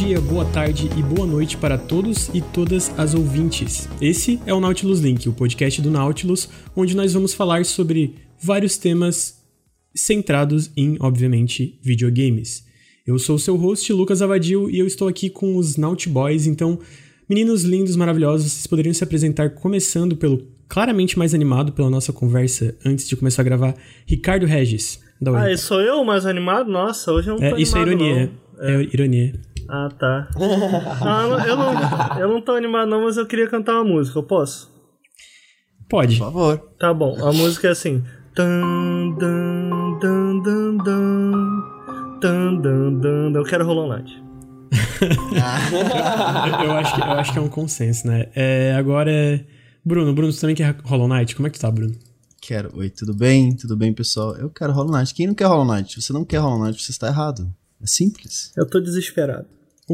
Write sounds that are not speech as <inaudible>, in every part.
Dia, boa tarde e boa noite para todos e todas as ouvintes. Esse é o Nautilus Link, o podcast do Nautilus, onde nós vamos falar sobre vários temas centrados em, obviamente, videogames. Eu sou o seu host, Lucas Avadil, e eu estou aqui com os Naut Boys, então, meninos lindos, maravilhosos, vocês poderiam se apresentar começando pelo claramente mais animado pela nossa conversa antes de começar a gravar, Ricardo Regis. Ah, sou eu mais animado? Nossa, hoje eu não tô é, Isso é ironia. É. é ironia. Ah, tá. ah, eu, não, eu não tô animado não, mas eu queria cantar uma música, eu posso? Pode. Por favor. Tá bom, a música é assim. Dun, dun, dun, dun, dun, dun, dun. Eu quero Hollow Knight. <laughs> eu, acho que, eu acho que é um consenso, né? É, agora é... Bruno, Bruno, você também quer Hollow Knight? Como é que tu tá, Bruno? Quero. Oi, tudo bem? Tudo bem, pessoal? Eu quero Hollow Knight. Quem não quer Hollow Knight? Você não quer Hollow Knight, você está errado. É simples. Eu tô desesperado.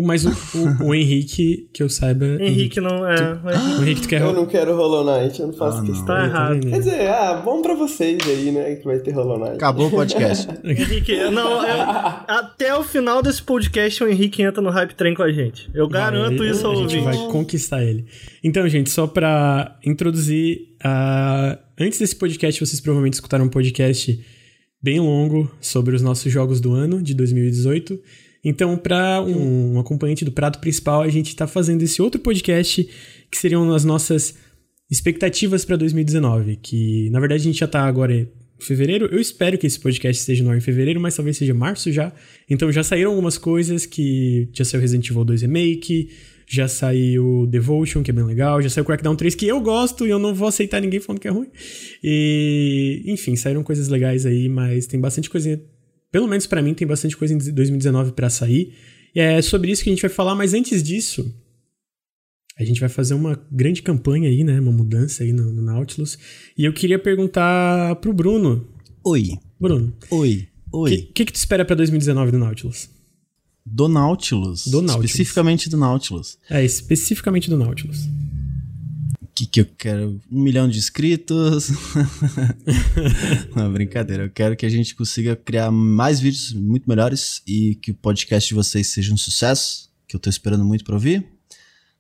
Mas o, o, o, Henrique, que eu saiba. Henrique, Henrique não é. Tu, o Henrique, tu quer. Eu não quero Hollow Knight, eu não faço ah, questão. Tá errado. Quer dizer, ah, bom pra vocês aí, né? Que vai ter Hollow Knight. Acabou o podcast. <laughs> Henrique, não, é, até o final desse podcast o Henrique entra no Hype Train com a gente. Eu garanto vai, isso ao ouvinte. vai conquistar ele. Então, gente, só pra introduzir. Uh, antes desse podcast, vocês provavelmente escutaram um podcast bem longo sobre os nossos jogos do ano de 2018. Então, para um, um, acompanhante do prato principal, a gente está fazendo esse outro podcast que seriam as nossas expectativas para 2019. Que na verdade a gente já está agora em fevereiro. Eu espero que esse podcast esteja no ar em fevereiro, mas talvez seja março já. Então já saíram algumas coisas que já saiu Resident Evil 2 Remake, já saiu Devotion, que é bem legal, já saiu Crackdown 3, que eu gosto e eu não vou aceitar ninguém falando que é ruim. E, enfim, saíram coisas legais aí, mas tem bastante coisinha pelo menos para mim, tem bastante coisa em 2019 para sair. E é sobre isso que a gente vai falar, mas antes disso, a gente vai fazer uma grande campanha aí, né? Uma mudança aí no, no Nautilus. E eu queria perguntar pro Bruno. Oi. Bruno. Oi. Oi. O que, que, que tu espera pra 2019 do Nautilus? Do Nautilus? Do Nautilus. Especificamente do Nautilus. É, especificamente do Nautilus que, que eu quero? Um milhão de inscritos. <laughs> <laughs> Não, brincadeira. Eu quero que a gente consiga criar mais vídeos muito melhores e que o podcast de vocês seja um sucesso, que eu tô esperando muito para ouvir.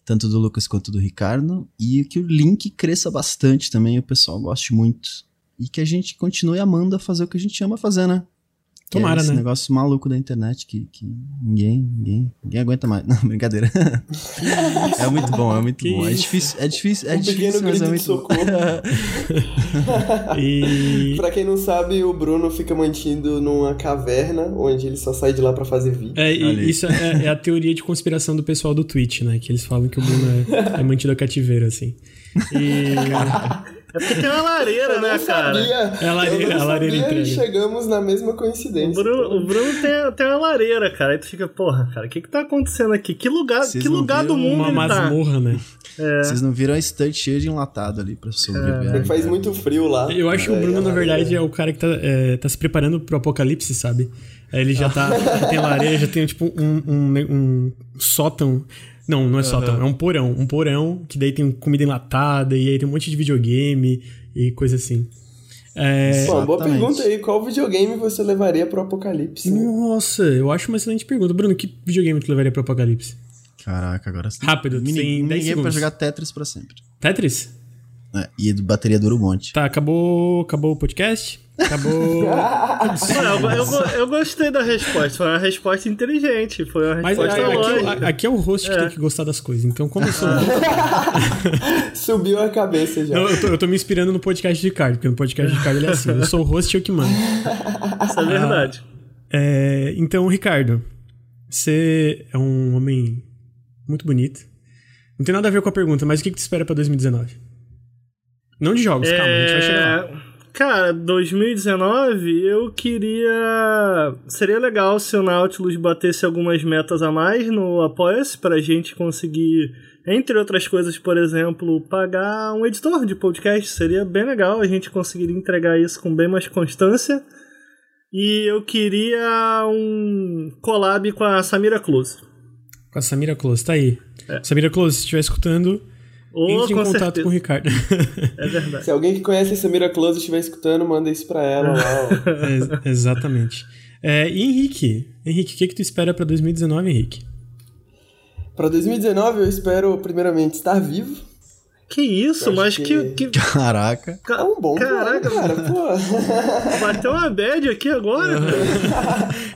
Tanto do Lucas quanto do Ricardo. E que o link cresça bastante também, o pessoal goste muito. E que a gente continue amando a fazer o que a gente ama fazer, né? Tomara, é esse né? negócio maluco da internet que, que ninguém, ninguém, ninguém aguenta mais. <laughs> Não, brincadeira. <laughs> é muito bom, é muito que bom. É difícil, é difícil, é um difícil, mas é muito socorro. <laughs> e... pra quem não sabe, o Bruno fica mantido numa caverna onde ele só sai de lá para fazer vídeo. É, isso é, é, a teoria de conspiração do pessoal do Twitch, né? Que eles falam que o Bruno é, é mantido a cativeiro, assim. E... É porque tem uma lareira, né, cara? Sabia. É a lareira, eu a lareira entrega. E chegamos na mesma coincidência. O Bruno, o Bruno tem, tem uma lareira, cara. Aí tu fica, porra, cara, o que que tá acontecendo aqui? Que lugar, que lugar do mundo uma ele tá? masmorra, né? É. Vocês não viram a estante cheia de enlatado ali pra sobreviver. É. Faz muito frio lá. Eu acho que o Bruno, na verdade, é o cara que tá, é, tá se preparando pro apocalipse, sabe? Aí ele já tá. <laughs> tem lareira, já tem tipo um, um, um sótão não, não é sótão, uhum. é um porão. Um porão que daí tem comida enlatada e aí tem um monte de videogame e coisa assim. É... Bom, boa pergunta aí. Qual videogame você levaria pro apocalipse? Nossa, eu acho uma excelente pergunta. Bruno, que videogame tu levaria pro apocalipse? Caraca, agora sim. Rápido, Ninguém, tem ninguém pra jogar Tetris pra sempre. Tetris? É, e bateria dura um monte. Tá, acabou, acabou o podcast? Acabou. <laughs> Não, eu, eu, eu, gostei da resposta. Foi uma resposta inteligente. Foi uma Mas resposta aqui, lógica. aqui é o host é. que tem que gostar das coisas. Então, como eu sou. <laughs> Subiu a cabeça já. Não, eu, tô, eu tô me inspirando no podcast de Ricardo, porque no podcast de Ricardo ele é assim. Eu sou o host e eu que mando. Isso é verdade. Ah, é, então, Ricardo, você é um homem muito bonito. Não tem nada a ver com a pergunta, mas o que, que tu espera pra 2019? Não de jogos, é... calma, a gente vai chegar lá. Cara, 2019 eu queria. Seria legal se o Nautilus batesse algumas metas a mais no Apoia-se pra gente conseguir, entre outras coisas, por exemplo, pagar um editor de podcast. Seria bem legal a gente conseguir entregar isso com bem mais constância. E eu queria um collab com a Samira Close. Com a Samira Close, tá aí. É. Samira Close, se estiver escutando, Oh, Entre em contato certeza. com o Ricardo. É verdade. Se alguém que conhece a Samira Close estiver escutando, manda isso pra ela lá. é, <laughs> exatamente. É, e Henrique? Henrique, o que, que tu espera pra 2019, Henrique? Pra 2019 eu espero, primeiramente, estar vivo. Que isso, Eu mas acho que. que-. Caraca. É um bom Caraca, cara, pô. <laughs> Bateu uma bad aqui agora.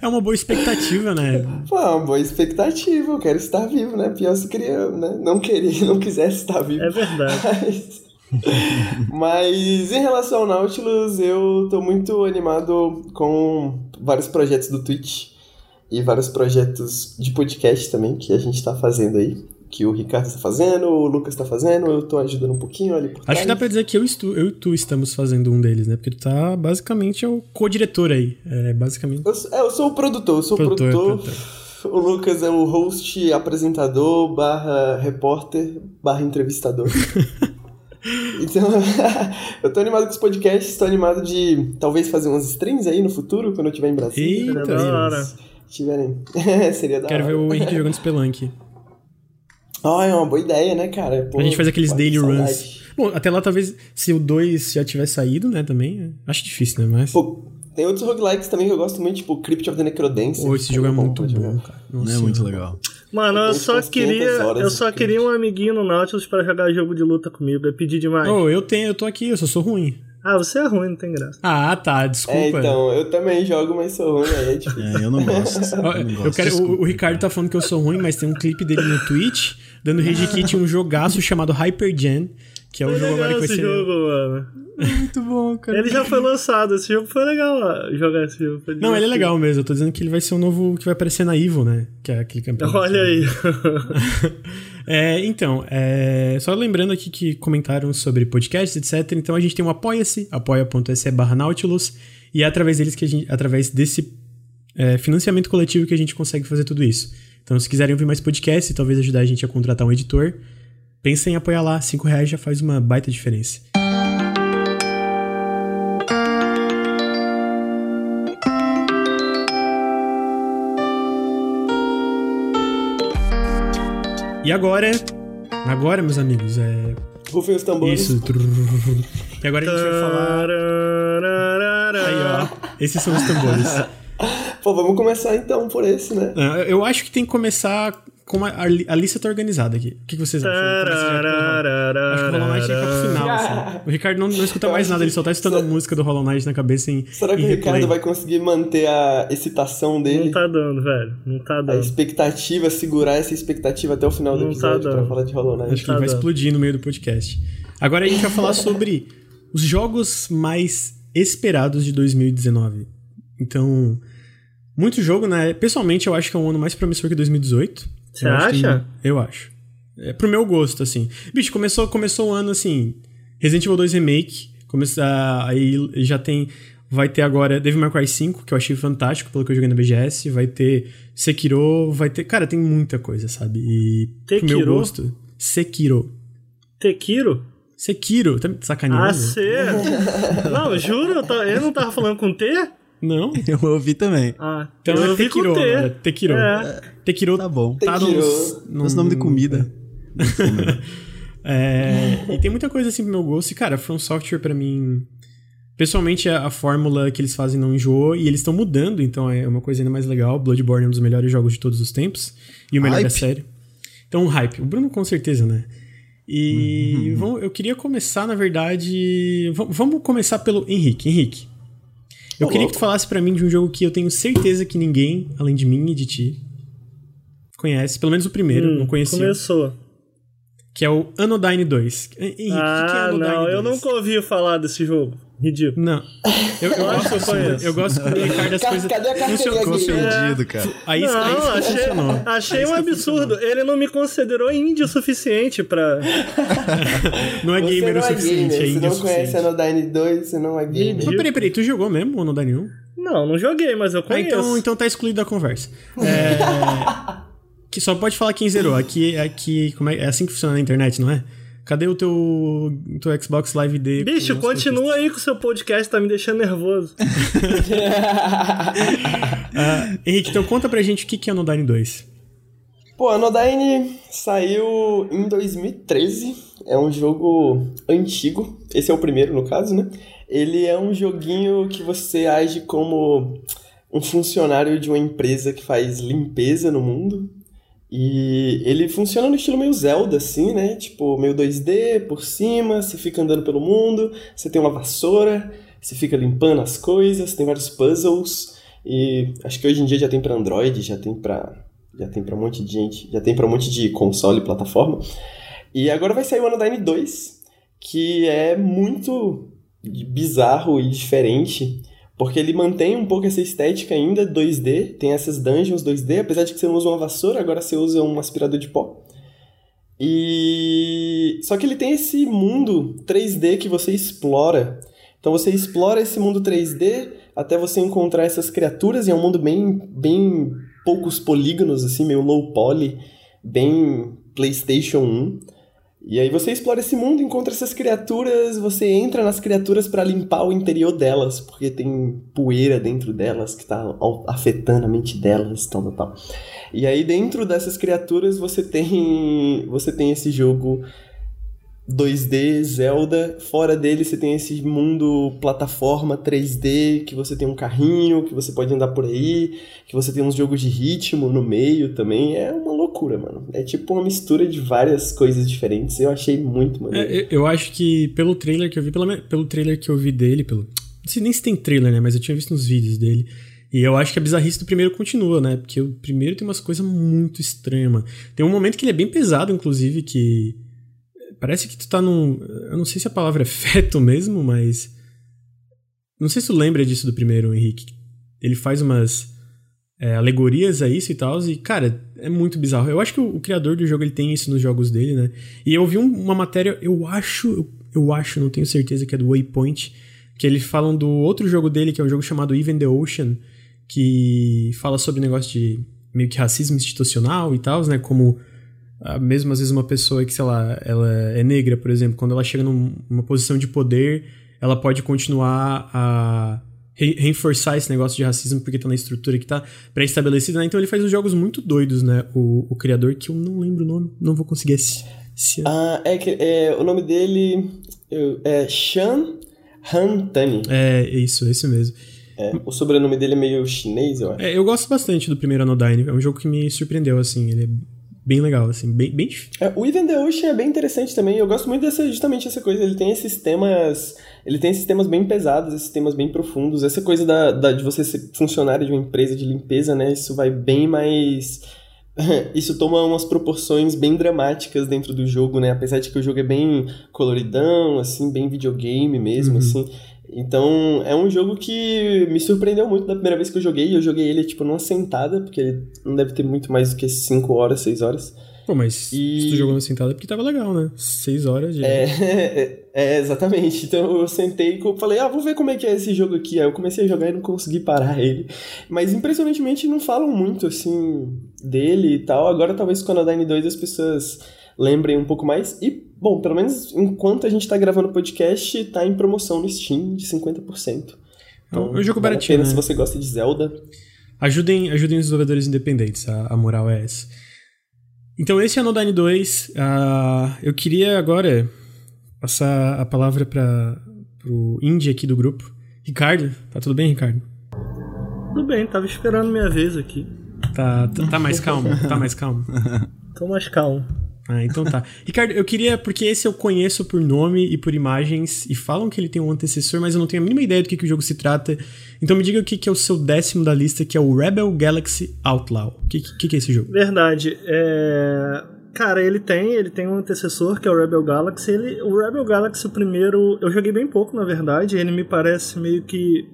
É uma boa expectativa, né? Pô, é uma boa expectativa, eu quero estar vivo, né? Pior se queria, né? Não queria, <laughs> não quisesse estar vivo. É verdade. Mas... Mas em relação ao Nautilus, eu tô muito animado com vários projetos do Twitch e vários projetos de podcast também que a gente tá fazendo aí. Que o Ricardo está fazendo, o Lucas tá fazendo, eu tô ajudando um pouquinho ali por Acho que dá trás. pra dizer que eu, estu, eu e tu estamos fazendo um deles, né? Porque tu tá basicamente é o co-diretor aí. É, basicamente. Eu, sou- é, eu sou o produtor, eu sou Produtor, o produtor. O Lucas é o host, apresentador, barra repórter, barra entrevistador. <laughs> então, <laughs> eu tô animado com os podcasts, tô animado de talvez fazer umas streams aí no futuro, quando eu estiver em Brasília. Eita, da hora. Deus. Tiverem. <laughs> Seria da Quero ver hora. o Henrique jogando Spelunk. Ah, é uma boa ideia, né, cara? Pô, A gente faz aqueles daily runs. saudade. Bom, até lá talvez se o 2 já tiver saído, né, também. é- Acho difícil, né? Mas. Pô, tem outros roguelikes também que eu gosto muito, tipo Crypt of the Necrodancer. Pô, esse jogo é muito pra jogar. bom, cara. Não Nossa é muito legal. Mano, eu só umas 500 queria. Eu só queria um amiguinho no Nautilus pra jogar jogo de luta comigo. É pedir demais. Oh, eu tenho, eu tô aqui, eu só sou ruim. Ah, você é ruim, não tem graça. Ah, tá, desculpa. É, então, eu também jogo, mas sou ruim, aí é <laughs> difícil. É, eu não gosto. <laughs> Eu, não Eu gosto. quero, o, Desculpa. o Ricardo tá falando que eu sou ruim, mas tem um clipe dele no Twitch dando rage kit um jogaço chamado Hypergen, que é o Foi jogo agora que vai esse ser. jogo, mano. Muito bom, cara. Ele já foi lançado, esse jogo foi legal ó, jogar esse jogo. foi Não, ele é legal mesmo. Eu tô dizendo que ele vai ser o novo que vai aparecer na Evil, né? Que é aquele campeão. Olha aí. <laughs> É, então, é, só lembrando aqui que comentaram sobre podcasts, etc. Então a gente tem um Apoia-se, apoia.se barra Nautilus, e é através deles que a gente, através desse é, financiamento coletivo que a gente consegue fazer tudo isso. Então, se quiserem ouvir mais podcasts e talvez ajudar a gente a contratar um editor, pensem em apoiar lá. Cinco reais já faz uma baita diferença. E agora, agora, meus amigos, é Rufem os tambores. isso. E agora a gente vai falar. Aí, ó. Esses são os tambores. Pô, vamos começar então por esse, né? Ah, Eu acho que tem que começar com a, a li- a lista tá organizada aqui. O que, que vocês acham? Hollow- Acho que o Hollow Knight fica pro final, <laughs> assim. O Ricardo não, não escuta mais nada, ele só tá escutando a música do Hollow Knight na cabeça em, Será que em o Ricardo replay. vai conseguir manter a excitação dele? Não tá dando, velho. Não tá A dando. expectativa, segurar essa expectativa até o final do Não tá episódio pra dando. falar de Hollow Knight. Acho que ele vai dando. explodir no meio do podcast. Agora a gente vai falar sobre os jogos mais esperados de 2019. Então, muito jogo, né? Pessoalmente, eu acho que é um ano mais promissor que 2018. Você Eu acho que tem- acha? eu acho. É pro meu gosto, assim. Bicho, começou, começou o ano assim. Resident Evil 2 Remake. Começa, aí já tem. Vai ter agora Devil May Cry 5, que eu achei fantástico pelo que eu joguei na BGS. Vai ter Sekiro, vai ter. Cara, tem muita coisa, sabe? E pro meu Tekiro? gosto. Sekiro. Tequiro? Sekiro, tá me sacaneando? Ah, C? Não, juro, eu, eu não tava falando com T? Não? <laughs> Eu ouvi também. Ah, Então eu é ouvi Tekiro. com T. agora, Tekiro. É. Tekiro Tá bom. tá Tekiro. nos, Parece nome de comida. <laughs> É, e tem muita coisa assim pro meu gosto. E, cara, From Software pra mim. Pessoalmente, a, a fórmula que eles fazem não enjoou e eles estão mudando, então é uma coisa ainda mais legal. Bloodborne é um dos melhores jogos de todos os tempos e o melhor da Hype. série. Então, hype. O Bruno com certeza, né? E vamos- eu queria começar, na verdade. vam- Vamos começar pelo Henrique. Henrique, eu Ô, queria que louco. tu falasse pra mim de um jogo que eu tenho certeza que ninguém, além de mim e de ti, conhece. Pelo menos o primeiro, Hum, não conhecia. Começou. Que é o Anodyne 2. Henrique, o que é ah, Anodyne não, 2? eu nunca ouvi falar desse jogo. Ridículo. Não. Eu, eu, acho que eu gosto, conheço. eu gosto quando o Ricardo as coisas. cadê a carteirinha funcionou. aqui? Ofendido, cara. Aí, aí não, que achei, funcionou. achei Aí um absurdo. Ele não me considerou índio o suficiente pra. <laughs> Não é gamer não o é suficiente, gamer, é você não conhece. Anodyne 2, você não é gamer. Mas peraí, peraí, tu jogou mesmo o Anodyne 1? Não, não joguei, mas eu Ah, conheço. então, então tá excluído da conversa. <laughs> É, que só pode falar quem zerou. Aqui, aqui como é, é assim que funciona na internet, não é? Cadê o teu, teu Xbox Live D? Bicho, continua aí com o seu podcast, tá me deixando nervoso. <laughs> Ah, Henrique, então conta pra gente o que que é Anodyne 2. Pô, Anodyne saiu em 2013. É um jogo antigo. Esse é o primeiro, no caso, né? Ele é um joguinho que você age como um funcionário de uma empresa que faz limpeza no mundo. E ele funciona no estilo meio Zelda, assim, né? Tipo, meio 2D, por cima, você fica andando pelo mundo, você tem uma vassoura, você fica limpando as coisas, tem vários puzzles. E acho que hoje em dia já tem para Android, já tem para já tem para um monte de gente, já tem para um monte de console e plataforma. E agora vai sair o Anodyne 2, que é muito bizarro e diferente. Porque ele mantém um pouco essa estética ainda 2D, tem essas dungeons 2D, apesar de que você não usa uma vassoura, agora você usa um aspirador de pó. E só que ele tem esse mundo 3D que você explora. Então você explora esse mundo 3D até você encontrar essas criaturas e é um mundo bem bem poucos polígonos assim, meio low poly, bem PlayStation 1. E aí você explora esse mundo, encontra essas criaturas, você entra nas criaturas para limpar o interior delas, porque tem poeira dentro delas que tá afetando a mente delas, tal, tal, tal. E aí dentro dessas criaturas você tem você tem esse jogo 2D, Zelda. Fora dele você tem esse mundo plataforma 3D, que você tem um carrinho, que você pode andar por aí, que você tem uns jogos de ritmo no meio também. É uma loucura, mano. É tipo uma mistura de várias coisas diferentes. Eu achei muito maneiro. É, eu acho que pelo trailer que eu vi, pelo, pelo trailer que eu vi dele, pelo. Não sei nem se tem trailer, né? Mas eu tinha visto nos vídeos dele. E eu acho que a bizarrice do primeiro continua, né? Porque o primeiro tem umas coisas muito extremas. Tem um momento que ele é bem pesado, inclusive, que Parece que tu tá num. Eu não sei se a palavra é feto mesmo, mas. Não sei se tu lembra disso do primeiro, Henrique. Ele faz umas é, alegorias a isso e tal. E, cara, é muito bizarro. Eu acho que o, o, criador do jogo ele tem isso nos jogos dele, né? E eu vi um, uma matéria, eu acho. Eu, eu acho, não tenho certeza, que é do Waypoint. Que eles falam do outro jogo dele, que é um jogo chamado Even the Ocean. Que fala sobre negócio de meio que racismo institucional e tal, né? Como ah, mesmo às vezes uma pessoa que, sei lá, ela é negra, por exemplo, quando ela chega numa posição de poder, ela pode continuar a re reforçar esse negócio de racismo porque tá na estrutura que tá pré-estabelecida, né? Então ele faz uns jogos muito doidos, né? O, o criador, que eu não lembro o nome, não vou conseguir esse. esse... Ah, é que é, o nome dele é Shan Han Tani. É, isso, esse mesmo. É, o sobrenome dele é meio chinês, eu acho. É, eu gosto bastante do primeiro Anodyne. É um jogo que me surpreendeu, assim. Ele é bem legal, assim, bem... bem... É, o Even the Ocean é bem interessante também, eu gosto muito dessa, justamente essa coisa, ele tem esses temas, ele tem esses temas bem pesados, esses temas bem profundos, essa coisa da, da de você ser funcionário de uma empresa de limpeza, né, isso vai bem mais... <laughs> isso toma umas proporções bem dramáticas dentro do jogo, né, apesar de que o jogo é bem coloridão, assim, bem videogame mesmo, uhum. assim... Então, é um jogo que me surpreendeu muito da primeira vez que eu joguei. Eu joguei ele, tipo, numa sentada, porque ele não deve ter muito mais do que 5 horas, 6 horas. Pô, mas e... se tu jogou numa sentada é porque tava legal, né? 6 horas de... É, <laughs> é, exatamente. Então eu sentei e falei, ah, vou ver como é que é esse jogo aqui. Aí eu comecei a jogar e não consegui parar <laughs> ele. Mas impressionantemente não falam muito, assim, dele e tal. Agora talvez com a Anodyne 2 as pessoas lembrem um pouco mais. E Bom, pelo menos enquanto a gente tá gravando o podcast, tá em promoção no Steam de 50%. Então, é um jogo baratinho. Né? se você gosta de Zelda. Ajudem, ajudem os desenvolvedores independentes, a, a moral é essa. Então, esse é No Dine 2. Uh, eu queria agora passar a palavra para o indie aqui do grupo. Ricardo, tá tudo bem, Ricardo? Tudo bem, tava esperando minha vez aqui. Tá, tá, tá mais calmo? tá mais calmo? Tô mais calmo. Ah, então tá. <laughs> Ricardo, eu queria, porque esse eu conheço por nome e por imagens, e falam que ele tem um antecessor, mas eu não tenho a mínima ideia do que, que o jogo se trata. Então me diga o que, que é o seu décimo da lista, que é o Rebel Galaxy Outlaw. O que, que, que é esse jogo? Verdade. É... Cara, ele tem, ele tem um antecessor que é o Rebel Galaxy. Ele, o Rebel Galaxy, o primeiro, eu joguei bem pouco, na verdade. Ele me parece meio que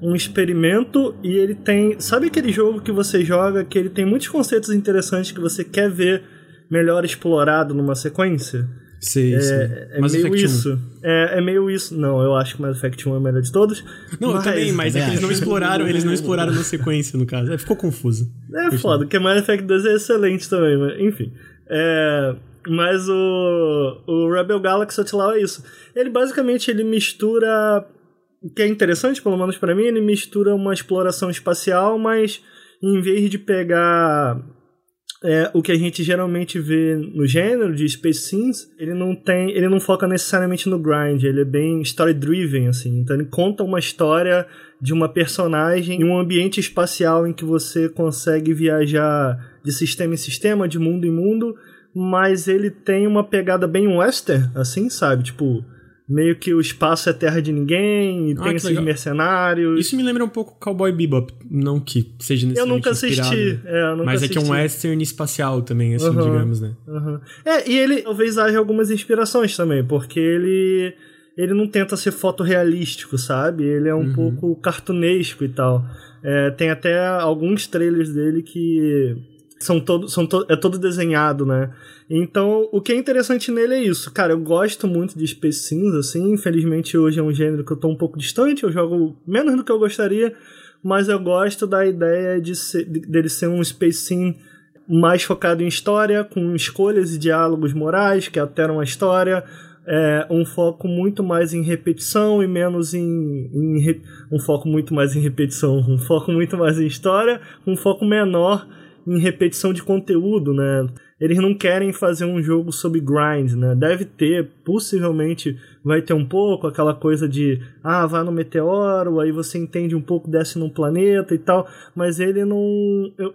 um experimento e ele tem, sabe aquele jogo que você joga que ele tem muitos conceitos interessantes que você quer ver melhor explorado numa sequência. Sim, é, sim. é meio isso. É, é, meio isso. Não, eu acho que Mass Effect 1 é o melhor de todos. Não, mas... também, mas é, que eles não <laughs> exploraram, eles não exploraram na sequência, no caso. É, ficou confuso. É foda, porque Mass Effect 2 é excelente também, mas enfim. É, mas o, o Rebel Galaxy Outlaw é isso. Ele basicamente ele mistura. O que é interessante, pelo menos para mim, ele mistura uma exploração espacial, mas em vez de pegar é, o que a gente geralmente vê no gênero de Space Sims, ele não tem, ele não foca necessariamente no grind, ele é bem story driven assim. Então ele conta uma história de uma personagem em um ambiente espacial em que você consegue viajar de sistema em sistema, de mundo em mundo, mas ele tem uma pegada bem western, assim, sabe? Tipo, meio que o espaço é terra de ninguém, e ah, tem esses legal. mercenários. Isso me lembra um pouco Cowboy Bebop, não que seja necessariamente Eu nunca assisti, é, eu nunca mas assisti. é que é um western espacial também, assim, uhum, digamos, né? Uhum. É, e ele talvez haja algumas inspirações também, porque ele ele não tenta ser fotorrealístico, sabe? Ele é um uhum. pouco cartunesco e tal. É, tem até alguns trailers dele que são todo, são to, é todo desenhado, né? Então, o que é interessante nele é isso. Cara, eu gosto muito de Space Sims, assim. Infelizmente, hoje é um gênero que eu tô um pouco distante. Eu jogo menos do que eu gostaria. Mas eu gosto da ideia de ser, de, dele ser um Space Sim mais focado em história, com escolhas e diálogos morais que alteram a história. É, um foco muito mais em repetição e menos em, em, um foco muito mais em repetição, um foco muito mais em história, um foco menor em repetição de conteúdo, né? Eles não querem fazer um jogo sobre grind, né? Deve ter, possivelmente vai ter um pouco aquela coisa de ah, vá no meteoro, aí você entende um pouco, desce num planeta e tal, mas ele não.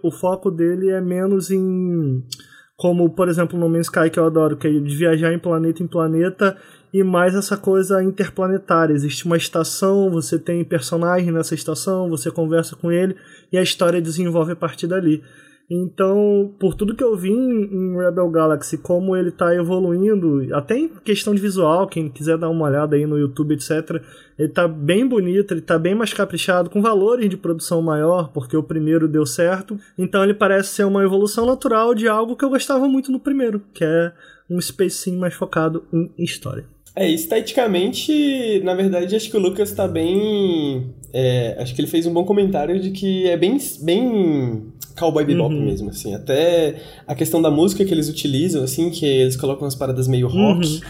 O foco dele é menos em. Como, por exemplo, no Man's Sky, que eu adoro, que é de viajar em planeta em planeta e mais essa coisa interplanetária. Existe uma estação, você tem personagem nessa estação, você conversa com ele e a história desenvolve a partir dali. Então, por tudo que eu vi em Rebel Galaxy, como ele está evoluindo, até em questão de visual, quem quiser dar uma olhada aí no YouTube, etc., ele está bem bonito, ele está bem mais caprichado, com valores de produção maior, porque o primeiro deu certo. Então ele parece ser uma evolução natural de algo que eu gostava muito no primeiro, que é um Space Sim mais focado em história. É, esteticamente, na verdade, acho que o Lucas está bem. É, acho que ele fez um bom comentário de que é bem, bem cowboy bebop uhum. mesmo, assim. Até a questão da música que eles utilizam, assim, que eles colocam umas paradas meio rock,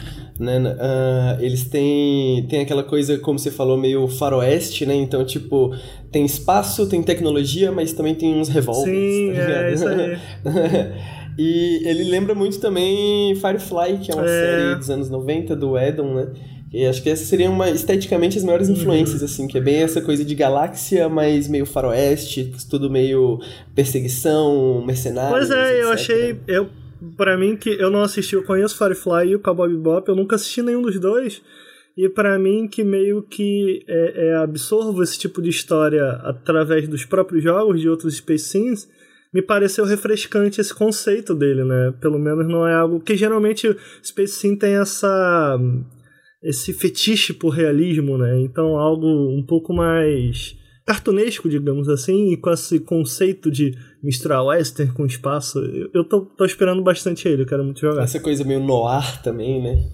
uhum. né? Uh, eles têm, têm aquela coisa, como você falou, meio faroeste, né? Então, tipo, tem espaço, tem tecnologia, mas também tem uns revólveres. Sim, tá é isso aí. <laughs> e ele lembra muito também Firefly, que é uma é. série dos anos 90 do Edon, né? E acho que essas seriam uma, esteticamente as maiores influências, uhum. assim, que é bem essa coisa de galáxia, mas meio faroeste, tudo meio perseguição, mercenários. Pois é, eu achei. Eu, pra mim, que eu não assisti, eu conheço Firefly e o Cowboy Bebop, eu nunca assisti nenhum dos dois. E para mim, que meio que é, é, absorvo esse tipo de história através dos próprios jogos de outros Space Sims, me pareceu refrescante esse conceito dele, né? Pelo menos não é algo que geralmente Space Sim tem essa esse fetiche por realismo, né? Então algo um pouco mais cartunesco, digamos assim, e com esse conceito de misturar western com espaço. Eu, eu tô, tô esperando bastante ele, eu quero muito jogar. Essa coisa meio noir também, né?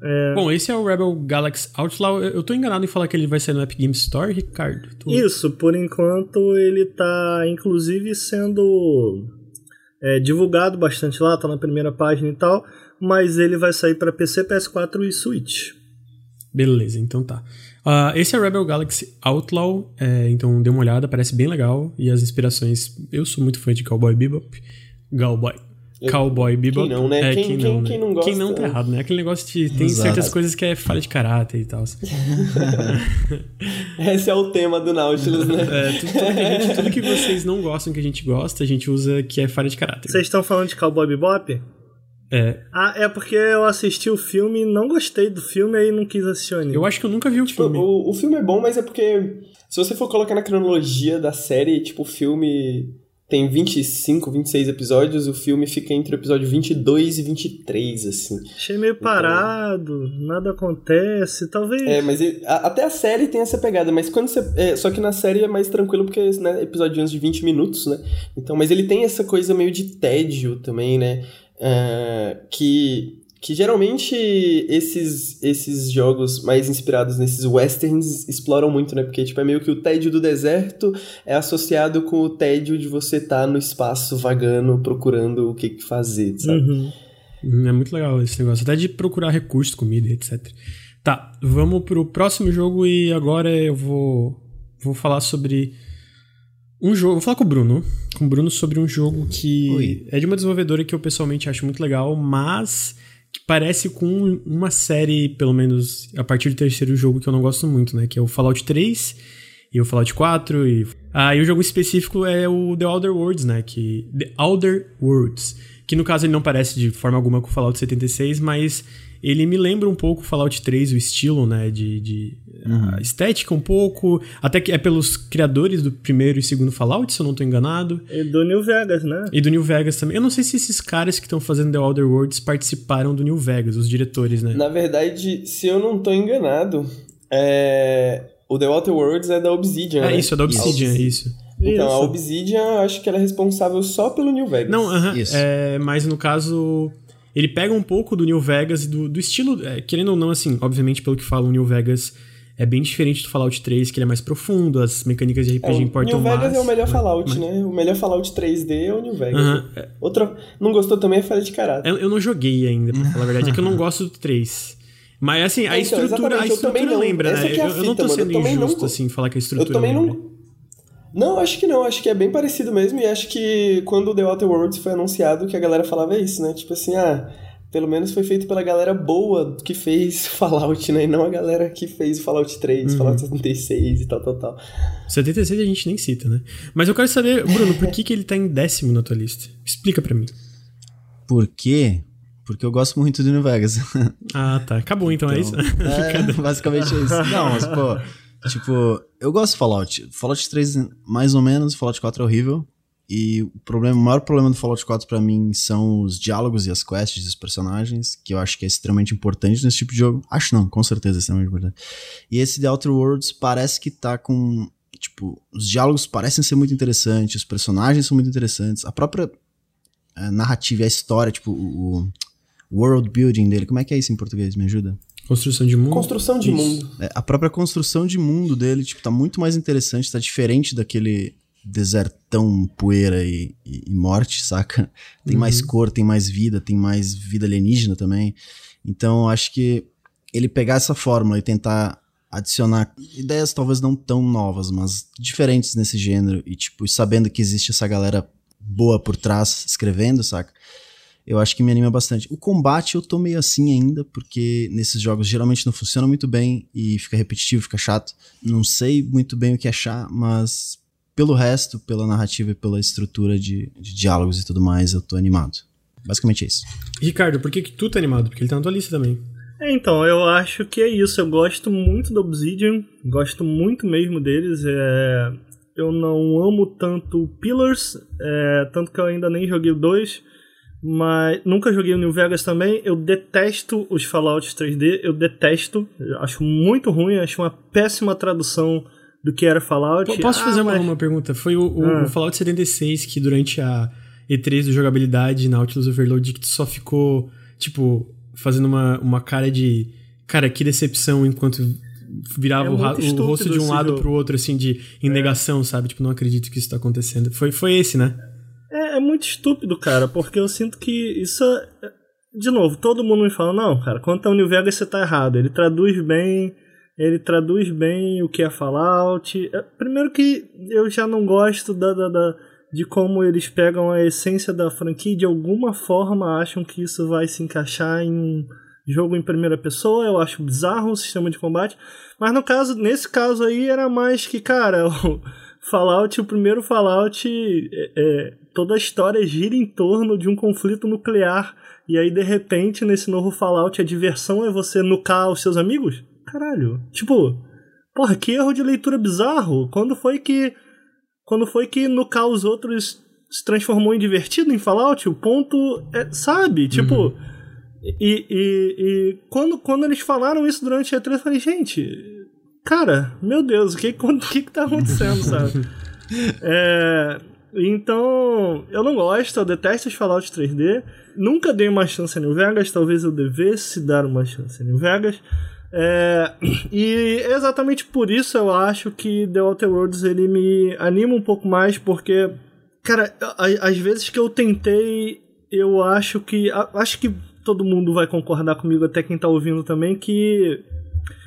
É... Bom, esse é o Rebel Galaxy Outlaw. Eu tô enganado em falar que ele vai sair no Epic Game Store, Ricardo? Tu... Isso, por enquanto ele tá inclusive sendo é, divulgado bastante lá, tá na primeira página e tal, mas ele vai sair para PC, PS4 e Switch. Beleza, então tá. Uh, esse é Rebel Galaxy Outlaw, é, então dê uma olhada, parece bem legal. E as inspirações. Eu sou muito fã de Cowboy Bebop. Cowboy. Cowboy Bebop. Quem não, né? É, quem, quem, não, né? quem, não gosta. Quem não tá errado, né? Aquele negócio de. Tem Exato. certas coisas que é falha de caráter e tal. <laughs> Esse é o tema do Nautilus, né? É, tudo, tudo, que gente, tudo, que vocês não gostam, que a gente gosta, a gente usa que é falha de caráter. Vocês estão falando de Cowboy Bebop? É. Ah, é porque eu assisti o filme e não gostei do filme e não quis assistir o anime. Eu acho que eu nunca vi o tipo, filme. O, o filme é bom, mas é porque se você for colocar na cronologia da série, tipo, o filme tem 25, 26 episódios, o filme fica entre o episódio 22 e 23, assim. Achei meio então... parado, nada acontece, talvez... É, mas ele, a, até a série tem essa pegada, mas quando você... É, só que na série é mais tranquilo porque, né, episódios de 20 minutos, né? Então, mas ele tem essa coisa meio de tédio também, né? Uh, que, que geralmente esses, esses jogos mais inspirados nesses westerns exploram muito, né? Porque tipo, é meio que o tédio do deserto é associado com o tédio de você estar tá no espaço vagando, procurando o que fazer, sabe? Uhum. É muito legal esse negócio, até de procurar recursos, comida, etc. Tá, vamos pro próximo jogo e agora eu vou, vou falar sobre um jogo. Vou falar com o Bruno com o Bruno sobre um jogo que Oi. é de uma desenvolvedora que eu pessoalmente acho muito legal, mas que parece com uma série, pelo menos a partir do terceiro jogo, que eu não gosto muito, né? Que é o Fallout 3 e o Fallout 4 e... Ah, e o jogo específico é o The Outer Worlds, né? Que... The Outer Worlds. Que no caso ele não parece de forma alguma com o Fallout 76, mas ele me lembra um pouco Fallout 3, o estilo, né? De, de uhum. estética um pouco. Até que é pelos criadores do primeiro e segundo Fallout, se eu não estou enganado. E do New Vegas, né? E do New Vegas também. Eu não sei se esses caras que estão fazendo The Outer Worlds participaram do New Vegas, os diretores, né? Na verdade, se eu não estou enganado, é... o The Outer Worlds é da Obsidian. É né? isso, é da Obsidian, é isso. Então, isso. a Obsidian, acho que ela é responsável só pelo New Vegas. Não, uh -huh, é, mas no caso, ele pega um pouco do New Vegas e do, do estilo, é, querendo ou não, assim, obviamente, pelo que fala o New Vegas é bem diferente do Fallout 3, que ele é mais profundo, as mecânicas de RPG é, importam mais. New Vegas mais, é o melhor Fallout, mas... né? O melhor Fallout 3D é o New Vegas. Uh -huh. Outra, não gostou também é falha de caráter. Eu, eu, não joguei ainda, pra falar a verdade, é que eu não <laughs> gosto do 3. Mas assim, a então, estrutura, a estrutura lembra, né? É eu, eu, não tô sendo injusto, não... assim, falar que a estrutura Eu também lembra. não... Não, acho que não, acho que é bem parecido mesmo, e acho que quando o The Outer Worlds foi anunciado, que a galera falava é isso, né? Tipo assim, ah, pelo menos foi feito pela galera boa que fez <laughs> Fallout, né? E não a galera que fez Fallout 3, uhum. Fallout 76 e tal, tal, tal. 76 a gente nem cita, né? Mas eu quero saber, Bruno, por que, que ele tá em décimo na tua lista? Explica para mim. Por quê? Porque eu gosto muito do New Vegas. Ah, tá. Acabou então, é então <laughs> é isso? É, basicamente é isso. <laughs> Não, mas pô, tipo, eu gosto de Fallout. Fallout 3 mais ou menos, Fallout 4 é horrível. E o, problema, o maior problema do Fallout 4 para mim são os diálogos e as quests dos personagens, que eu acho que é extremamente importante nesse tipo de jogo. Acho não, com certeza é extremamente importante. E esse The Outer Worlds parece que tá com. Tipo, os diálogos parecem ser muito interessantes, os personagens são muito interessantes, a própria a narrativa e a história, tipo, o, o world building dele. Como é que é isso em português? Me ajuda? Construção de mundo. Construção de isso. mundo. É, a própria construção de mundo dele, tipo, tá muito mais interessante, tá diferente daquele desertão, poeira e, e, e morte, saca? <laughs> Tem uhum. mais cor, tem mais vida, tem mais vida alienígena também. Então, acho que ele pegar essa fórmula e tentar adicionar ideias talvez não tão novas, mas diferentes nesse gênero e tipo, sabendo que existe essa galera boa por trás escrevendo, saca? Eu acho que me anima bastante. O combate eu tô meio assim ainda, porque nesses jogos geralmente não funciona muito bem e fica repetitivo, fica chato. Não sei muito bem o que achar, mas pelo resto, pela narrativa e pela estrutura de, de diálogos e tudo mais, eu tô animado. Basicamente é isso. Ricardo, por que, que tu tá animado? Porque ele tá na tua lista também. É, então, eu acho que é isso. Eu gosto muito do Obsidian, gosto muito mesmo deles. É... Eu não amo tanto Pillars, é... tanto que eu ainda nem joguei o 2, mas nunca joguei o New Vegas também. Eu detesto os Fallout 3D, eu detesto, eu acho muito ruim, acho uma péssima tradução do que era Fallout. P posso ah, fazer mas... uma, uma, pergunta? Foi o, o, ah. o, Fallout 76 que durante a E3 do jogabilidade Nautilus Overload que tu só ficou, tipo, fazendo uma, uma cara de. Cara, que decepção enquanto virava é o, o, rosto de um lado jogo. pro outro, assim, de em negação, é. sabe? Tipo, não acredito que isso tá acontecendo. Foi, foi esse, né? É, é muito estúpido, cara, porque eu sinto que isso é... De novo, todo mundo me fala, não, cara, quanto ao New Vegas você tá errado. Ele traduz bem ele traduz bem o que é Fallout. É, primeiro que eu já não gosto da, da, da, de como eles pegam a essência da franquia e de alguma forma acham que isso vai se encaixar em um jogo em primeira pessoa. Eu acho bizarro o sistema de combate. Mas no caso, nesse caso aí, era mais que, cara, <laughs> Fallout, o primeiro Fallout, é, é, toda a história gira em torno de um conflito nuclear. E aí, de repente, nesse novo Fallout, a diversão é você nucar os seus amigos? Caralho. Tipo, porra, que erro de leitura bizarro. Quando foi que. Quando foi que no caos os outros se transformou em divertido em Fallout? O ponto é. Sabe? Tipo. Uhum. E, e, e, quando, quando eles falaram isso durante a E3, eu falei, gente. Cara, meu Deus, o que, <laughs> o que, que tá acontecendo, sabe? <laughs> é. Então, eu não gosto, eu detesto os Fallout 3D. Nunca dei uma chance a New Vegas, talvez eu devesse dar uma chance a New Vegas. É, <clears throat> e exatamente por isso eu acho que The Outer Worlds ele me anima um pouco mais, porque, cara, às vezes que eu tentei, eu acho que. Acho que todo mundo vai concordar comigo, até quem tá ouvindo também, que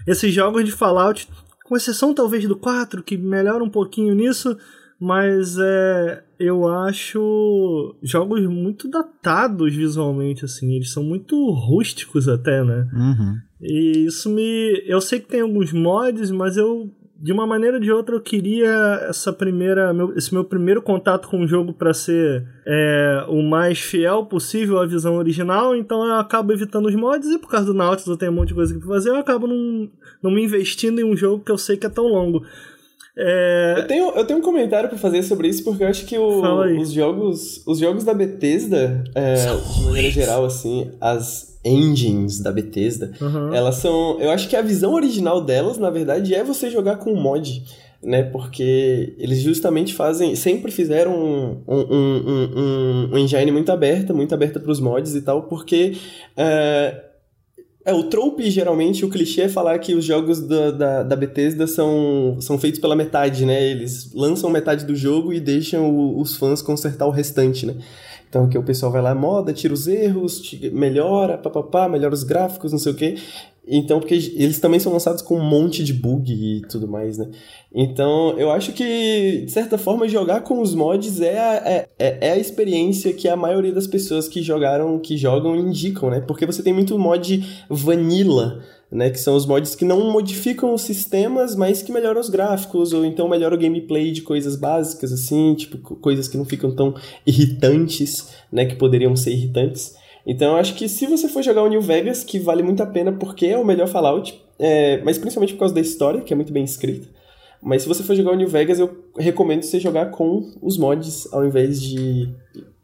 esses jogos de Fallout, com exceção talvez do 4, que melhora um pouquinho nisso, mas é, eu acho jogos muito datados visualmente, assim. Eles são muito rústicos até, né? Uhum. E isso me. Eu sei que tem alguns mods, mas eu. De uma maneira ou de outra, eu queria essa primeira, meu, esse meu primeiro contato com o jogo para ser é, o mais fiel possível à visão original, então eu acabo evitando os mods e por causa do Nautilus eu tenho um monte de coisa que fazer, eu acabo não, não me investindo em um jogo que eu sei que é tão longo. É... Eu, tenho, eu tenho um comentário para fazer sobre isso, porque eu acho que o, os, jogos, os jogos da Bethesda, é, de maneira geral, assim, as engines da Bethesda, Uhum. elas são. Eu acho que a visão original delas, na verdade, é você jogar com mod. Né, porque eles justamente fazem, sempre fizeram um, um, um, um, engine muito aberta, muito aberta para os mods e tal, porque é, é, o trope, geralmente, o clichê é falar que os jogos da, da, da Bethesda são, são feitos pela metade, né? Eles lançam metade do jogo e deixam o- os fãs consertar o restante, né? Então, que o pessoal vai lá, moda, tira os erros, melhora, papapá, melhora os gráficos, não sei o quê. Então, porque eles também são lançados com um monte de bug e tudo mais, né? Então, eu acho que, de certa forma, jogar com os mods é a, é, é é a experiência que a maioria das pessoas que jogaram, que jogam, indicam, né? Porque você tem muito mod vanilla, né? Que são os mods que não modificam os sistemas, mas que melhoram os gráficos, ou então melhoram o gameplay de coisas básicas, assim, tipo, co- coisas que não ficam tão irritantes, né? Que poderiam ser irritantes. Então, eu acho que se você for jogar o New Vegas, que vale muito a pena porque é o melhor Fallout, é, mas principalmente por causa da história, que é muito bem escrita. Mas se você for jogar o New Vegas, eu recomendo você jogar com os mods ao invés de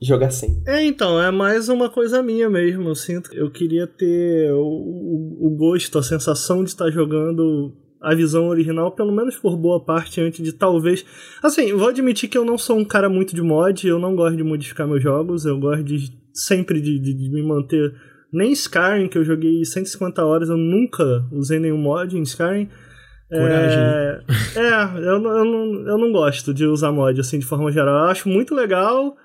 jogar sem. É, então, é mais uma coisa minha mesmo. Eu sinto que eu queria ter o, o, o gosto, a sensação de estar jogando a visão original, pelo menos por boa parte, antes de talvez. Assim, vou admitir que eu não sou um cara muito de mod, eu não gosto de modificar meus jogos, eu gosto de sempre de, de, de me manter. Nem Skyrim, que eu joguei 150 horas, eu nunca usei nenhum mod em Skyrim. Coragem. É, é eu, não- eu, não, eu não gosto de usar mod, assim, de forma geral. Eu acho muito legal,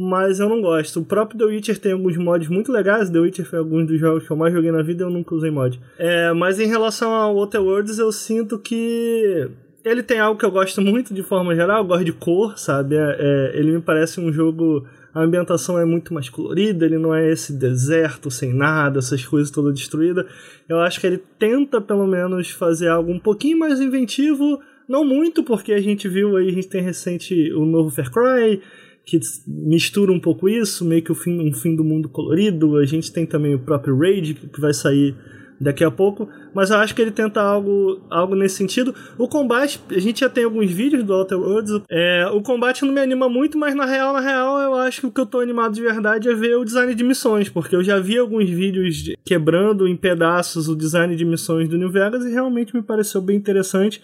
mas eu não gosto. O próprio The Witcher tem alguns mods muito legais. The Witcher foi alguns dos jogos que eu mais joguei na vida e eu nunca usei mod. É, mas em relação ao Outer Worlds, eu sinto que ele tem algo que eu gosto muito de forma geral. Eu gosto de cor, sabe? É, é, ele me parece um jogo. A ambientação é muito mais colorida, ele não é esse deserto sem nada, essas coisas todas destruídas. Eu acho que ele tenta, pelo menos, fazer algo um pouquinho mais inventivo. Não muito, porque a gente viu aí, a gente tem recente o novo Far Cry, que mistura um pouco isso, meio que o fim, um fim do mundo colorido. A gente tem também o próprio Raid, que vai sair daqui a pouco, mas eu acho que ele tenta algo, algo nesse sentido. O combate, a gente já tem alguns vídeos do Outer Worlds, é, o combate não me anima muito, mas na real, na real, eu acho que o que eu tô animado de verdade é ver o design de missões, porque eu já vi alguns vídeos de- quebrando em pedaços o design de missões do New Vegas e realmente me pareceu bem interessante.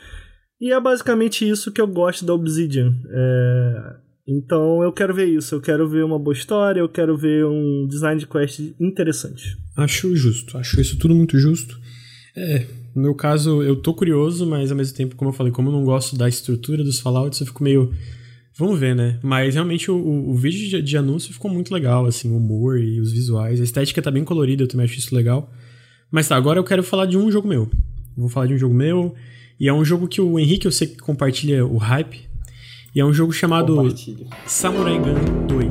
E é basicamente isso que eu gosto da Obsidian. É, Então eu quero ver isso, eu quero ver uma boa história, eu quero ver um design de quest interessante. Acho justo, acho isso tudo muito justo. É, no meu caso, eu tô curioso, mas ao mesmo tempo, como eu falei, como eu não gosto da estrutura dos Fallouts, eu fico meio. Vamos ver, né? Mas realmente o, o- vídeo de, de anúncio ficou muito legal, assim, o humor e os visuais. A estética tá bem colorida, eu também acho isso legal. Mas tá, agora eu quero falar de um jogo meu. Vou falar de um jogo meu. E é um jogo que o Henrique, eu sei que compartilha o hype. E é um jogo chamado. Samurai Gun 2.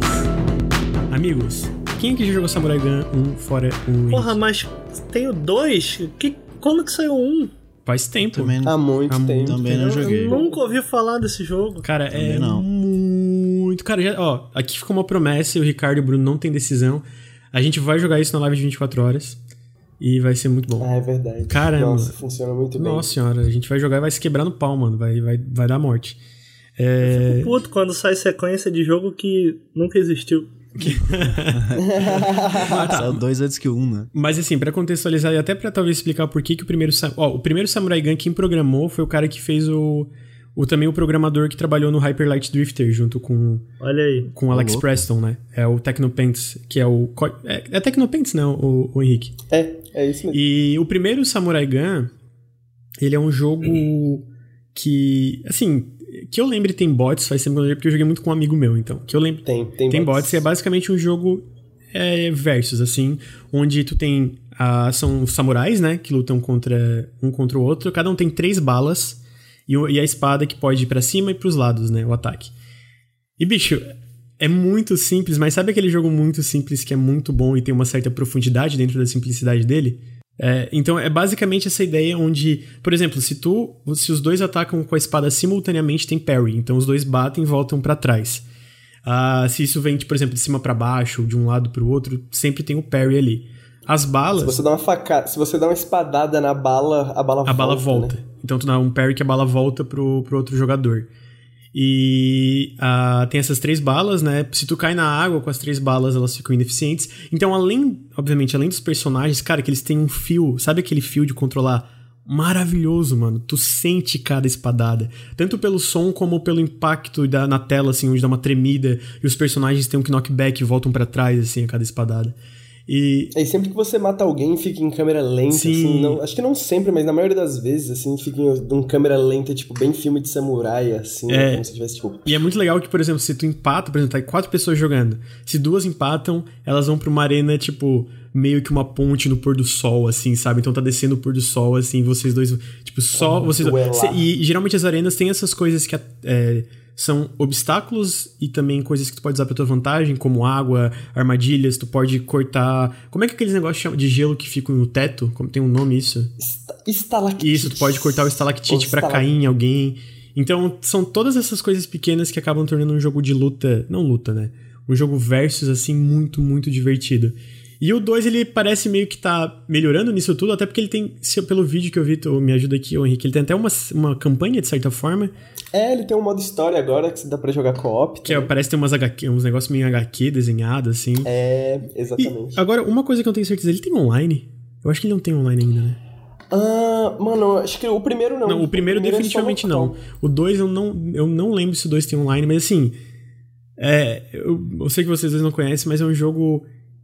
Amigos, quem aqui já jogou Samurai Gun 1 fora o Porra, mas tem o dois? Que, quando que saiu um? Faz tempo. Também, Há muito Há tempo. também não Eu- joguei. Eu nunca ouvi falar desse jogo. Cara, Também é não. muito. Cara, já- ó, aqui ficou uma promessa e o Ricardo e o Bruno não tem decisão. A gente vai jogar isso na live de 24 horas. E vai ser muito bom. Ah, é verdade. Caramba. Nossa, funciona muito bem. Nossa senhora, a gente vai jogar e vai se quebrar no pau, mano. Vai, vai, vai dar morte. É... Puto quando sai sequência de jogo que nunca existiu. Saiu <laughs> dois antes que um, né? Mas assim, pra contextualizar e até pra talvez explicar por que, que o primeiro. Ó, o primeiro Samurai Gun quem programou foi o cara que fez o. o também o programador que trabalhou no Hyper Light Drifter junto com, Olha aí. com o Alex louco. Preston, né? É o Technopaints, que é o. É, é Technopaints, não, o, o Henrique. É, é isso mesmo. E o primeiro Samurai Gun, ele é um jogo que, assim, que eu lembre tem bots, faz tempo que eu porque eu joguei muito com um amigo meu, então. Que eu lembro Tem, tem, tem bots e é basicamente um jogo é, versus, assim, onde tu tem. ah, são samurais, né? Que lutam contra um contra o outro. Cada um tem três balas. e, e a espada que pode ir pra cima e pros lados, né? O ataque. E, bicho, é muito simples, mas sabe aquele jogo muito simples que é muito bom e tem uma certa profundidade dentro da simplicidade dele? É, então é basicamente essa ideia onde, por exemplo, se tu, se os dois atacam com a espada simultaneamente tem parry, então os dois batem e voltam para trás. Uh, se isso vem, por exemplo, de cima para baixo, de um lado para o outro, sempre tem o parry ali. As balas. Se você dá uma facada, se você dá uma espadada na bala, a bala a volta. A bala volta. Né? Então tu dá um parry que a bala volta pro, pro outro jogador. E uh, tem essas três balas, né? Se tu cai na água com as três balas, elas ficam ineficientes. Então, além, obviamente, além dos personagens, cara, que eles têm um fio, sabe aquele fio de controlar? Maravilhoso, mano. Tu sente cada espadada. Tanto pelo som como pelo impacto da, na tela, assim, onde dá uma tremida e os personagens têm um knockback e voltam para trás, assim, a cada espadada. E... e sempre que você mata alguém, fica em câmera lenta, Sim. assim, não, acho que não sempre, mas na maioria das vezes, assim, fica em, em câmera lenta, tipo, bem filme de samurai, assim, é. como se tivesse, tipo... E é muito legal que, por exemplo, se tu empata, por exemplo, tá aí quatro pessoas jogando, se duas empatam, elas vão pra uma arena, tipo, meio que uma ponte no pôr do sol, assim, sabe? Então tá descendo o pôr do sol, assim, vocês dois, tipo, só... Vocês dois, e, e, geralmente as arenas têm essas coisas que... É, são obstáculos e também coisas que tu pode usar pra tua vantagem, como água, armadilhas, tu pode cortar. Como é que aqueles negócios de gelo que ficam no teto? Como tem um nome isso? Estalactite. Isso, tu pode cortar o estalactite para cair em alguém. Então, são todas essas coisas pequenas que acabam tornando um jogo de luta, não luta, né? Um jogo versus assim muito, muito divertido. E o 2, ele parece meio que tá melhorando nisso tudo, até porque ele tem, se, pelo vídeo que eu vi, tu me ajuda aqui, Henrique, ele tem até uma, uma campanha, de certa forma. É, ele tem um modo história agora que dá pra jogar co-op. Que é, parece ter umas HQ, uns negócios meio HQ desenhados, assim. É, exatamente. E, agora, uma coisa que eu tenho certeza, ele tem online? Eu acho que ele não tem online ainda, né? Ah, mano, acho que o primeiro não. Não, o primeiro, o primeiro é definitivamente é não. O 2 eu não, eu não lembro se o 2 tem online, mas assim. É, eu, eu sei que vocês dois não conhecem, mas é um jogo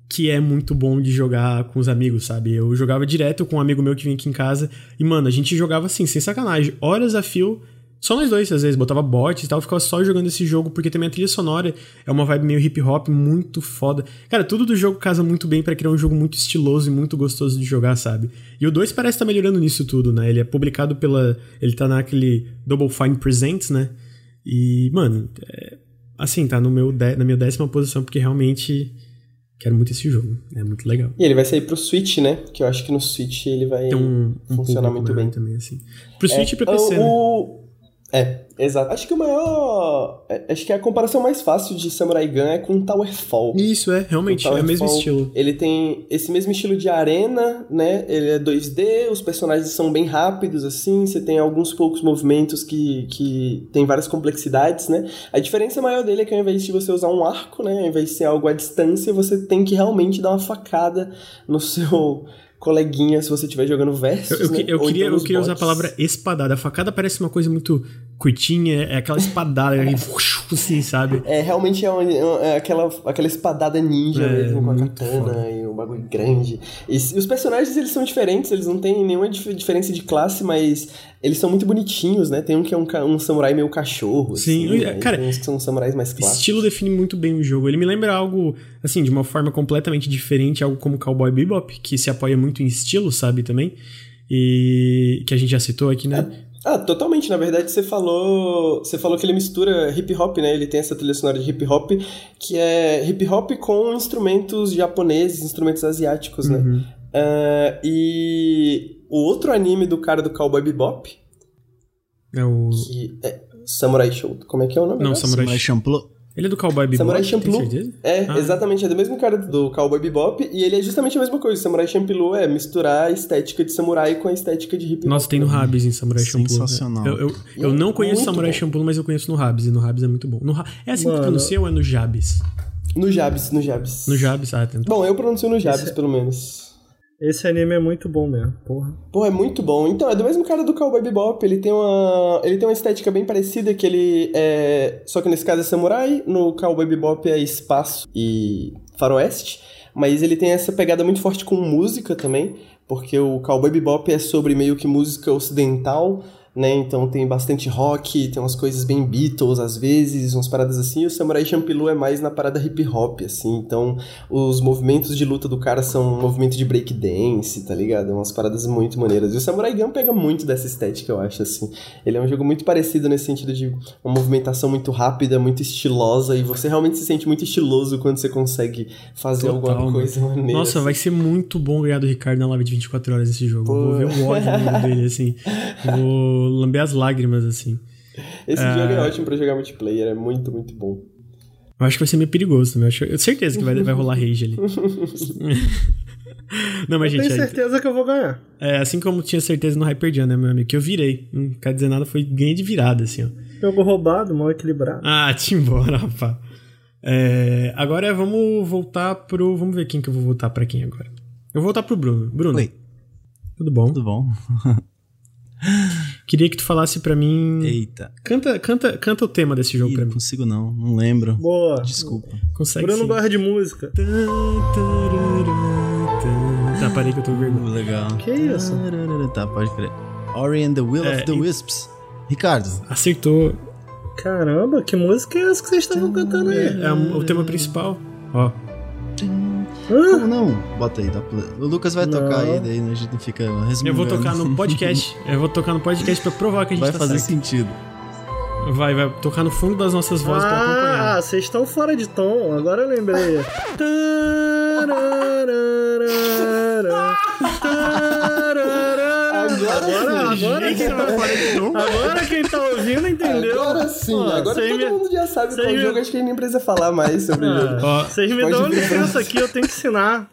que é muito bom de jogar com os amigos, sabe? Eu jogava direto com um amigo meu que vinha aqui em casa e, mano, a gente jogava assim, sem sacanagem, horas a fio, só nós dois, às vezes, botava bots e tal, ficava só jogando esse jogo, porque também a trilha sonora é uma vibe meio hip hop muito foda. Cara, tudo do jogo casa muito bem para criar um jogo muito estiloso e muito gostoso de jogar, sabe? E o 2 parece estar tá melhorando nisso tudo, né? Ele é publicado pela. Ele tá naquele Double Fine Presents, né? E, mano, é... assim, tá no meu de... na minha décima posição, porque realmente Quero muito esse jogo, é muito legal. E ele vai sair pro Switch, né? Que eu acho que no Switch ele vai um, um funcionar muito bem. Também, assim. Pro Switch é, e pro PC, o, né? É, exato. Acho que o maior. É, acho que a comparação mais fácil de Samurai Gun é com Towerfall. Isso, é, realmente, é o mesmo estilo. Ele tem esse mesmo estilo de arena, né? Ele é 2D, os personagens são bem rápidos, assim. Você tem alguns poucos movimentos que, que tem várias complexidades, né? A diferença maior dele é que ao invés de você usar um arco, né? Ao invés de ser algo à distância, você tem que realmente dar uma facada no <laughs> seu coleguinha se você estiver jogando versus. Eu, eu, né? eu queria, então eu queria usar a palavra espadada. A facada parece uma coisa muito curtinha, é aquela espadada é. assim, sabe? É, realmente é, uma, é aquela, aquela espadada ninja é, mesmo, com a katana foda. e o um bagulho grande. E, e, os personagens, eles são diferentes, eles não têm nenhuma dif diferença de classe, mas eles são muito bonitinhos, né? Tem um que é um, um samurai meio cachorro. Sim, assim, né? cara. Tem uns que são samurais mais clássicos. Estilo define muito bem o jogo. Ele me lembra algo, assim, de uma forma completamente diferente, algo como Cowboy Bebop, que se apoia muito em estilo, sabe, também. E que a gente já citou aqui, né? É. Ah, totalmente. Na verdade, você falou, você falou que ele mistura hip hop, né? Ele tem essa trilha sonora de hip hop que é hip hop com instrumentos japoneses, instrumentos asiáticos, né? uhum. né? Uh, e o outro anime do cara do Cowboy Bebop é o que é Samurai Show. Como é que é o nome? Não, Samurai, Samurai Champloo. Ele é do Cowboy Bebop? Samurai Champloo. É, ah. exatamente. É do mesmo cara do Cowboy Bebop. E ele é justamente a mesma coisa. Samurai Champloo é misturar a estética de samurai com a estética de hip hop. Nossa, tem no Rabs em Samurai Champloo. Sensacional. Eu, eu, eu não conheço Samurai Champloo, mas eu conheço no Rabs. E no Rabs é muito bom. No, é assim Mano. que pronuncia ou é no Jabs? No Jabs, no Jabs. No Jabs, ah, tenta. Bom, eu pronuncio no Jabs, Esse... pelo menos. Esse anime é muito bom mesmo, porra. Pô, é muito bom. Então, é do mesmo cara do Cowboy Bebop. Ele tem uma, ele tem uma estética bem parecida, que ele é... Só que nesse caso é samurai, no Cowboy Bebop é espaço e faroeste. Mas ele tem essa pegada muito forte com música também, porque o Cowboy Bebop é sobre meio que música ocidental, né? Então tem bastante rock, tem umas coisas bem Beatles às vezes, umas paradas assim. E o Samurai Champloo é mais na parada hip hop, assim. Então os movimentos de luta do cara são um movimento de break dance, tá ligado? Umas paradas muito maneiras. E o Samurai Gun pega muito dessa estética, eu acho, assim. Ele é um jogo muito parecido nesse sentido de uma movimentação muito rápida, muito estilosa, e você realmente se sente muito estiloso quando você consegue fazer Total, alguma coisa maneira. Nossa, assim. vai ser muito bom ganhar do Ricardo na live de 24 horas esse jogo. Pô. Vou ver o ódio <laughs> dele, assim. Vou lamber as lágrimas, assim. Esse jogo é ótimo pra jogar multiplayer, é muito, muito bom. Eu acho que vai ser meio perigoso também. Eu tenho certeza que vai, vai rolar rage ali. <laughs> não, mas, eu gente. Tenho certeza aí, que eu vou ganhar. É, assim como tinha certeza no Hyper Jam, né, meu amigo? Que eu virei. Não quer dizer nada, foi ganhei de virada, assim, ó. Jogo roubado, mal equilibrado. Ah, <laughs> te embora, rapaz. É, agora vamos voltar pro. Vamos ver quem que eu vou voltar pra quem agora. Eu vou voltar pro Bruno. Bruno. Oi. Tudo bom? Tudo bom. <laughs> Queria que tu falasse para mim. Eita. Canta, canta, canta o tema desse jogo Ih, pra mim. Não consigo não, não lembro. Boa. Desculpa. Consegue Bruno gosta de música. Tá, parei que eu tô vergonha. Uh, legal. Que isso? Tá, pode crer. Ori and the Will é, of the Wisps. Ricardo. Acertou. Caramba, que música é essa que vocês estavam cantando aí? É, é o tema principal. Ó. Não, não, bota aí. Dá pra... O Lucas vai não. tocar aí, daí a gente não fica resmungando. Eu vou tocar no podcast. <laughs> eu vou tocar no podcast pra provar que a gente vai tá fazer certo. sentido. Vai, vai tocar no fundo das nossas vozes ah, pra acompanhar. Ah, vocês estão fora de tom, agora eu lembrei. <laughs> Agora, agora, quem tá, agora quem tá ouvindo entendeu. Agora sim, Ó, agora todo me... mundo já sabe qual me... jogo, acho que a gente nem precisa falar mais sobre ah, o jogo. Vocês me dão licença aqui, eu tenho que ensinar.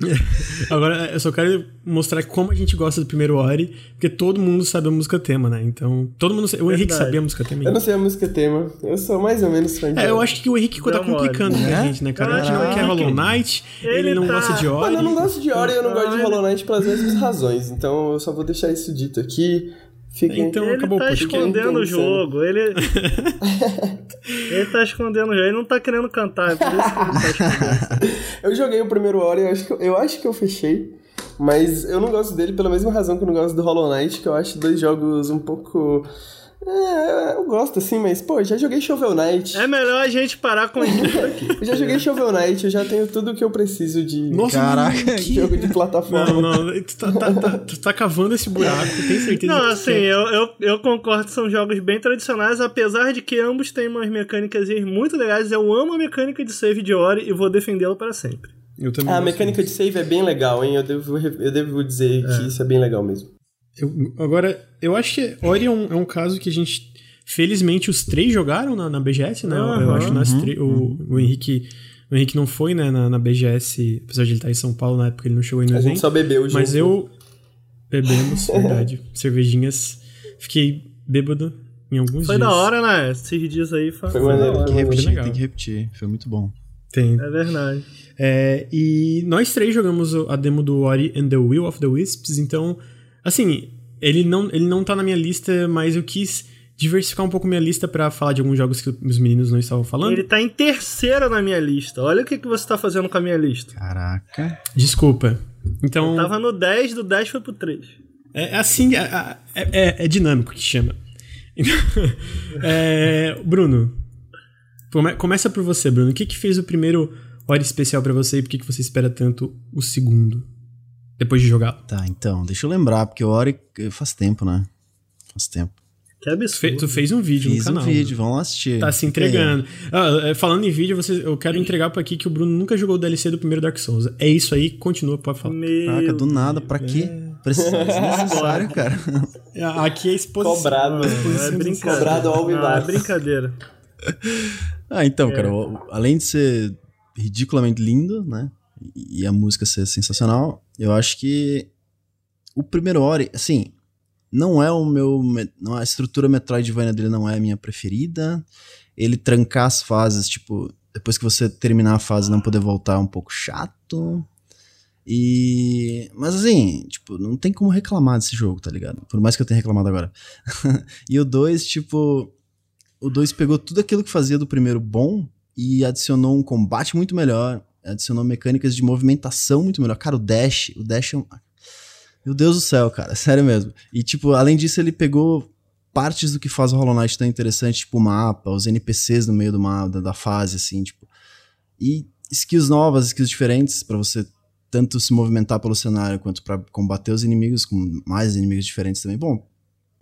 <laughs> Agora, eu só quero mostrar como a gente gosta do primeiro Ori, porque todo mundo sabe a música tema, né? Então, todo mundo. O Henrique sabia a música tema. Eu não sei a música tema. Eu sou mais ou menos fã de É, eu acho que o Henrique tá complicando com a gente, né, cara? a gente não quer Hollow Knight, ele, ele não tá... gosta de Ori. Mano, eu não gosto de Ori e eu não gosto de Hollow Knight pelas mesmas razões. Então, eu só vou deixar isso dito aqui. Fica então ele acabou tá escondendo o jogo. Ele... <laughs> ele tá escondendo o jogo. Ele não tá querendo cantar. É por isso que ele tá escondendo. <laughs> eu joguei o primeiro Ori, eu acho, que, eu acho que eu fechei. Mas eu não gosto dele pela mesma razão que eu não gosto do Hollow Knight, que eu acho dois jogos um pouco é, eu gosto assim, mas, pô, já joguei Shovel Knight. É melhor a gente parar com isso <laughs> aqui. eu já joguei Shovel Knight, eu já tenho tudo o que eu preciso de Nossa, Caraca, que jogo de plataforma. Não, não, tu tá, tá, tá, tu tá cavando esse buraco, tem certeza Não, assim, eu, eu, eu concordo que são jogos bem tradicionais, apesar de que ambos têm umas mecânicas muito legais. Eu amo a mecânica de save de Ori e vou defendê-la para sempre. Eu também ah, a mecânica de save é bem legal, hein? Eu devo, eu devo dizer é. que isso é bem legal mesmo. Eu, agora, eu acho que Ori é um, é um caso que a gente Felizmente os três jogaram na, na BGS, né? Uhum, eu acho que uhum, o, o Henrique. O Henrique não foi, né, na, na, BGS, apesar de ele estar em São Paulo na época, ele não chegou aí no A evento, gente só bebeu junto. Mas eu. Bebemos, <laughs> verdade. Cervejinhas. Fiquei bêbado em alguns foi dias. Foi da hora, né? Esses dias aí foi, foi maneiro. Tem que repetir, tem que repetir. Foi muito bom. Tem. É verdade. É, e nós três jogamos a demo do Ori and the Will of the Wisps, então, assim, ele não, ele não tá na minha lista, mas eu quis diversificar um pouco minha lista para falar de alguns jogos que os meninos não estavam falando. Ele tá em terceiro na minha lista. Olha o que, que você tá fazendo com a minha lista. Caraca. Desculpa. Então. Eu tava no 10, do 10 foi pro 3. É, é assim, é, é, é, é dinâmico que chama. <laughs> é, Bruno, começa por você, Bruno. O que, que fez o primeiro hora especial para você e por que, que você espera tanto o segundo? Depois de jogar? Tá, então, deixa eu lembrar, porque o Ori faz tempo, né? Faz tempo. Que absurdo. Tu fez um vídeo Fiz no canal. um vídeo, vamos lá assistir. Tá se entregando. Ah, é, falando em vídeo, você, eu quero entregar pra aqui que o Bruno nunca jogou o DLC do primeiro Dark Souls. É isso aí, continua, pode falar. Meu Caraca, do nada, pra quê? É. Precisa, necessário, cara. É, aqui é exposição. Cobrado. É, brincadeira. Cobrado ao vivo. é brincadeira. ah, então, é. cara, além de ser ridiculamente lindo, né? E a música ser sensacional, eu acho que o primeiro Ori, assim, não é o meu. Não, a estrutura Metroidvania dele não é a minha preferida. Ele trancar as fases, tipo, depois que você terminar a fase não poder voltar é um pouco chato. E. Mas assim, tipo, não tem como reclamar desse jogo, tá ligado? Por mais que eu tenha reclamado agora. <laughs> e o 2, tipo. O 2 pegou tudo aquilo que fazia do primeiro bom e adicionou um combate muito melhor. Adicionou mecânicas de movimentação muito melhor. Cara, o Dash. O Dash é um Meu Deus do céu, cara, <laughs> sério mesmo. E, tipo, além disso, ele pegou partes do que faz o Hollow Knight tão interessante, tipo o mapa, os NPCs no meio do mapa, da fase, assim, tipo. E skills novas, skills diferentes para você tanto se movimentar pelo cenário quanto para combater os inimigos com mais inimigos diferentes também. Bom,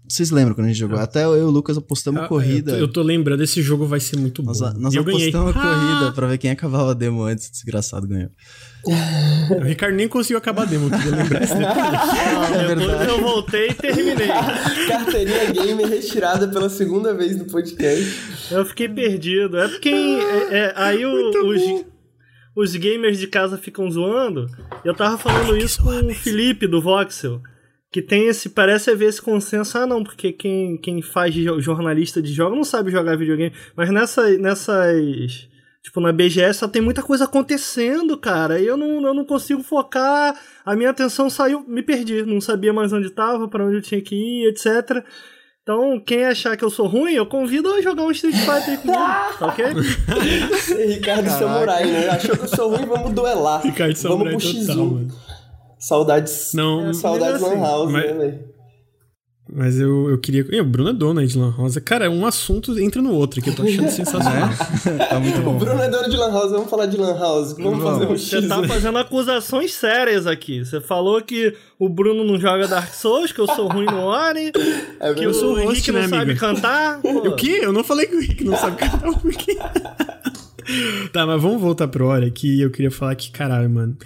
vocês lembram quando a gente jogou? Ah. Até eu e o Lucas apostamos ah, corrida. Eu tô, eu tô, lembrando, esse jogo vai ser muito bom. Nós, nós e apostamos corrida pra ver quem acabava a demo antes. Desgraçado ganhou. <laughs> o Ricardo nem conseguiu acabar a demo, queria lembrar esse <laughs> é depois eu voltei e terminei. <laughs> Carteirinha game retirada pela segunda vez no podcast. Eu fiquei perdido. É porque é, é, aí o, os, os gamers de casa ficam zoando. Eu tava falando Ai, isso com o Felipe do Voxel que tem esse, parece haver esse consenso, ah não, porque quem, quem faz jornalista de jogos não sabe jogar videogame, mas nessa, nessas, tipo, na BGS só tem muita coisa acontecendo, cara, e eu não, eu não consigo focar, a minha atenção saiu, me perdi, não sabia mais onde tava, para onde eu tinha que ir, etc., então, quem achar que eu sou ruim, eu convido a jogar um Street Fighter comigo, tá ok? <laughs> Ricardo Caraca. Samurai, né? Achou que eu sou ruim, vamos duelar. Ricardo Samurai vamos pro X1. Mano. Saudades. Não, é, saudades assim, Lan House, mas, né, velho? Mas eu, eu queria. o Bruno é dona de Lan House. Cara, um assunto entra no outro que eu tô achando <laughs> sensacional. tá muito bom. O Bruno é dono de Lan House, vamos falar de Lan House. Vamos, fazer um Você tá fazendo acusações sérias aqui. Você falou que o Bruno não joga Dark Souls, que eu sou ruim no Ori, <laughs> é que eu sou o Henrique né, não amigo? sabe cantar. O quê? Eu não falei que o Henrique não sabe cantar. O quê? <laughs> tá, mas vamos voltar pro Ori que eu queria falar que, caralho, mano.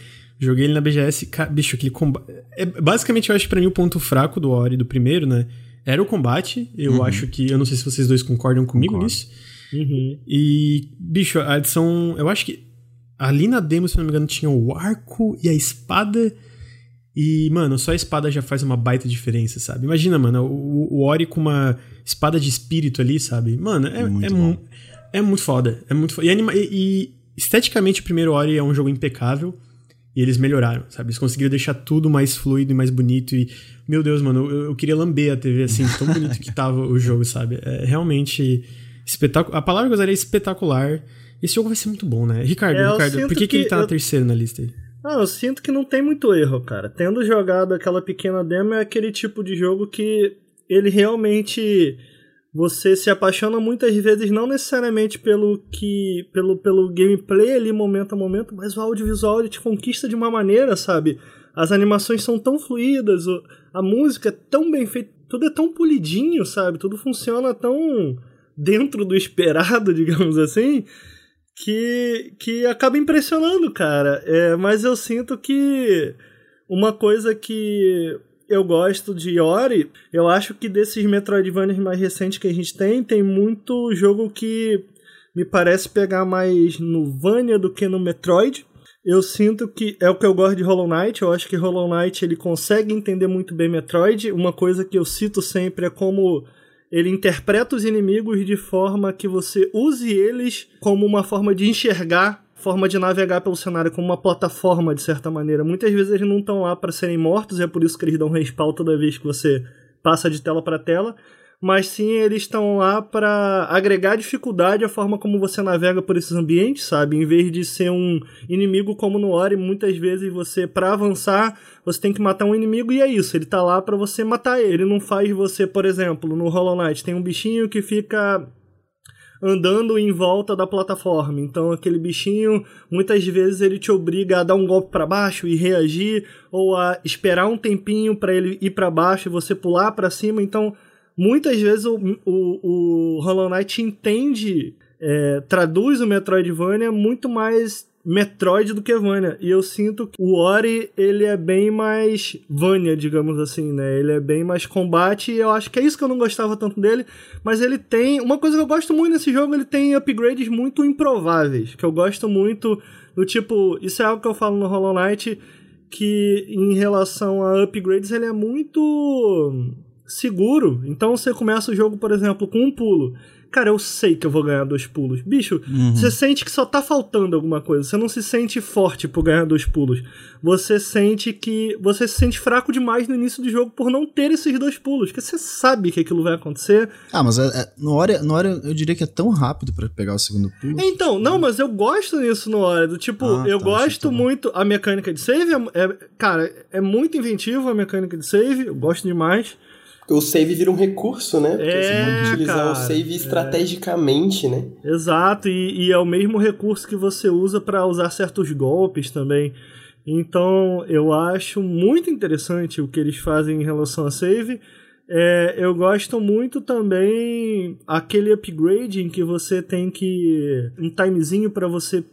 Joguei ele na BGS, bicho, aquele combate. É, basicamente, eu acho pra mim o ponto fraco do Ori do primeiro, né? Era o combate. Eu uhum. acho que. Eu não sei se vocês dois concordam comigo Concordo. nisso. Uhum. E, bicho, a adição. Eu acho que. Ali na demo, se não me engano, tinha o arco e a espada. E, mano, só a espada já faz uma baita diferença, sabe? Imagina, mano, o, o Ori com uma espada de espírito ali, sabe? Mano, é, muito, é, mu é muito foda. É muito foda. E, anima e, e esteticamente, o primeiro Ori é um jogo impecável. E eles melhoraram, sabe? Eles conseguiram deixar tudo mais fluido e mais bonito. E, meu Deus, mano, eu, eu queria lamber a TV assim, tão bonito que tava o jogo, sabe? É realmente espetacular. A palavra que eu usaria é espetacular. Esse jogo vai ser muito bom, né? Ricardo, é, Ricardo, por que, que, que ele tá eu... terceiro na lista aí? Ah, eu sinto que não tem muito erro, cara. Tendo jogado aquela pequena demo, é aquele tipo de jogo que ele realmente você se apaixona muitas vezes não necessariamente pelo que pelo, pelo gameplay ali momento a momento, mas o audiovisual ele te conquista de uma maneira, sabe? As animações são tão fluídas, a música é tão bem feita, tudo é tão polidinho, sabe? Tudo funciona tão dentro do esperado, <laughs> digamos assim, que que acaba impressionando, cara. É, mas eu sinto que uma coisa que eu gosto de Ori. Eu acho que desses Metroidvanias mais recentes que a gente tem, tem muito jogo que me parece pegar mais no Vania do que no Metroid. Eu sinto que é o que eu gosto de Hollow Knight. Eu acho que Hollow Knight ele consegue entender muito bem Metroid. Uma coisa que eu cito sempre é como ele interpreta os inimigos de forma que você use eles como uma forma de enxergar forma de navegar pelo cenário como uma plataforma, de certa maneira. Muitas vezes eles não estão lá para serem mortos, é por isso que eles dão respawn toda vez que você passa de tela para tela, mas sim eles estão lá para agregar dificuldade à forma como você navega por esses ambientes, sabe? Em vez de ser um inimigo como no Ori, muitas vezes você para avançar, você tem que matar um inimigo e é isso, ele tá lá para você matar ele, ele não faz você, por exemplo, no Hollow Knight tem um bichinho que fica andando em volta da plataforma. Então aquele bichinho, muitas vezes ele te obriga a dar um golpe para baixo e reagir ou a esperar um tempinho para ele ir para baixo e você pular para cima. Então muitas vezes o, o, o Hollow Knight entende, é, traduz o Metroidvania muito mais Metroid do que Vania. E eu sinto que o Ori, ele é bem mais Vania, digamos assim, né? Ele é bem mais combate e eu acho que é isso que eu não gostava tanto dele. Mas ele tem... Uma coisa que eu gosto muito nesse jogo, ele tem upgrades muito improváveis. Que eu gosto muito do tipo... Isso é algo que eu falo no Hollow Knight, que em relação a upgrades, ele é muito seguro. Então você começa o jogo, por exemplo, com um pulo. Cara, eu sei que eu vou ganhar dois pulos. Bicho, Uhum. você sente que só tá faltando alguma coisa. Você não se sente forte por ganhar dois pulos. Você sente que. Você se sente fraco demais no início do jogo por não ter esses dois pulos. Porque você sabe que aquilo vai acontecer. Ah, mas é, é, no, hora, no hora eu diria que é tão rápido pra pegar o segundo pulo. Então, não, mas eu gosto nisso no hora. Do tipo, Ah, eu tá, gosto muito. A mecânica de save é, é- Cara, é muito inventiva a mecânica de save. Eu gosto demais. O save vira um recurso, né? Porque É, você pode utilizar cara, o save estrategicamente, né? Exato, e, e é o mesmo recurso que você usa para usar certos golpes também. Então, eu acho muito interessante o que eles fazem em relação a save. É, eu gosto muito também aquele upgrade em que você tem que um timezinho para você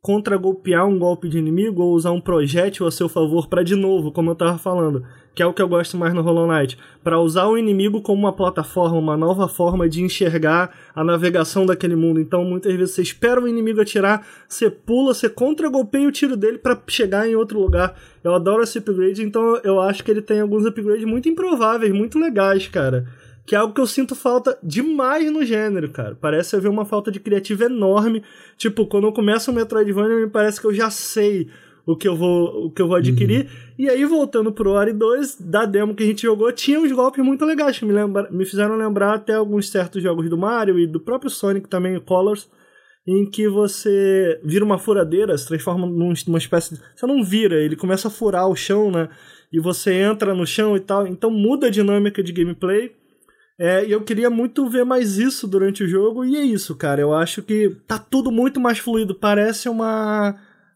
contra-golpear um golpe de inimigo ou usar um projétil a seu favor para de novo, como eu tava falando, que é o que eu gosto mais no Hollow Knight, para usar o inimigo como uma plataforma, uma nova forma de enxergar a navegação daquele mundo. Então, muitas vezes você espera o inimigo atirar, você pula, você contra-golpeia o tiro dele para chegar em outro lugar. Eu adoro esse upgrade, então eu acho que ele tem alguns upgrades muito improváveis, muito legais, cara. Que é algo que eu sinto falta demais no gênero, cara. Parece haver uma falta de criativa enorme. Tipo, quando eu começo o Metroidvania, me parece que eu já sei o que eu vou, o que eu vou adquirir. E aí, voltando pro Ori 2, da demo que a gente jogou, tinha uns golpes muito legais que me, lembra, me fizeram lembrar até alguns certos jogos do Mario e do próprio Sonic também, o Colors, em que você vira uma furadeira, se transforma num- numa espécie de... Você não vira, ele começa a furar o chão, né? E você entra no chão e tal. Então muda a dinâmica de gameplay. É, e eu queria muito ver mais isso durante o jogo, e é isso, cara. Eu acho que tá tudo muito mais fluido. Parece uma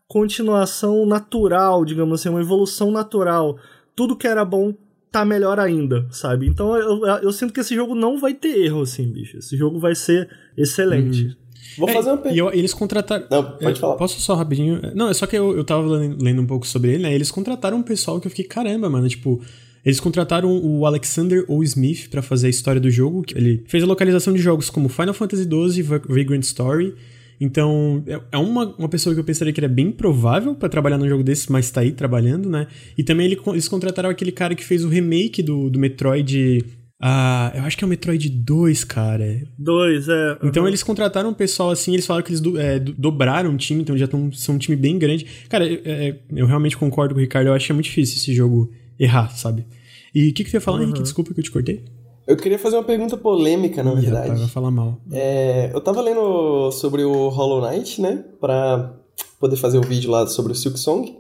continuação natural, digamos assim, uma evolução natural. Tudo que era bom tá melhor ainda, sabe? Então eu, eu, sinto que esse jogo não vai ter erro, assim, bicho. Esse jogo vai ser excelente. Vou É, fazer uma E eu- eles contrataram. Não, pode É, falar. Posso só rapidinho? Não, é só que eu, eu tava lendo, lendo um pouco sobre ele, né? Eles contrataram um pessoal que eu fiquei, caramba, mano. Tipo, eles contrataram o Alexander O. Smith pra fazer a história do jogo. que Ele fez a localização de jogos como Final Fantasy XII, Va- Vagrant Story. Então, é- é uma, uma pessoa que eu pensaria que era bem provável pra trabalhar num jogo desse, mas tá aí trabalhando, né? E também ele- eles contrataram aquele cara que fez o remake do, do Metroid. Ah, eu acho que é o Metroid 2, cara. Dois, é. Então uhum. eles contrataram um pessoal assim, eles falaram que eles do- é, do- dobraram o time, então já tão, são um time bem grande. Cara, é- é, eu realmente concordo com o Ricardo, eu acho que é muito difícil esse jogo errar, sabe? E o que, que você ia falar, Henrique? Desculpa que eu te cortei. Eu queria fazer uma pergunta polêmica, na Ih, rapaz, verdade. vai falar mal. É, eu tava lendo sobre o Hollow Knight, né? Pra poder fazer o vídeo lá sobre o Silk Song.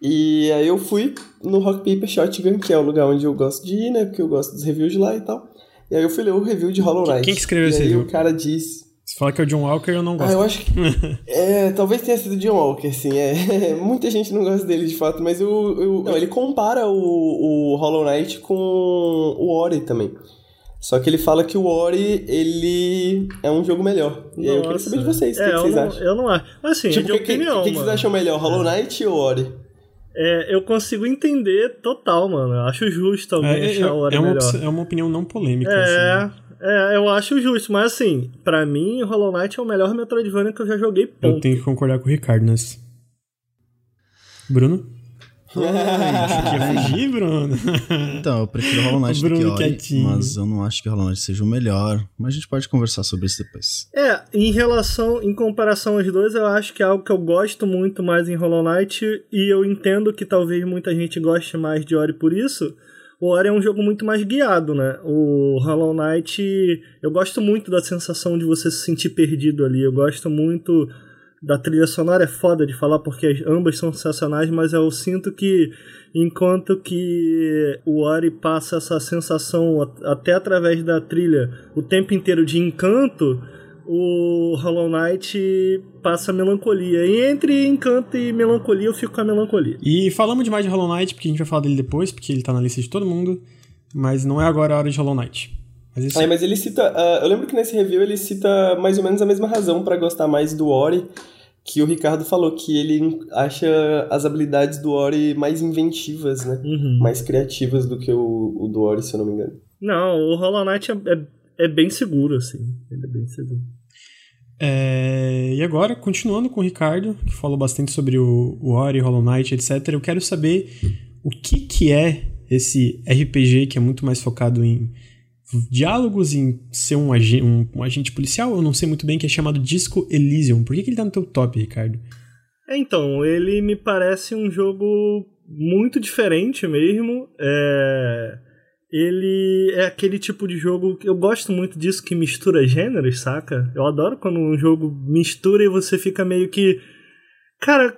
E aí eu fui no Rock Paper Shotgun, que é o lugar onde eu gosto de ir, né? Porque eu gosto dos reviews de lá e tal. E aí eu fui ler o review de Hollow Knight. Quem que escreveu e esse aí review? o cara diz... Falar que é o John Walker, eu não Ah, gosto. eu acho que... <laughs> é, talvez tenha sido John Walker, sim. É, <laughs> muita gente não gosta dele, de fato. Mas eu, eu- não, ele compara o, o Hollow Knight com o Ori também. Só que ele fala que o Ori, ele é um jogo melhor. E aí eu queria saber de vocês, o que, É, que eu vocês não, acham? Eu não acho. Mas assim, Tipo, é o de que, que, opinião, que, que vocês acham melhor, Hollow Knight ou Ori? É, eu consigo entender total, mano. Eu acho justo alguém É, é, achar o Ori é uma, melhor. opção- é uma opinião não polêmica. É, assim. É, eu acho justo, mas assim, pra mim, Hollow Knight é o melhor Metroidvania que eu já joguei, Eu ponto. tenho que concordar com o Ricardo nessa. Bruno? Ai, você quer fugir, Bruno? Então, eu prefiro Hollow Knight do que Bruno Ori, quietinho. mas eu não acho que Hollow Knight seja o melhor. Mas a gente pode conversar sobre isso depois. É, em relação, em comparação aos dois, eu acho que é algo que eu gosto muito mais em Hollow Knight e eu entendo que talvez muita gente goste mais de Ori por isso. O Ori é um jogo muito mais guiado, né? O Hollow Knight, eu gosto muito da sensação de você se sentir perdido ali. Eu gosto muito da trilha sonora, é foda de falar porque as- ambas são sensacionais, mas eu sinto que enquanto que o Ori passa essa sensação até através da trilha o tempo inteiro de encanto, o Hollow Knight passa melancolia. E entre encanto e melancolia, eu fico com a melancolia. E falamos demais de Hollow Knight, porque a gente vai falar dele depois, porque ele tá na lista de todo mundo. Mas não é agora a hora de Hollow Knight. Mas isso Aí, mas ele cita. ah, eu lembro que nesse review ele cita mais ou menos a mesma razão pra gostar mais do Ori. Que o Ricardo falou que ele acha as habilidades do Ori mais inventivas, né? Uhum. Mais criativas do que o, o do Ori, se eu não me engano. Não, o Hollow Knight é, é, é bem seguro, assim. Ele é bem seguro. É, e agora, continuando com o Ricardo, que falou bastante sobre o, o Ori, Hollow Knight, etc., eu quero saber o que, que é esse RPG que é muito mais focado em diálogos, em ser um, um, um, agente policial, eu não sei muito bem, que é chamado Disco Elysium. Por que, que ele tá no teu top, Ricardo? É, então, ele me parece um jogo muito diferente mesmo. É... Ele é aquele tipo de jogo que eu gosto muito disso que mistura gêneros, saca? Eu adoro quando um jogo mistura e você fica meio que. Cara,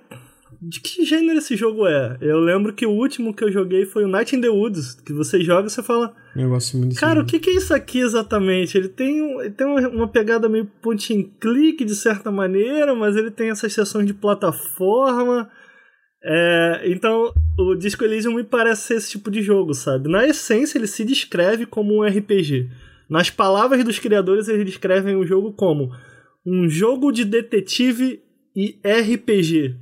de que gênero esse jogo é? Eu lembro que o último que eu joguei foi o Night in the Woods, que você joga e você fala. Eu gosto muito desse Cara, jogo. o que, é isso aqui exatamente? Ele tem, um, ele tem uma pegada meio point and click de certa maneira, mas ele tem essas sessões de plataforma. É, então, o Disco Elysium me parece ser esse tipo de jogo, sabe? Na essência, ele se descreve como um RPG. Nas palavras dos criadores, eles descrevem o jogo como um jogo de detetive e RPG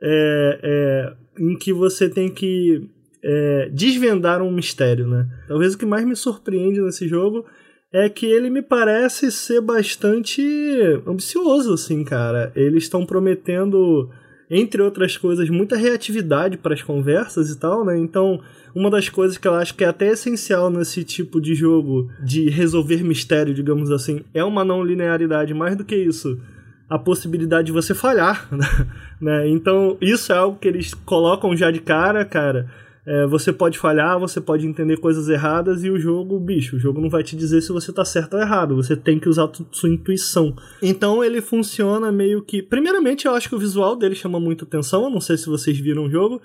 é, é, em que você tem que é, desvendar um mistério, né? Talvez o que mais me surpreende nesse jogo é que ele me parece ser bastante ambicioso, assim, cara. Eles estão prometendo, entre outras coisas, muita reatividade para as conversas e tal, né? Então, uma das coisas que eu acho que é até essencial nesse tipo de jogo de resolver mistério, digamos assim, é uma não linearidade. Mais do que isso, a possibilidade de você falhar, <laughs> né? Então, isso é algo que eles colocam já de cara, cara. É, você pode falhar, você pode entender coisas erradas e o jogo, bicho, o jogo não vai te dizer se você tá certo ou errado. Você tem que usar sua intuição. Então ele funciona meio que. Primeiramente, eu acho que o visual dele chama muita atenção. Eu não sei se vocês viram o jogo,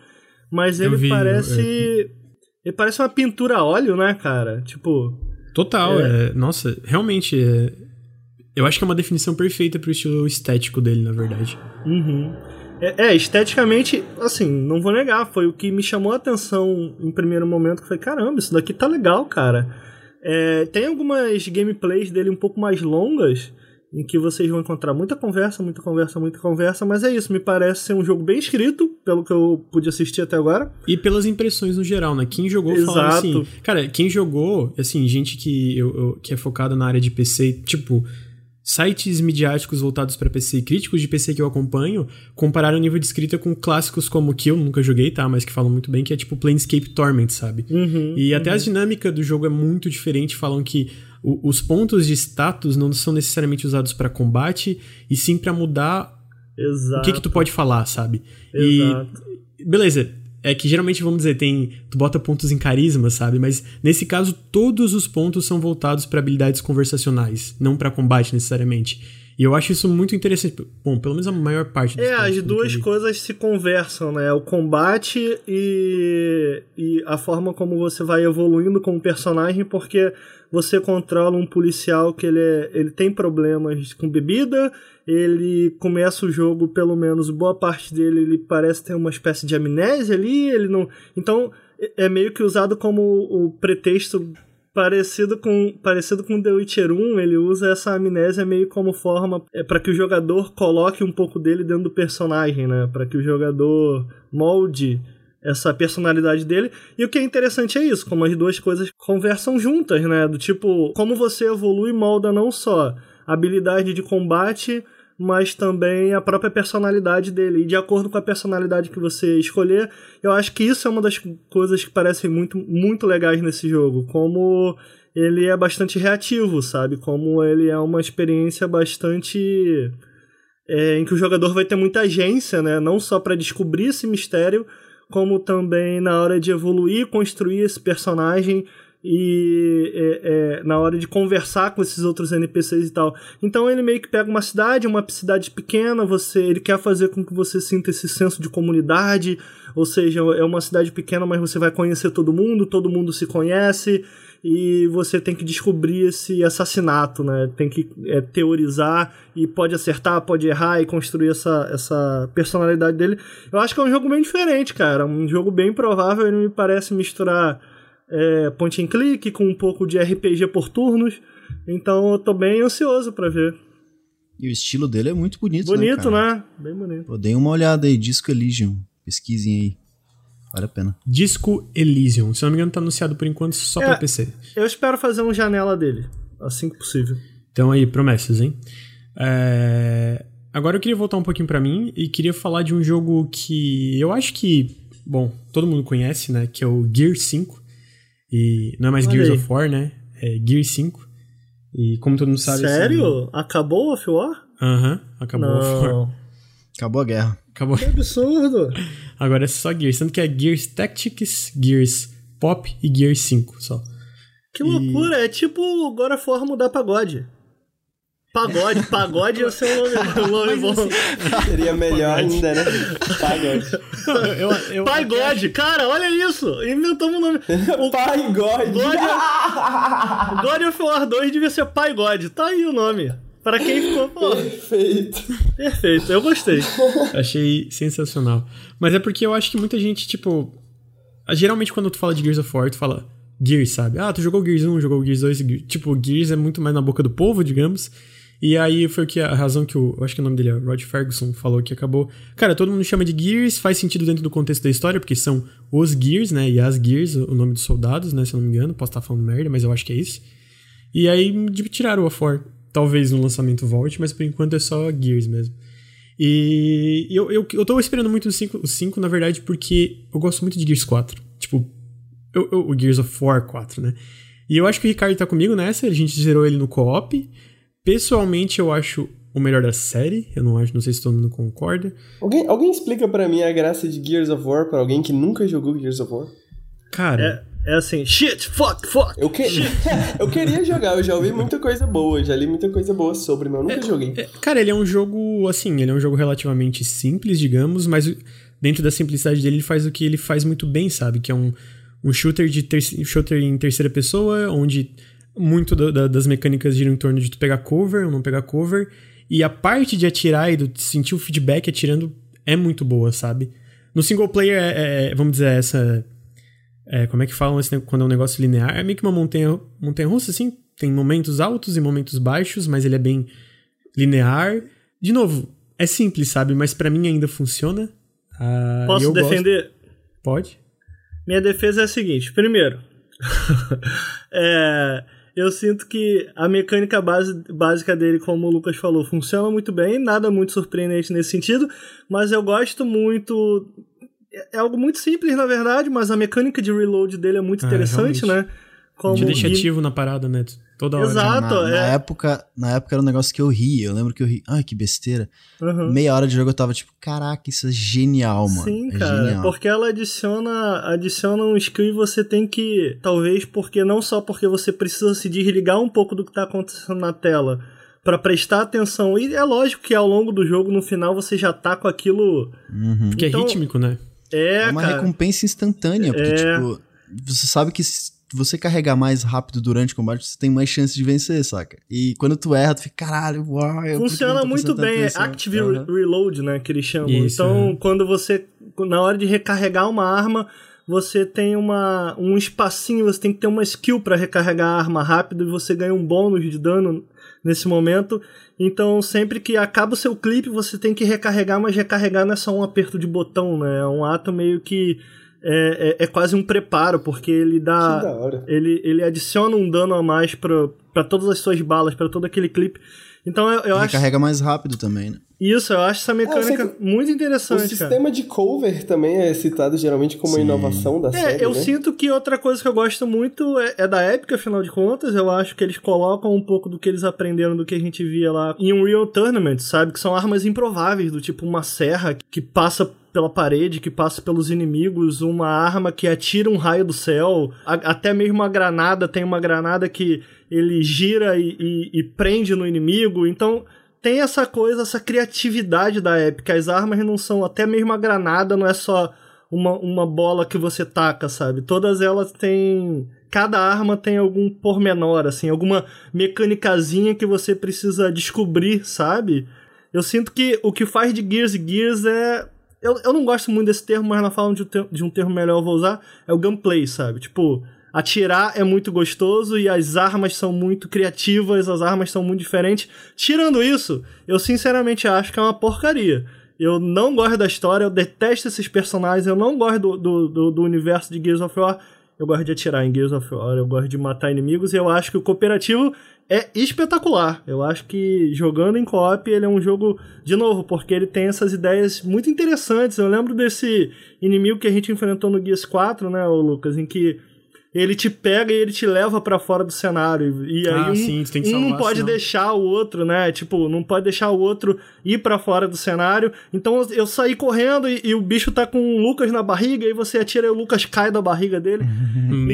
mas ele vi, parece. é. Ele parece uma pintura a óleo, né, cara? Tipo. Total, é... nossa, realmente. É... Eu acho que é uma definição perfeita pro estilo estético dele, na verdade. Uhum. É, é, esteticamente, assim, não vou negar, foi o que me chamou a atenção em primeiro momento, que foi, caramba, isso daqui tá legal, cara. É, tem algumas gameplays dele um pouco mais longas, em que vocês vão encontrar muita conversa, muita conversa, muita conversa, mas é isso, me parece ser um jogo bem escrito, pelo que eu pude assistir até agora. E pelas impressões no geral, né? Quem jogou Exato. assim. Cara, quem jogou, assim, gente que, eu, eu, que é focada na área de PC, tipo, sites midiáticos voltados para PC e críticos de PC que eu acompanho compararam o nível de escrita com clássicos como que eu nunca joguei, tá? Mas que falam muito bem, que é tipo Planescape Torment, sabe? Uhum, e até uhum. as dinâmicas do jogo é muito diferente, falam que o, os pontos de status não são necessariamente usados para combate, e sim para mudar Exato. o que que tu pode falar, sabe? Exato. E beleza, é que geralmente, vamos dizer, tem. Tu bota pontos em carisma, sabe? Mas nesse caso, todos os pontos são voltados para habilidades conversacionais, não para combate necessariamente. E eu acho isso muito interessante. Bom, pelo menos a maior parte É, as pelo duas coisas se conversam, né? O combate e, e a forma como você vai evoluindo como personagem, porque você controla um policial que ele, é, ele tem problemas com bebida, ele começa o jogo, pelo menos boa parte dele, ele parece ter uma espécie de amnésia ali, ele não... Então, é meio que usado como o pretexto parecido com parecido com The Witcher 1, ele usa essa amnésia meio como forma é, para que o jogador coloque um pouco dele dentro do personagem, né? Para que o jogador molde essa personalidade dele. E o que é interessante é isso, como as duas coisas conversam juntas, né? Do tipo, como você evolui molda não só habilidade de combate, mas também a própria personalidade dele. E de acordo com a personalidade que você escolher, eu acho que isso é uma das coisas que parecem muito, muito legais nesse jogo. Como ele é bastante reativo, sabe? Como ele é uma experiência bastante. É, em que o jogador vai ter muita agência, né? Não só para descobrir esse mistério, como também na hora de evoluir, construir esse personagem e é, é, na hora de conversar com esses outros NPCs e tal. Então ele meio que pega uma cidade, uma cidade pequena, você, ele quer fazer com que você sinta esse senso de comunidade, ou seja, é uma cidade pequena, mas você vai conhecer todo mundo, todo mundo se conhece e você tem que descobrir esse assassinato, né? Tem que é, teorizar e pode acertar, pode errar e construir essa, essa personalidade dele. Eu acho que é um jogo bem diferente, cara. Um jogo bem provável. Ele me parece misturar é, point and click com um pouco de RPG por turnos. Então eu tô bem ansioso para ver. E o estilo dele é muito bonito, Bonito, né? cara? né? Bem bonito. Pô, deem uma olhada aí, Disco Elysium. Pesquisem aí. Vale a pena. Disco Elysium. Se não me engano, tá anunciado por enquanto só É. pra PC. Eu espero fazer um janela dele, assim que possível. Então aí, promessas, hein? É, Agora eu queria voltar um pouquinho pra mim e queria falar de um jogo que eu acho que, bom, todo mundo conhece, né? Que é o Gear 5. E não é mais Olha Gears aí. of War, né? é Gear 5. E como todo mundo sabe... Sério? Assim, Acabou o Off War? Aham, uh -huh, acabou o Off War. Acabou a guerra. Acabou. Que absurdo! <laughs> Agora é só Gears, tanto que é Gears Tactics, Gears Pop e Gears 5 só. Que loucura, e... é tipo of War mudar pagode. Pagode, pagode é o seu nome, <laughs> nome bom. Assim, seria melhor ainda, né? Pagode. Eu, eu, Pagode, cara, olha isso! Inventamos o nome. O Pagode. God, <laughs> God of War 2 devia ser Pagode. Tá aí o nome. Para quem ficou, pô. Perfeito. Perfeito, eu gostei. Achei sensacional. Mas é porque eu acho que muita gente, tipo. Geralmente quando tu fala de Gears of War, tu fala Gears, sabe? Ah, tu jogou Gears 1, jogou Gears 2. Tipo, Gears é muito mais na boca do povo, digamos. E aí foi o que a razão que o. Eu acho que o nome dele é Rod Ferguson falou que acabou. Cara, todo mundo chama de Gears, faz sentido dentro do contexto da história, porque são os Gears, né? E as Gears, o nome dos soldados, né? Se eu não me engano. Posso estar falando merda, mas eu acho que é isso. E aí tiraram o War. Talvez no lançamento volte, mas por enquanto é só Gears mesmo. E eu, eu, eu tô esperando muito o 5, o 5, na verdade, porque eu gosto muito de Gears 4. Tipo, eu, eu, o Gears of War 4, né? E eu acho que o Ricardo tá comigo nessa, a gente zerou ele no co-op. Pessoalmente, eu acho o melhor da série. Eu não acho, não sei se todo mundo concorda. Alguém, alguém explica para mim a graça de Gears of War para alguém que nunca jogou Gears of War? Cara. É, é assim, shit, fuck, fuck. Eu, que... <laughs> eu queria jogar, eu já ouvi muita coisa boa, já li muita coisa boa sobre, mas eu nunca é, joguei. É, cara, ele é um jogo, assim, ele é um jogo relativamente simples, digamos, mas dentro da simplicidade dele, ele faz o que ele faz muito bem, sabe? Que é um, um shooter, de ter... shooter em terceira pessoa, onde muito da, da, das mecânicas giram em torno de tu pegar cover ou não pegar cover. E a parte de atirar e de sentir o feedback atirando é muito boa, sabe? No single player, é, é, vamos dizer, essa. É, como é que falam esse, quando é um negócio linear? É meio que uma montanha, montanha russa, assim. Tem momentos altos e momentos baixos, mas ele é bem linear. De novo, é simples, sabe? Mas para mim ainda funciona. Uh, Posso defender? Gosto. Pode. Minha defesa é a seguinte: primeiro, <laughs> é, eu sinto que a mecânica base, básica dele, como o Lucas falou, funciona muito bem, nada muito surpreendente nesse sentido, mas eu gosto muito. É algo muito simples, na verdade, mas a mecânica de reload dele é muito é, interessante, né? Como Te deixa ativo na parada, né? Toda hora. Exato. Na, é. na, época, na época era um negócio que eu ria. Eu lembro que eu ri. Ai, que besteira. Uhum. Meia hora de jogo eu tava tipo, caraca, isso é genial, mano. Sim, é cara. Genial. Porque ela adiciona, adiciona um skill e você tem que. Talvez porque não só porque você precisa se desligar um pouco do que tá acontecendo na tela para prestar atenção. E é lógico que ao longo do jogo, no final, você já tá com aquilo. Uhum. Porque é então, é rítmico, né? É, é uma cara. recompensa instantânea, porque, é... tipo, você sabe que você carregar mais rápido durante o combate, você tem mais chance de vencer, saca? E quando tu erra, tu fica, caralho, uau. Funciona muito bem, é Active uhum. Reload, né, que eles chamam. Isso, então, é. quando você, na hora de recarregar uma arma, você tem uma, um espacinho, você tem que ter uma skill para recarregar a arma rápido e você ganha um bônus de dano nesse momento. Então, sempre que acaba o seu clipe, você tem que recarregar, mas recarregar não é só um aperto de botão, né? É um ato meio que é, é, é, quase um preparo, porque ele dá. Ele, ele adiciona um dano a mais para todas as suas balas, para todo aquele clipe. Então eu, eu ele acho. carrega mais rápido também, né? Isso, eu acho essa mecânica é, muito interessante. O sistema cara. de cover também é citado geralmente como Sim. uma inovação da é, série. Eu né? sinto que outra coisa que eu gosto muito é, é, da Epic, afinal de contas. Eu acho que eles colocam um pouco do que eles aprenderam do que a gente via lá em um Real Tournament, sabe? Que são armas improváveis, do tipo uma serra que passa pela parede, que passa pelos inimigos, uma arma que atira um raio do céu, a, até mesmo uma granada, tem uma granada que ele gira e, e, e prende no inimigo. Então tem essa coisa, essa criatividade da Epic. As armas não são, até mesmo a granada não é só uma, uma bola que você taca, sabe? Todas elas têm. Cada arma tem algum pormenor, assim, alguma mecânicazinha que você precisa descobrir, sabe? Eu sinto que o que faz de Gears Gears é. Eu, eu não gosto muito desse termo, mas na falando de um, termo, de um termo melhor eu vou usar. É o gunplay, sabe? Tipo, Atirar é muito gostoso e as armas são muito criativas, as armas são muito diferentes. Tirando isso, eu sinceramente acho que é uma porcaria. Eu não gosto da história, eu detesto esses personagens, eu não gosto do, do, do, do universo de Gears of War. Eu gosto de atirar em Gears of War, eu gosto de matar inimigos e eu acho que o cooperativo é espetacular. Eu acho que jogando em co-op ele é um jogo, de novo, porque ele tem essas ideias muito interessantes. Eu lembro desse inimigo que a gente enfrentou no Gears 4, né, Lucas, em que ele te pega e ele te leva para fora do cenário. E aí Ah, um, sim, tem que um não pode senão- deixar o outro, né? Tipo, não pode deixar o outro ir para fora do cenário. Então eu- saí correndo e, e o bicho tá com o Lucas na barriga, e você atira e o Lucas cai da barriga dele. <laughs>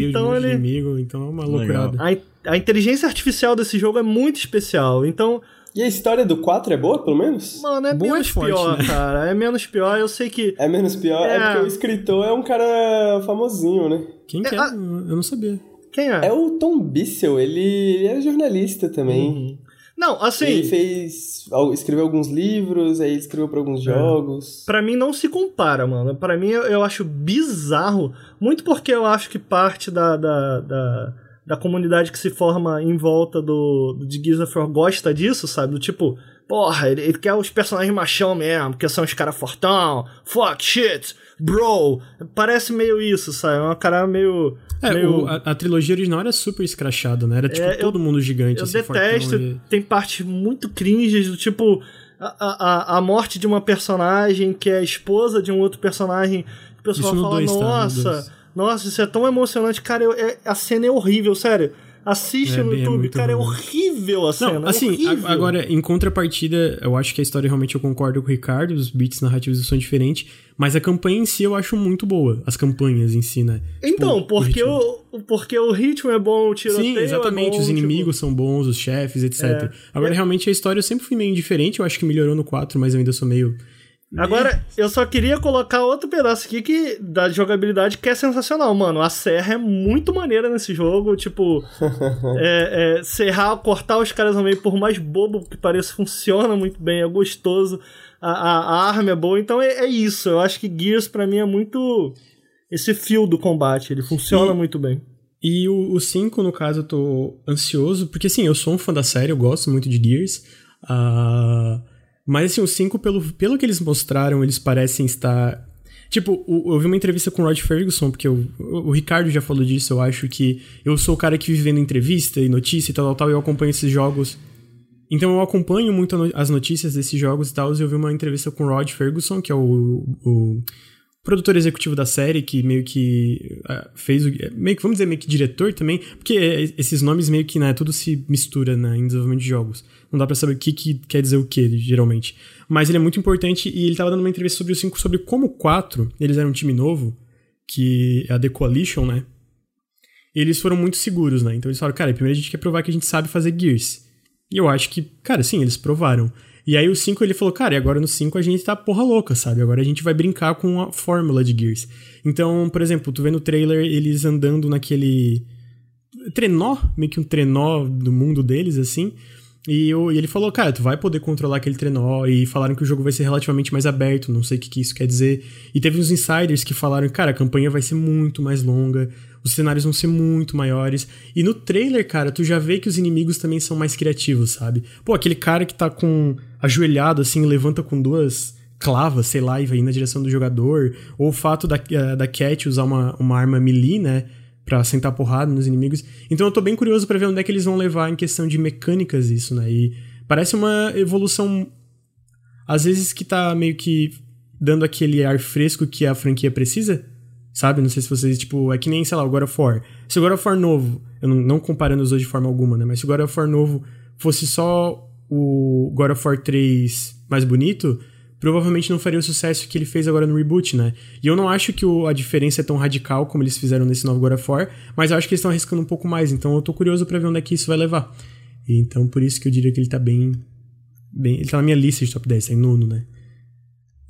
Então ele- inimigo, então é uma Legal. loucurada. A, a inteligência artificial desse jogo é muito especial. Então, E a história do 4 é boa, pelo menos? mano, é Boa é menos forte, pior, né? cara. É menos pior. Eu sei que. É menos pior? É. É. porque o escritor é um cara famosinho, né? Quem que é? ah- Eu não sabia. Quem é? É o Tom Bissell, ele, ele é jornalista também. Uhum. Não, assim. Ele fez. escreveu alguns livros, aí ele escreveu pra É. alguns jogos. Pra mim não se compara, mano. Pra mim eu, eu acho bizarro. Muito porque eu acho que parte da, da, da, da comunidade que se forma em volta do, do de War gosta disso, sabe? Do tipo, porra, ele, ele quer os personagens machão mesmo, porque são os caras fortão, fuck, shit, bro. Parece meio isso, sabe? É uma cara meio. É, meio... o- a, a trilogia original era super escrachada, né? Era tipo É, eu- todo mundo gigante. Eu assim, detesto, e- tem partes muito cringes, do tipo a, a, a morte de uma personagem que é a esposa de um outro personagem. O pessoal fala, dois, tá? No nossa, dois. Nossa, isso é tão emocionante. Cara, eu- é- a cena é horrível, sério. Assiste É no é YouTube, muito cara, é horrível a cena. Não, é assim, horrível. agora, em contrapartida, eu acho que a história realmente eu concordo com o Ricardo, os beats narrativos são diferentes, mas a campanha em si eu acho muito boa, as campanhas em si, né? Então, Tipo, porque ritmo. o, porque o ritmo é bom, o tiroteio Sim, exatamente, é bom, os tipo- inimigos são bons, os chefes, etc. É. Agora, É. realmente, a história eu sempre fui meio indiferente, eu acho que melhorou no 4, mas eu ainda sou meio... Agora, eu só queria colocar outro pedaço aqui que da jogabilidade que é sensacional, mano. A serra é muito maneira nesse jogo, tipo, <laughs> é, é, serrar, cortar os caras ao meio, por mais bobo que pareça, funciona muito bem, é gostoso, a, a- a arma é boa, então é, é isso. Eu acho que Gears pra mim é muito esse fio do combate, ele funciona E- muito bem. E o 5, no caso, eu tô ansioso, porque assim, eu sou um fã da série, eu gosto muito de Gears. ah, mas assim, o 5, pelo, pelo que eles mostraram, eles parecem estar. Tipo, eu vi uma entrevista com o Rod Ferguson, porque eu- o, Ricardo já falou disso, eu acho que eu sou o cara que vive vendo entrevista e notícia e tal, tal, tal, e eu acompanho esses jogos. Então eu acompanho muito as notícias desses jogos e tal, e eu vi uma entrevista com o Rod Ferguson, que é o- o produtor executivo da série, que meio que ah, fez o. meio que, vamos dizer, meio que diretor também, porque esses nomes meio que, né, tudo se mistura né, em desenvolvimento de jogos. Não dá pra saber o que, que quer dizer o que, geralmente. Mas ele é muito importante e ele tava dando uma entrevista sobre o 5, sobre como o 4, eles eram um time novo, que é a The Coalition, né? Eles foram muito seguros, né? Então eles falaram, cara, primeiro a gente quer provar que a gente sabe fazer Gears. E eu acho que, cara, sim, eles provaram. E aí o 5 ele falou, cara, e agora no 5 a gente tá porra louca, sabe? Agora a gente vai brincar com a fórmula de Gears. Então, por exemplo, tu vê no trailer eles andando naquele trenó, meio que um trenó do mundo deles, assim. E, eu- e ele falou, cara, tu vai poder controlar aquele trenó. E falaram que o jogo vai ser relativamente mais aberto, não sei o que, que isso quer dizer. E teve uns insiders que falaram, cara, a campanha vai ser muito mais longa, os cenários vão ser muito maiores. E no trailer, cara, tu já vê que os inimigos também são mais criativos, sabe? Pô, aquele cara que tá com ajoelhado, assim, levanta com duas clavas, sei lá, e vai na direção do jogador. Ou o fato da, eh, da Cat usar uma, uma arma melee, né? Pra sentar porrada nos inimigos. Então eu tô bem curioso pra ver onde é que eles vão levar em questão de mecânicas isso, né? E parece uma evolução. Às vezes que tá meio que dando aquele ar fresco que a franquia precisa. Sabe? Não sei se vocês, tipo, é que nem, sei lá, o God of War. Se o God of War novo, eu não, não comparando os dois de forma alguma, né? Mas se o God of War novo fosse só o God of War 3 mais bonito, provavelmente não faria o sucesso que ele fez agora no reboot, né? E eu não acho que o- a diferença é tão radical como eles fizeram nesse novo God of War, mas eu acho que eles estão arriscando um pouco mais, então eu tô curioso pra ver onde é que isso vai levar. E então por isso que eu diria que ele tá bem. bem ele tá na minha lista de top 10, tá em nono, né?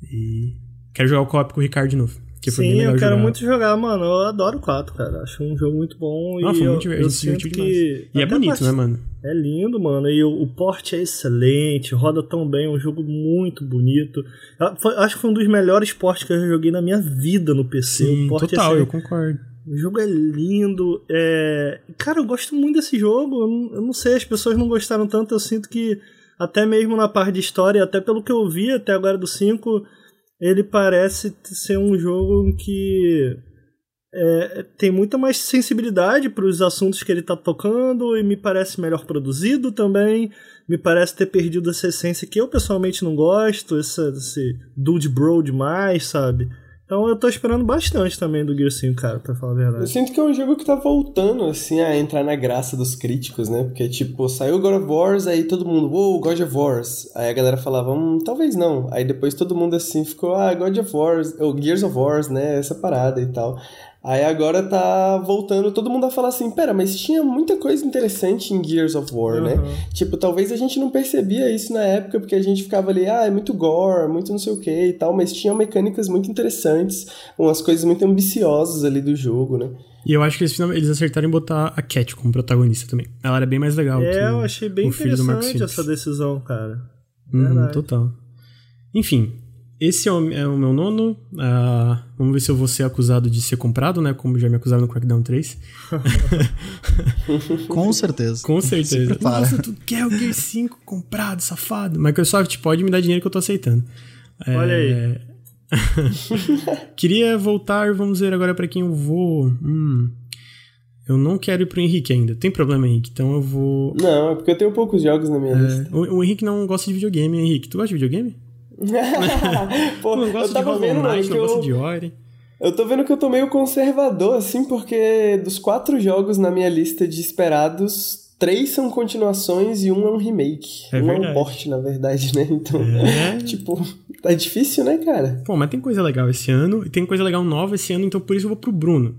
E. Quero jogar o co-op com o Ricardo de novo. Que foi bem Sim, eu quero jogar. muito jogar, mano. Eu adoro o 4, cara. Acho um jogo muito bom. Não, e foi eu, muito divertido, eu se sinto que. E é bonito, parte- né, mano? É lindo, mano. E o, o porte é excelente, roda tão bem, é um jogo muito bonito. Ah, foi- acho que foi um dos melhores portes que eu já joguei na minha vida no PC. Sim, o porte total, é eu concordo. O jogo é lindo. É... Cara, eu gosto muito desse jogo. Eu não, eu não sei, as pessoas não gostaram tanto. Eu sinto que, até mesmo na parte de história, até pelo que eu vi até agora do 5, ele parece ser um jogo que é, tem muita mais sensibilidade para os assuntos que ele tá tocando e me parece melhor produzido também. Me parece ter perdido essa essência que eu pessoalmente não gosto, essa, esse dude bro demais, sabe? Então eu tô esperando bastante também do Gear 5, cara, pra falar a verdade. Eu sinto que é um jogo que tá voltando, assim, a entrar na graça dos críticos, né? Porque, tipo, saiu God of Wars, aí todo mundo, uou, God of Wars. Aí a galera falava, hum, talvez não. Aí depois todo mundo, assim, ficou, ah, God of Wars, ou Gears of Wars, né? Essa parada e tal. Aí agora tá voltando todo mundo a falar assim, pera, mas tinha muita coisa interessante em Gears of War, né? uhum. né? Tipo, talvez a gente não percebia isso na época, porque a gente ficava ali, ah, é muito gore, muito não sei o que e tal, mas tinha mecânicas muito interessantes, umas coisas muito ambiciosas ali do jogo, né? E eu acho que eles, eles acertaram em botar a Cat como protagonista também. Ela era bem mais legal. É, eu achei bem interessante essa decisão, cara. Hum, total. Enfim, esse é o, é o meu nono. Uh, vamos ver se eu vou ser acusado de ser comprado, né? Como já me acusaram no Crackdown 3. <laughs> Com certeza. Com certeza. Nossa, tu quer o Gear 5 comprado, safado. Microsoft pode me dar dinheiro que eu tô aceitando. Olha é... aí. <laughs> Queria voltar, vamos ver agora para quem eu vou. Hum. Eu não quero ir pro Henrique ainda. Tem problema, Henrique? Então eu vou. Não, é porque eu tenho poucos jogos na minha é... lista. O, o Henrique não gosta de videogame, Henrique. Tu gosta de videogame? Pô, não gosto eu tava de vendo, Knight, não eu... gosto de Ori. Eu tô vendo que eu tô meio conservador, assim, porque dos quatro jogos na minha lista de esperados, três são continuações e um é um remake. É um verdade. é um port, na verdade, né? Então, é... <laughs> tipo, tá difícil, né, cara? Pô, mas tem coisa legal esse ano, e tem coisa legal nova esse ano, então por isso eu vou pro Bruno.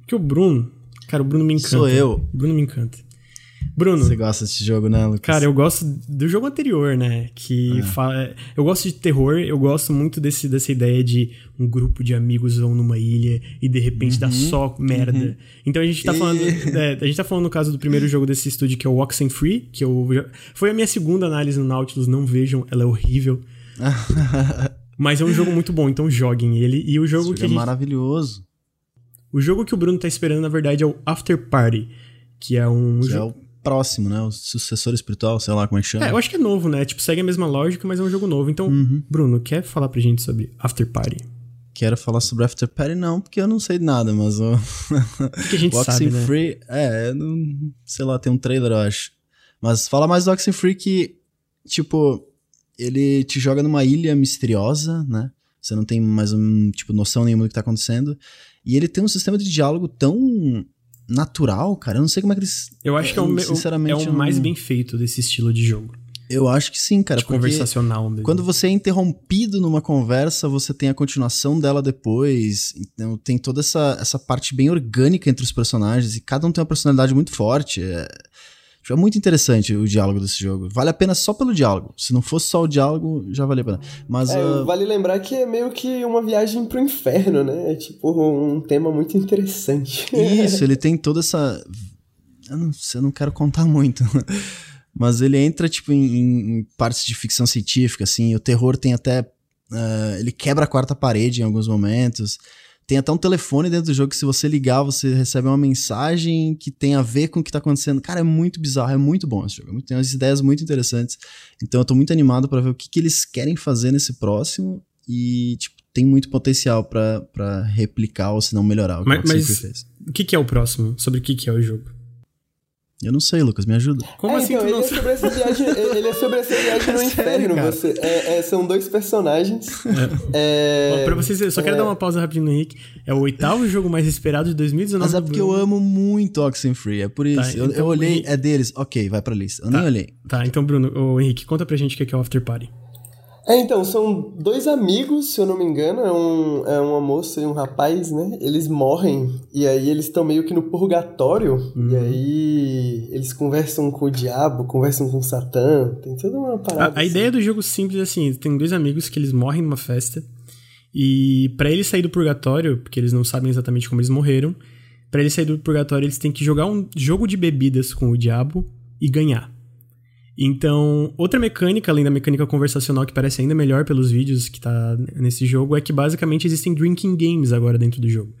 Porque o Bruno, cara, o Bruno me encanta. Sou eu. O Bruno me encanta. Bruno. Você gosta desse jogo, né, Lucas? Cara, eu gosto do jogo anterior, né? Que é. fala. Eu gosto de terror, eu gosto muito desse, dessa ideia de um grupo de amigos vão numa ilha e de repente uhum. dá só merda. Uhum. Então a gente tá falando. <laughs> É, a gente tá falando no caso do primeiro jogo desse estúdio, que é o Oxenfree, que eu. Já, foi a minha segunda análise no Nautilus, não vejam, ela é horrível. <laughs> Mas é um jogo muito bom, então joguem ele. E o jogo que. É gente... maravilhoso. O jogo que o Bruno tá esperando, na verdade, é o After Party. Que é um que jogo. É o próximo, né? O sucessor espiritual, sei lá como é que chama. É, eu acho que é novo, né? Tipo, segue a mesma lógica, mas é um jogo novo. Então, uhum. Bruno, quer falar pra gente sobre After Party? Quero falar sobre After Party, não, porque eu não sei de nada, mas o. O que a gente sabe, né? Free, é, não, sei lá, tem um trailer, eu acho. Mas fala mais do Oxenfree que, tipo, ele te joga numa ilha misteriosa, né? Você não tem mais, um, tipo, noção nenhuma do que tá acontecendo. E ele tem um sistema de diálogo tão natural, cara. Eu não sei como é que eles. Eu acho que é o, sinceramente, é o mais bem feito desse estilo de jogo. Eu acho que sim, cara. De conversacional mesmo. Quando você é interrompido numa conversa, você tem a continuação dela depois. Então tem toda essa, essa parte bem orgânica entre os personagens e cada um tem uma personalidade muito forte. É, é muito interessante o diálogo desse jogo. Vale a pena só pelo diálogo. Se não fosse só o diálogo, já valia a pena. Mas, é, uh... Vale lembrar que é meio que uma viagem pro inferno, né? É tipo um tema muito interessante. Isso, <laughs> ele tem toda essa. Eu não, eu não quero contar muito. <laughs> Mas ele entra, tipo, em, em, partes de ficção científica, assim. O terror tem até. Uh, ele quebra a quarta parede em alguns momentos. Tem até um telefone dentro do jogo que se você ligar, você recebe uma mensagem que tem a ver com o que tá acontecendo. Cara, é muito bizarro, é muito bom esse jogo. É tem umas ideias muito interessantes. Então eu tô muito animado para ver o que, que eles querem fazer nesse próximo e, tipo, tem muito potencial para replicar ou se não melhorar o que mas, mas fez. O que, que é o próximo? Sobre o que, que é o jogo? Eu não sei, Lucas, me ajuda. Como é, assim então, ele, é sobre essa viagem, ele é sobre essa viagem no <laughs> é inferno. Você, é, é, são dois personagens. É. Bom, pra vocês, eu só quero dar uma pausa rapidinho no Henrique. É o oitavo jogo mais esperado de 2019. Mas é porque eu amo muito Oxenfree, é por isso. Tá, eu, então, eu, olhei, Henrique... é deles. Ok, vai pra lista. Eu tá, nem olhei. Tá, então, Bruno, o Henrique, conta pra gente o que é o After Party. É, então, são dois amigos, se eu não me engano, é, um, é uma moça e um rapaz, né? Eles morrem e aí eles estão meio que no purgatório uhum. e aí eles conversam com o diabo, conversam com o Satã, tem toda uma parada. A, a assim. ideia do jogo simples é assim, tem dois amigos que eles morrem numa festa e para eles sair do purgatório, porque eles não sabem exatamente como eles morreram, para eles sair do purgatório eles têm que jogar um jogo de bebidas com o diabo e ganhar. Então, outra mecânica, além da mecânica conversacional que parece ainda melhor pelos vídeos que tá nesse jogo, é que basicamente existem drinking games agora dentro do jogo.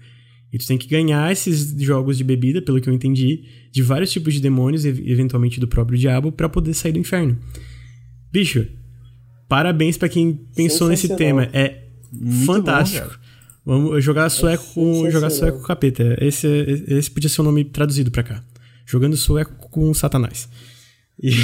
E tu tem que ganhar esses jogos de bebida, pelo que eu entendi, de vários tipos de demônios, eventualmente do próprio diabo, para poder sair do inferno. Bicho, parabéns para quem pensou nesse tema. É Muito fantástico. Bom, Vamos jogar sueco é com jogar sueco com capeta. Esse, esse podia ser o nome traduzido para cá. Jogando sueco com Satanás. E... <laughs>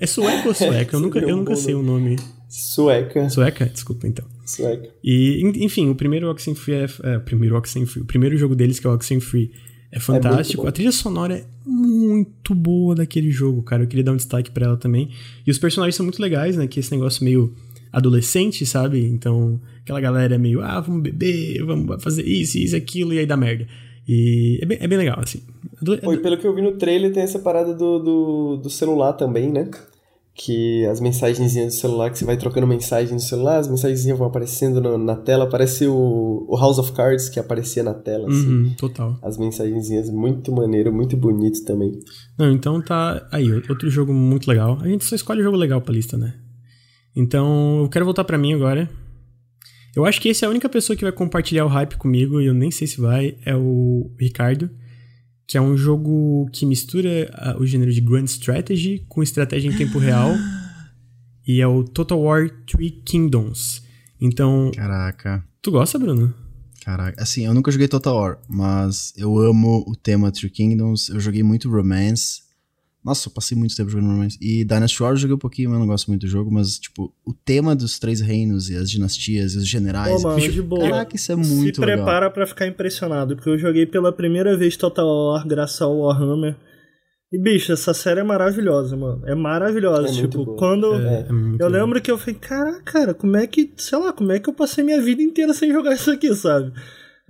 é sueca ou sueca? Eu nunca, eu nunca sei o nome. Sueca. Sueca? Desculpa, então. Sueca. E, enfim, o primeiro Oxenfree é, é. O primeiro Oxenfree. O primeiro jogo deles, que é o Oxenfree, é fantástico. É a trilha sonora é muito boa daquele jogo, cara. Eu queria dar um destaque para ela também. E os personagens são muito legais, né? Que esse negócio meio adolescente, sabe? Então, aquela galera é meio, ah, vamos beber, vamos fazer isso, isso, aquilo, e aí dá merda. E é bem, é bem legal, assim. Foi, pelo que eu vi no trailer, tem essa parada do, do, do celular também, né? que as mensagenzinhas do celular, que você vai trocando mensagem no celular, as mensagenzinhas vão aparecendo no, na tela, parece o, o, House of Cards que aparecia na tela, assim. Uhum, total. As mensagenzinhas, muito maneiro, muito bonito também. Não, então tá aí, outro jogo muito legal. A gente só escolhe jogo legal pra lista, né? Então, eu quero voltar para mim agora. Eu acho que esse é a única pessoa que vai compartilhar o hype comigo, e eu nem sei se vai, é o Ricardo que é um jogo que mistura o gênero de Grand Strategy com estratégia em tempo real. e é o Total War Three Kingdoms. Então. Caraca. Tu gosta, Bruno? Caraca. Assim, eu nunca joguei Total War, mas eu amo o tema Three Kingdoms. Eu joguei muito Romance. Nossa, eu passei muito tempo jogando Romance. E Dynasty Warriors eu joguei um pouquinho, mas eu não gosto muito do jogo. Mas, tipo, o tema dos três reinos e as dinastias e os generais. Pô, mano, de boa. Caraca, isso é muito Se prepara legal. pra ficar impressionado. Porque eu joguei pela primeira vez Total War, graças ao Warhammer. E, bicho, essa série é maravilhosa, mano. É maravilhosa. É tipo, quando. É, é eu lembro que eu falei, caraca, cara, como é que. Sei lá, como é que eu passei minha vida inteira sem jogar isso aqui, sabe?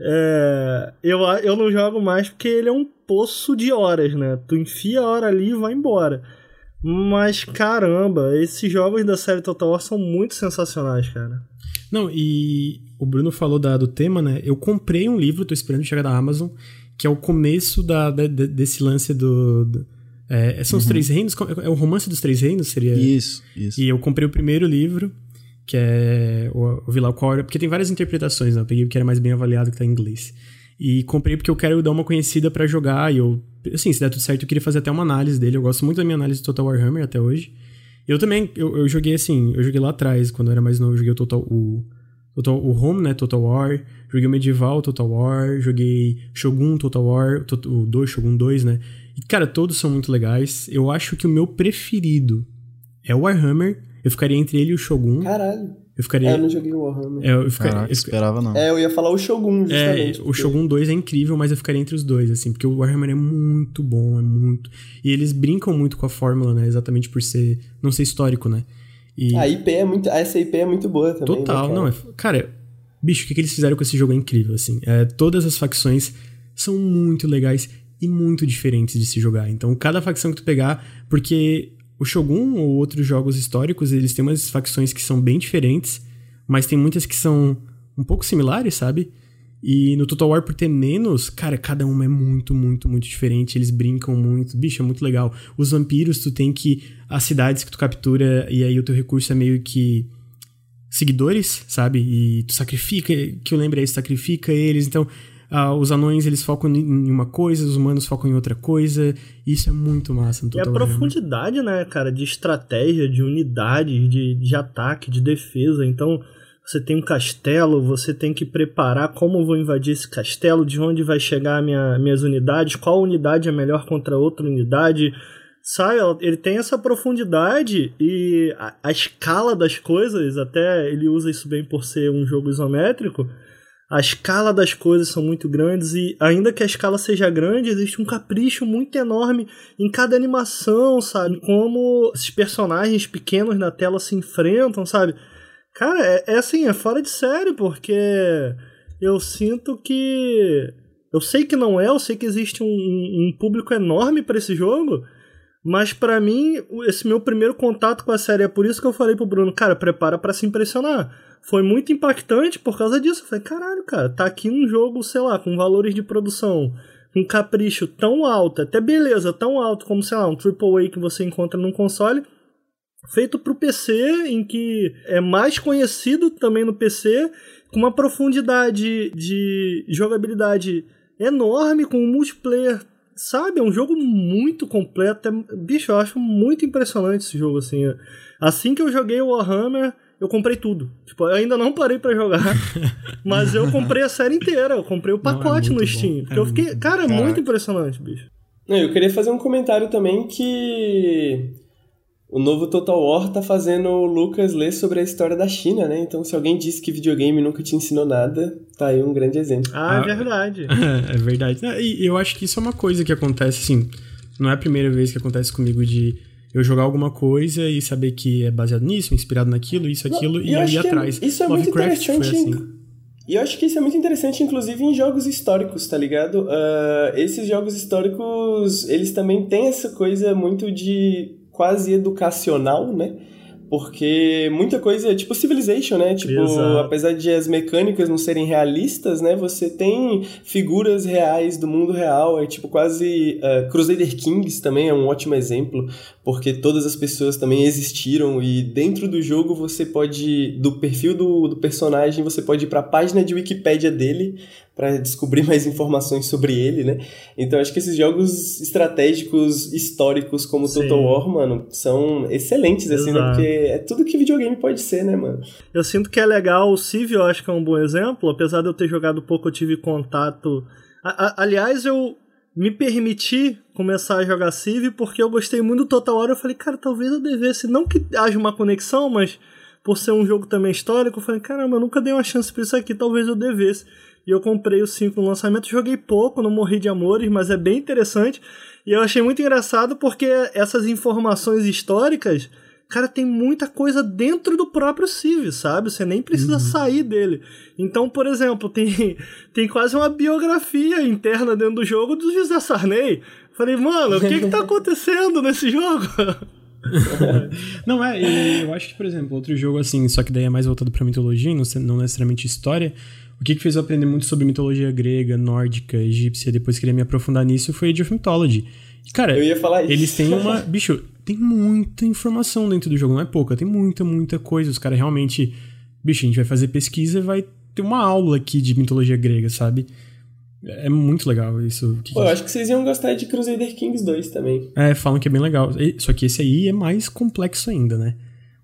É, eu, eu não jogo mais porque ele é um poço de horas, né? Tu enfia a hora ali e vai embora. Mas caramba, esses jogos da série Total War são muito sensacionais, cara. Não, e o Bruno falou da, do tema, né? Eu comprei um livro, tô esperando chegar da Amazon, que é o começo da, da desse lance do. do é, são uhum. os Três Reinos? É o romance dos Três Reinos? Seria? Isso, isso. E eu comprei o primeiro livro, que é o, Vila Qual Porque tem várias interpretações, né? Eu peguei o que era mais bem avaliado, que tá em inglês. E comprei porque eu quero dar uma conhecida para jogar. E eu, assim, se der tudo certo, eu queria fazer até uma análise dele. Eu gosto muito da minha análise do Total Warhammer até hoje. Eu também, eu, eu joguei assim, eu joguei lá atrás, quando eu era mais novo, eu joguei o Total, o, Total, o Home, né, Total War. Joguei o Medieval Total War. Joguei Shogun Total War, o 2, Shogun 2, né. E, cara, todos são muito legais. Eu acho que o meu preferido é o Warhammer. Eu ficaria entre ele e o Shogun. Caralho. Eu ficaria. É, eu não joguei o Warhammer. É, eu ficaria, Caraca, eu esperava não. É, eu ia falar o Shogun, justamente. É, o Shogun 2 é incrível, mas eu ficaria entre os dois, assim, porque o Warhammer é muito bom, é muito. E eles brincam muito com a fórmula, né? Exatamente por ser. não ser histórico, né? E... A IP é muito. Essa IP é muito boa também. Total, né, cara? não. É, cara, bicho, o que, que eles fizeram com esse jogo é incrível, assim. É, todas as facções são muito legais e muito diferentes de se jogar. Então, cada facção que tu pegar, porque o Shogun ou outros jogos históricos, eles têm umas facções que são bem diferentes mas tem muitas que são um pouco similares, sabe? E no Total War, por ter menos, cara, cada uma é muito, muito, muito diferente. Eles brincam muito. Bicho, é muito legal. Os vampiros, tu tem que. As cidades que tu captura, e aí o teu recurso é meio que. Seguidores, sabe? E tu sacrifica. Que eu lembro aí, sacrifica eles. Então, ah, os anões eles focam em uma coisa, os humanos focam em outra coisa. Isso é muito massa no Total E a profundidade, né, cara, de estratégia, de unidade, de, de ataque, de defesa. Então você tem um castelo, você tem que preparar como vou invadir esse castelo, de onde vai chegar minha, minhas unidades, qual unidade é melhor contra outra unidade. Sabe, ele tem essa profundidade e a, a, escala das coisas, até ele usa isso bem por ser um jogo isométrico. A escala das coisas são muito grandes e ainda que a escala seja grande, existe um capricho muito enorme em cada animação, sabe? Como esses personagens pequenos na tela se enfrentam, sabe? Cara, é, é assim, é fora de série, porque eu sinto que. Eu sei que não é, eu sei que existe um, um público enorme para esse jogo, mas para mim, esse meu primeiro contato com a série é por isso que eu falei pro Bruno, cara, prepara para se impressionar. Foi muito impactante por causa disso. Eu falei, caralho, cara, tá aqui um jogo, sei lá, com valores de produção, um capricho tão alto, até beleza, tão alto como, sei lá, um AAA que você encontra num console feito para o PC, em que é mais conhecido também no PC, com uma profundidade de jogabilidade enorme, com um multiplayer, sabe? É um jogo muito completo. É, bicho, eu acho muito impressionante esse jogo, assim. Assim que eu joguei o Warhammer, eu comprei tudo. Tipo, eu ainda não parei para jogar, <laughs> mas eu comprei a série inteira. Eu comprei o pacote não, é no Steam. Bom. Porque é eu fiquei, cara, é muito impressionante, bicho. Não, eu queria fazer um comentário também que o novo Total War tá fazendo o Lucas ler sobre a história da China, né? Então, se alguém disse que videogame nunca te ensinou nada, tá aí um grande exemplo. Ah, é verdade. <laughs> é verdade. E eu acho que isso é uma coisa que acontece, assim, não é a primeira vez que acontece comigo de eu jogar alguma coisa e saber que é baseado nisso, inspirado naquilo, isso, aquilo, não, e eu ir é atrás. É, isso é Lovecraft muito interessante. Foi assim. E eu acho que isso é muito interessante, inclusive, em jogos históricos, tá ligado? Uh, esses jogos históricos, eles também têm essa coisa muito de quase educacional, né? Porque muita coisa, tipo Civilization, né? Tipo, Exato. apesar de as mecânicas não serem realistas, né? Você tem figuras reais do mundo real. É tipo quase. Uh, Crusader Kings também é um ótimo exemplo, porque todas as pessoas também existiram e dentro do jogo você pode. Do perfil do, do personagem, você pode ir para a página de Wikipédia dele para descobrir <laughs> mais informações sobre ele, né? Então acho que esses jogos estratégicos históricos como Sim. Total War, mano, são excelentes, assim, né? Porque é tudo que videogame pode ser, né, mano? Eu sinto que é legal, o Civ eu acho que é um bom exemplo, apesar de eu ter jogado pouco, eu tive contato. A, a, aliás, eu me permiti começar a jogar Civ porque eu gostei muito do Total War. Eu falei, cara, talvez eu devesse, não que haja uma conexão, mas por ser um jogo também histórico, eu falei, caramba, eu nunca dei uma chance pra isso aqui, talvez eu devesse. E eu comprei o 5 no lançamento, joguei pouco, não morri de amores, mas é bem interessante. E eu achei muito engraçado porque essas informações históricas, cara, tem muita coisa dentro do próprio Civ, sabe? Você nem precisa uhum. sair dele. Então, por exemplo, tem, <laughs> tem quase uma biografia interna dentro do jogo do José Sarney. Falei, mano, o que que tá <laughs> acontecendo nesse jogo? <laughs> não é, eu acho que, por exemplo, outro jogo assim, só que daí é mais voltado pra mitologia, não necessariamente história, o que, que fez eu aprender muito sobre mitologia grega, nórdica, egípcia, depois queria me aprofundar nisso, foi Age of Mythology. Cara, eu ia falar isso. eles têm uma. <laughs> Bicho, tem muita informação dentro do jogo, não é pouca, tem muita, muita coisa. Os caras realmente. Bicho, a gente vai fazer pesquisa e vai ter uma aula aqui de mitologia grega, sabe? É muito legal isso. Pô, eu acho que vocês iam gostar de Crusader Kings 2 também. É, falam que é bem legal. Só que esse aí é mais complexo ainda, né?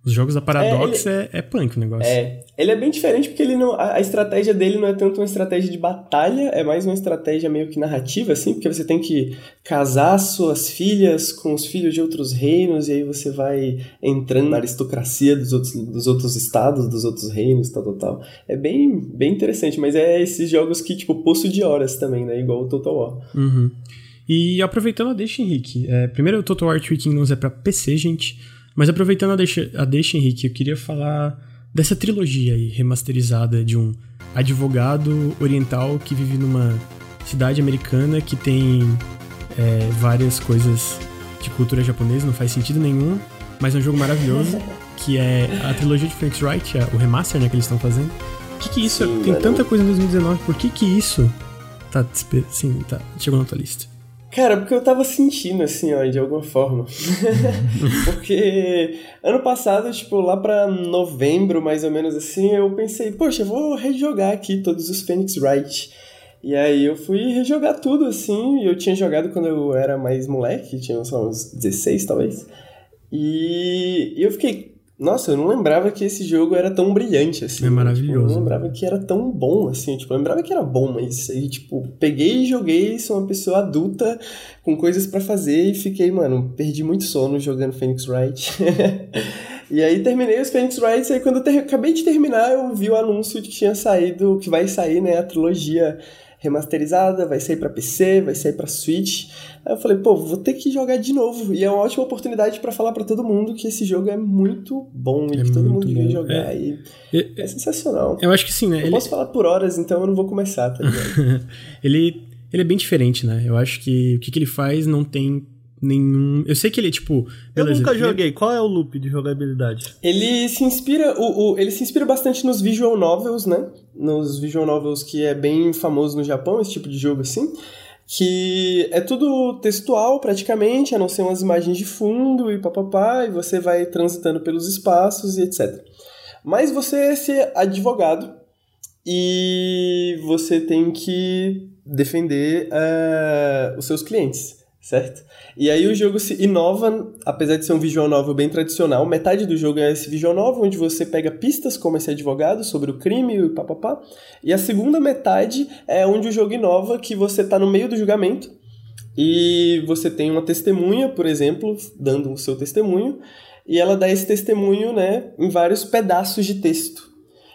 Os jogos da Paradox é, ele, é, é punk o negócio. É, ele é bem diferente porque ele não, a, a, estratégia dele não é tanto uma estratégia de batalha, é mais uma estratégia meio que narrativa, assim, porque você tem que casar suas filhas com os filhos de outros reinos, e aí você vai entrando na aristocracia dos outros, dos outros estados, dos outros reinos, tal, tal, tal. É bem, bem interessante, mas é esses jogos que, tipo, poço de horas também, né? Igual o Total War. Uhum. E aproveitando a deixa, Henrique, é, primeiro o Total War Three Kingdoms é pra PC, gente. Mas aproveitando a deixa, a deixa, Henrique, eu queria falar dessa trilogia aí, remasterizada de um advogado oriental que vive numa cidade americana que tem é, várias coisas de cultura japonesa, não faz sentido nenhum, mas é um jogo maravilhoso, <laughs> que é a trilogia de Frank Wright, o remaster né, que eles estão fazendo. O que, que isso? Sim, tem tanta coisa em 2019, por que que isso tá, sim, tá, chegou na tua lista? Cara, porque eu tava sentindo, assim, ó, de alguma forma. <laughs> porque ano passado, tipo, lá pra novembro, mais ou menos assim, eu pensei, poxa, eu vou rejogar aqui todos os Phoenix Wright. E aí eu fui rejogar tudo, assim, eu tinha jogado quando eu era mais moleque, tinha lá, uns 16, talvez. E eu fiquei, nossa, eu não lembrava que esse jogo era tão brilhante, assim. É maravilhoso. Tipo, eu não lembrava que era tão bom, assim. Tipo, eu lembrava que era bom, mas aí, tipo, peguei e joguei, sou uma pessoa adulta com coisas para fazer e fiquei, mano, perdi muito sono jogando Phoenix Wright. <laughs> e aí terminei os Phoenix Wright, e aí quando eu ter... acabei de terminar, eu vi o anúncio de que tinha saído, que vai sair, né, a trilogia remasterizada, vai sair para PC, vai sair para Switch. Aí eu falei, pô, vou ter que jogar de novo. E é uma ótima oportunidade para falar para todo mundo que esse jogo é muito bom e é que todo mundo devia jogar. É. E é, é, sensacional. Eu acho que sim, né? Eu ele... posso falar por horas, então eu não vou começar, tá ligado? <laughs> ele, ele é bem diferente, né? Eu acho que o que, que ele faz não tem nenhum. Eu sei que ele é tipo. Beleza, eu nunca joguei. Qual é o loop de jogabilidade? Ele se inspira. O, o, ele se inspira bastante nos visual novels, né? Nos visual novels que é bem famoso no Japão, esse tipo de jogo assim. Que é tudo textual praticamente, a não ser umas imagens de fundo e papapá, e você vai transitando pelos espaços e etc. Mas você é esse advogado e você tem que defender uh, os seus clientes certo? E aí o jogo se inova, apesar de ser um visual novel bem tradicional, metade do jogo é esse visual novel, onde você pega pistas como esse advogado sobre o crime e papapá, e a segunda metade é onde o jogo inova, que você tá no meio do julgamento, e você tem uma testemunha, por exemplo, dando o seu testemunho, e ela dá esse testemunho, né, em vários pedaços de texto.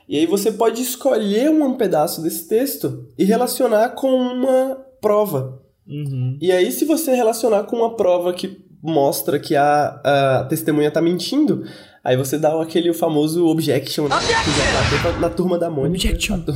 E aí você pode escolher um pedaço desse texto e relacionar com uma prova. Uhum. E aí, se você relacionar com uma prova que mostra que a, a testemunha está mentindo, Aí você dá aquele famoso objection, né? Que já tá na turma da Mônica. Objection. <laughs>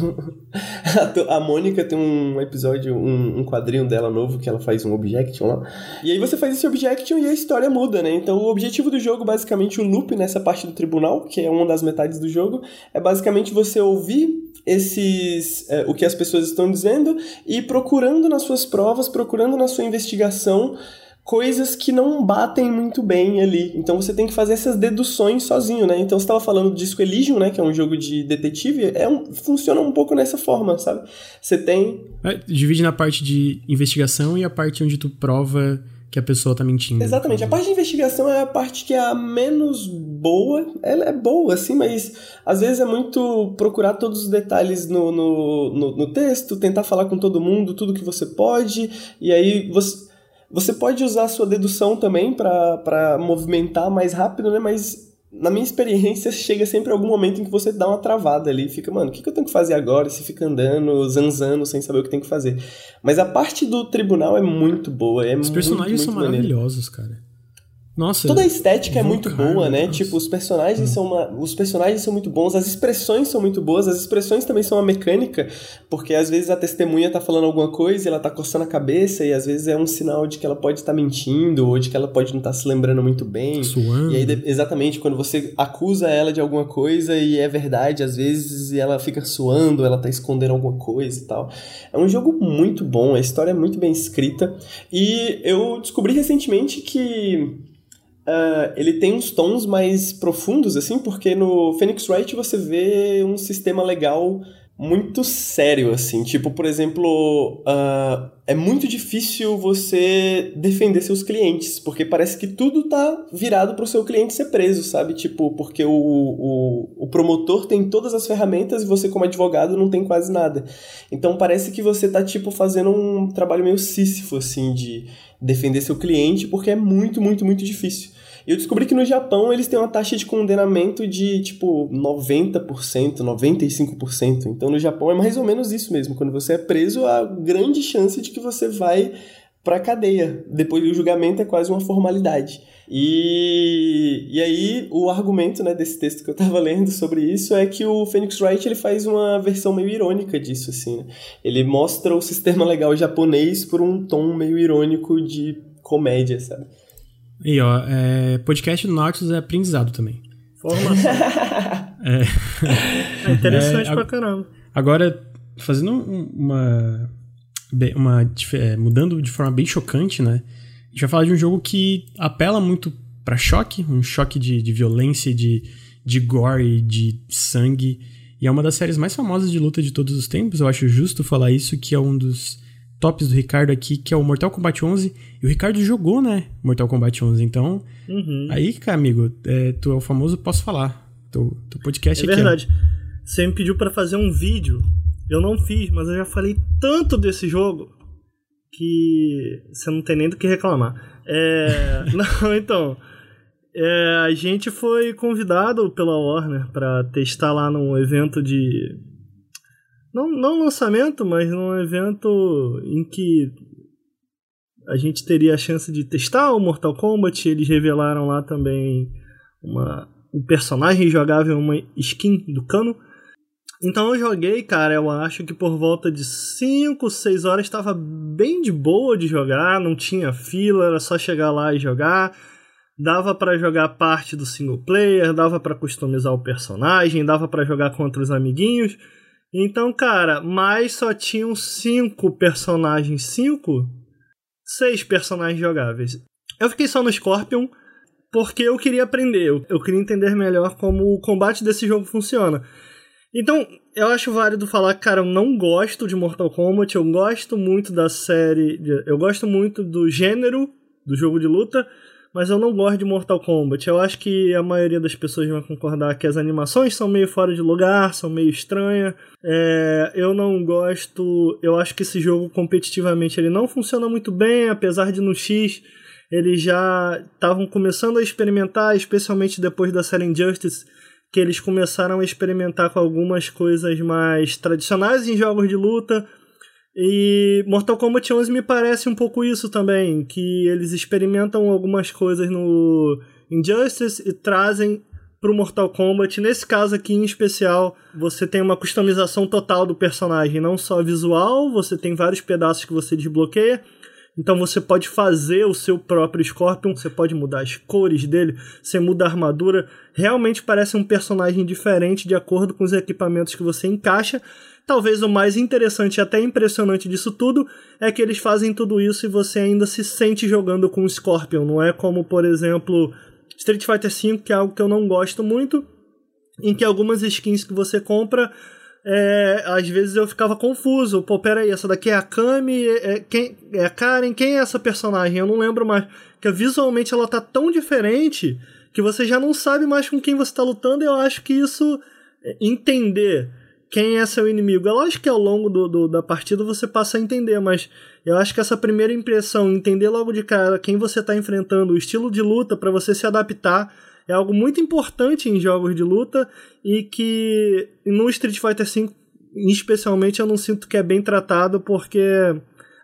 A, a, Mônica tem um episódio, um, um, quadrinho dela novo que ela faz um objection lá. E aí você faz esse objection e a história muda, né? Então o objetivo do jogo, basicamente, o loop nessa parte do tribunal, que é uma das metades do jogo, é basicamente você ouvir esses é, o que as pessoas estão dizendo e procurando nas suas provas, procurando na sua investigação coisas que não batem muito bem ali. Então você tem que fazer essas deduções sozinho, né? Então você estava falando do Disco Elysium, né? Que é um jogo de detetive. É um, funciona um pouco nessa forma, sabe? Você tem... É, divide na parte de investigação e a parte onde tu prova que a pessoa tá mentindo. Exatamente. A parte de investigação é a parte que é a menos boa. Ela é boa, assim, mas às vezes é muito procurar todos os detalhes no, no, no, no texto, tentar falar com todo mundo, tudo que você pode, e aí você você pode usar a sua dedução também para movimentar mais rápido, né? Mas na minha experiência, chega sempre algum momento em que você dá uma travada ali, fica, mano, o que, que eu tenho que fazer agora? E você fica andando, zanzando, sem saber o que tem que fazer. Mas a parte do tribunal é muito boa, é Os muito, personagens muito são maneiro. maravilhosos, cara. Nossa. Toda a estética é muito boa, né? nossa. Tipo, os personagens são uma, os personagens são muito bons, as expressões são muito boas, as expressões também são uma mecânica, porque às vezes a testemunha tá falando alguma coisa e ela tá coçando a cabeça e às vezes é um sinal de que ela pode estar mentindo ou de que ela pode não estar se lembrando muito bem. Suando. E aí, exatamente, quando você acusa ela de alguma coisa e é verdade, às vezes ela fica suando, ela tá escondendo alguma coisa e tal. É um jogo muito bom, a história é muito bem escrita. E eu descobri recentemente que ah, ele tem uns tons mais profundos, assim, porque no Phoenix Wright você vê um sistema legal muito sério, assim. Tipo, por exemplo, ah, é muito difícil você defender seus clientes, porque parece que tudo tá virado pro seu cliente ser preso, sabe? Tipo, porque o, o, o promotor tem todas as ferramentas e você, como advogado, não tem quase nada. Então parece que você tá, tipo, fazendo um trabalho meio sísifo, assim, de defender seu cliente, porque é muito, muito, muito difícil. E eu descobri que no Japão eles têm uma taxa de condenamento de tipo 90%, 95%. Então no Japão é mais ou menos isso mesmo. Quando você é preso, há grande chance de que você vai pra cadeia. Depois do julgamento é quase uma formalidade. E, e aí o argumento né, desse texto que eu tava <laughs> lendo sobre isso é que o Phoenix Wright ele faz uma versão meio irônica disso. Assim, né? Ele mostra o sistema legal japonês por um tom meio irônico de comédia, sabe? E ó, é, podcast do Nautilus é aprendizado também. Formação. <laughs> É, É interessante É, pra caramba. agora, fazendo um- uma. uma é, mudando de forma bem chocante, né? Gente vai falar de um jogo que apela muito pra choque, um choque de, de violência, de, de gore, de sangue. E é uma das séries mais famosas de luta de todos os tempos. Eu acho justo falar isso, que é um dos tops do Ricardo aqui, que é o Mortal Kombat 11. E o Ricardo jogou, né? Mortal Kombat 11. Então, Uhum. aí, cara, amigo, é, tu é o famoso posso falar. Teu, teu podcast É aqui, ó. verdade. Você me pediu pra fazer um vídeo. Eu não fiz, mas eu já falei tanto desse jogo que você não tem nem do que reclamar. É... <laughs> não, então. é, a gente foi convidado pela Warner pra testar lá num evento de. Não, não lançamento, mas num evento em que a gente teria a chance de testar o Mortal Kombat. Eles revelaram lá também uma, um personagem jogável, uma skin do cano. Então eu joguei, cara, eu acho que por volta de 5, 6 horas estava bem de boa de jogar, não tinha fila, era só chegar lá e jogar. Dava pra jogar parte do single player, dava pra customizar o personagem, dava pra jogar contra os amiguinhos. Então, cara, mas só tinham cinco personagens, cinco, seis personagens jogáveis. Eu fiquei só no Scorpion porque eu queria aprender, eu queria entender melhor como o combate desse jogo funciona. Então, eu acho válido falar, cara, eu não gosto de Mortal Kombat, eu gosto muito da série, eu gosto muito do gênero do jogo de luta, mas eu não gosto de Mortal Kombat. Eu acho que a maioria das pessoas vai concordar que as animações são meio fora de lugar, são meio estranhas. É, eu não gosto. Eu acho que esse jogo competitivamente ele não funciona muito bem, apesar de no X eles já estavam começando a experimentar, especialmente depois da série Injustice, que eles começaram a experimentar com algumas coisas mais tradicionais em jogos de luta e Mortal Kombat 11 me parece um pouco isso também, que eles experimentam algumas coisas no Injustice e trazem pro Mortal Kombat. Nesse caso aqui em especial, você tem uma customização total do personagem, não só visual, você tem vários pedaços que você desbloqueia. Então você pode fazer o seu próprio Scorpion, você pode mudar as cores dele, você muda a armadura. Realmente parece um personagem diferente de acordo com os equipamentos que você encaixa. Talvez o mais interessante e até impressionante disso tudo é que eles fazem tudo isso e você ainda se sente jogando com o Scorpion. Não é como, por exemplo, Street Fighter V, que é algo que eu não gosto muito, em que algumas skins que você compra é, às vezes eu ficava confuso. Pô, peraí, essa daqui é a Kami, é, é, quem, é a Karen, quem é essa personagem? Eu não lembro mais. Porque visualmente ela tá tão diferente que você já não sabe mais com quem você tá lutando. Eu acho que isso, é, entender quem é seu inimigo. É lógico que ao longo do, do, da partida você passa a entender, mas eu acho que essa primeira impressão, entender logo de cara quem você está enfrentando, o estilo de luta para você se adaptar, é algo muito importante em jogos de luta e que no Street Fighter V, especialmente, eu não sinto que é bem tratado porque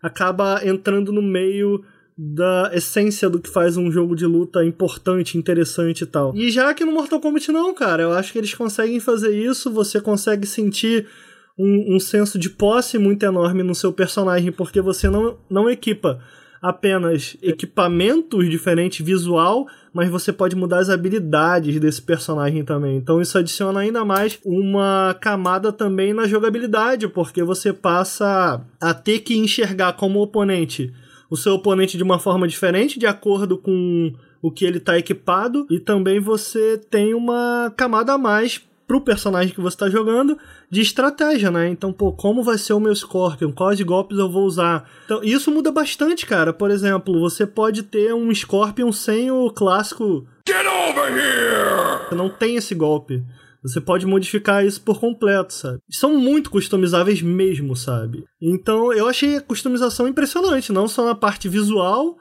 acaba entrando no meio da essência do que faz um jogo de luta importante, interessante e tal. E já que no Mortal Kombat não, cara, eu acho que eles conseguem fazer isso, você consegue sentir um, um senso de posse muito enorme no seu personagem, porque você não, não equipa apenas equipamentos diferentes visual, mas você pode mudar as habilidades desse personagem também. Então isso adiciona ainda mais uma camada também na jogabilidade, porque você passa a ter que enxergar como oponente o seu oponente de uma forma diferente, de acordo com o que ele está equipado, e também você tem uma camada a mais pro personagem que você está jogando de estratégia, né? Então, pô, como vai ser o meu Scorpion? Quais golpes eu vou usar? Então, isso muda bastante, cara. Por exemplo, você pode ter um Scorpion sem o clássico Get over here! Você não tem esse golpe. Você pode modificar isso por completo, sabe? São muito customizáveis mesmo, sabe? Então eu achei a customização impressionante, não só na parte visual,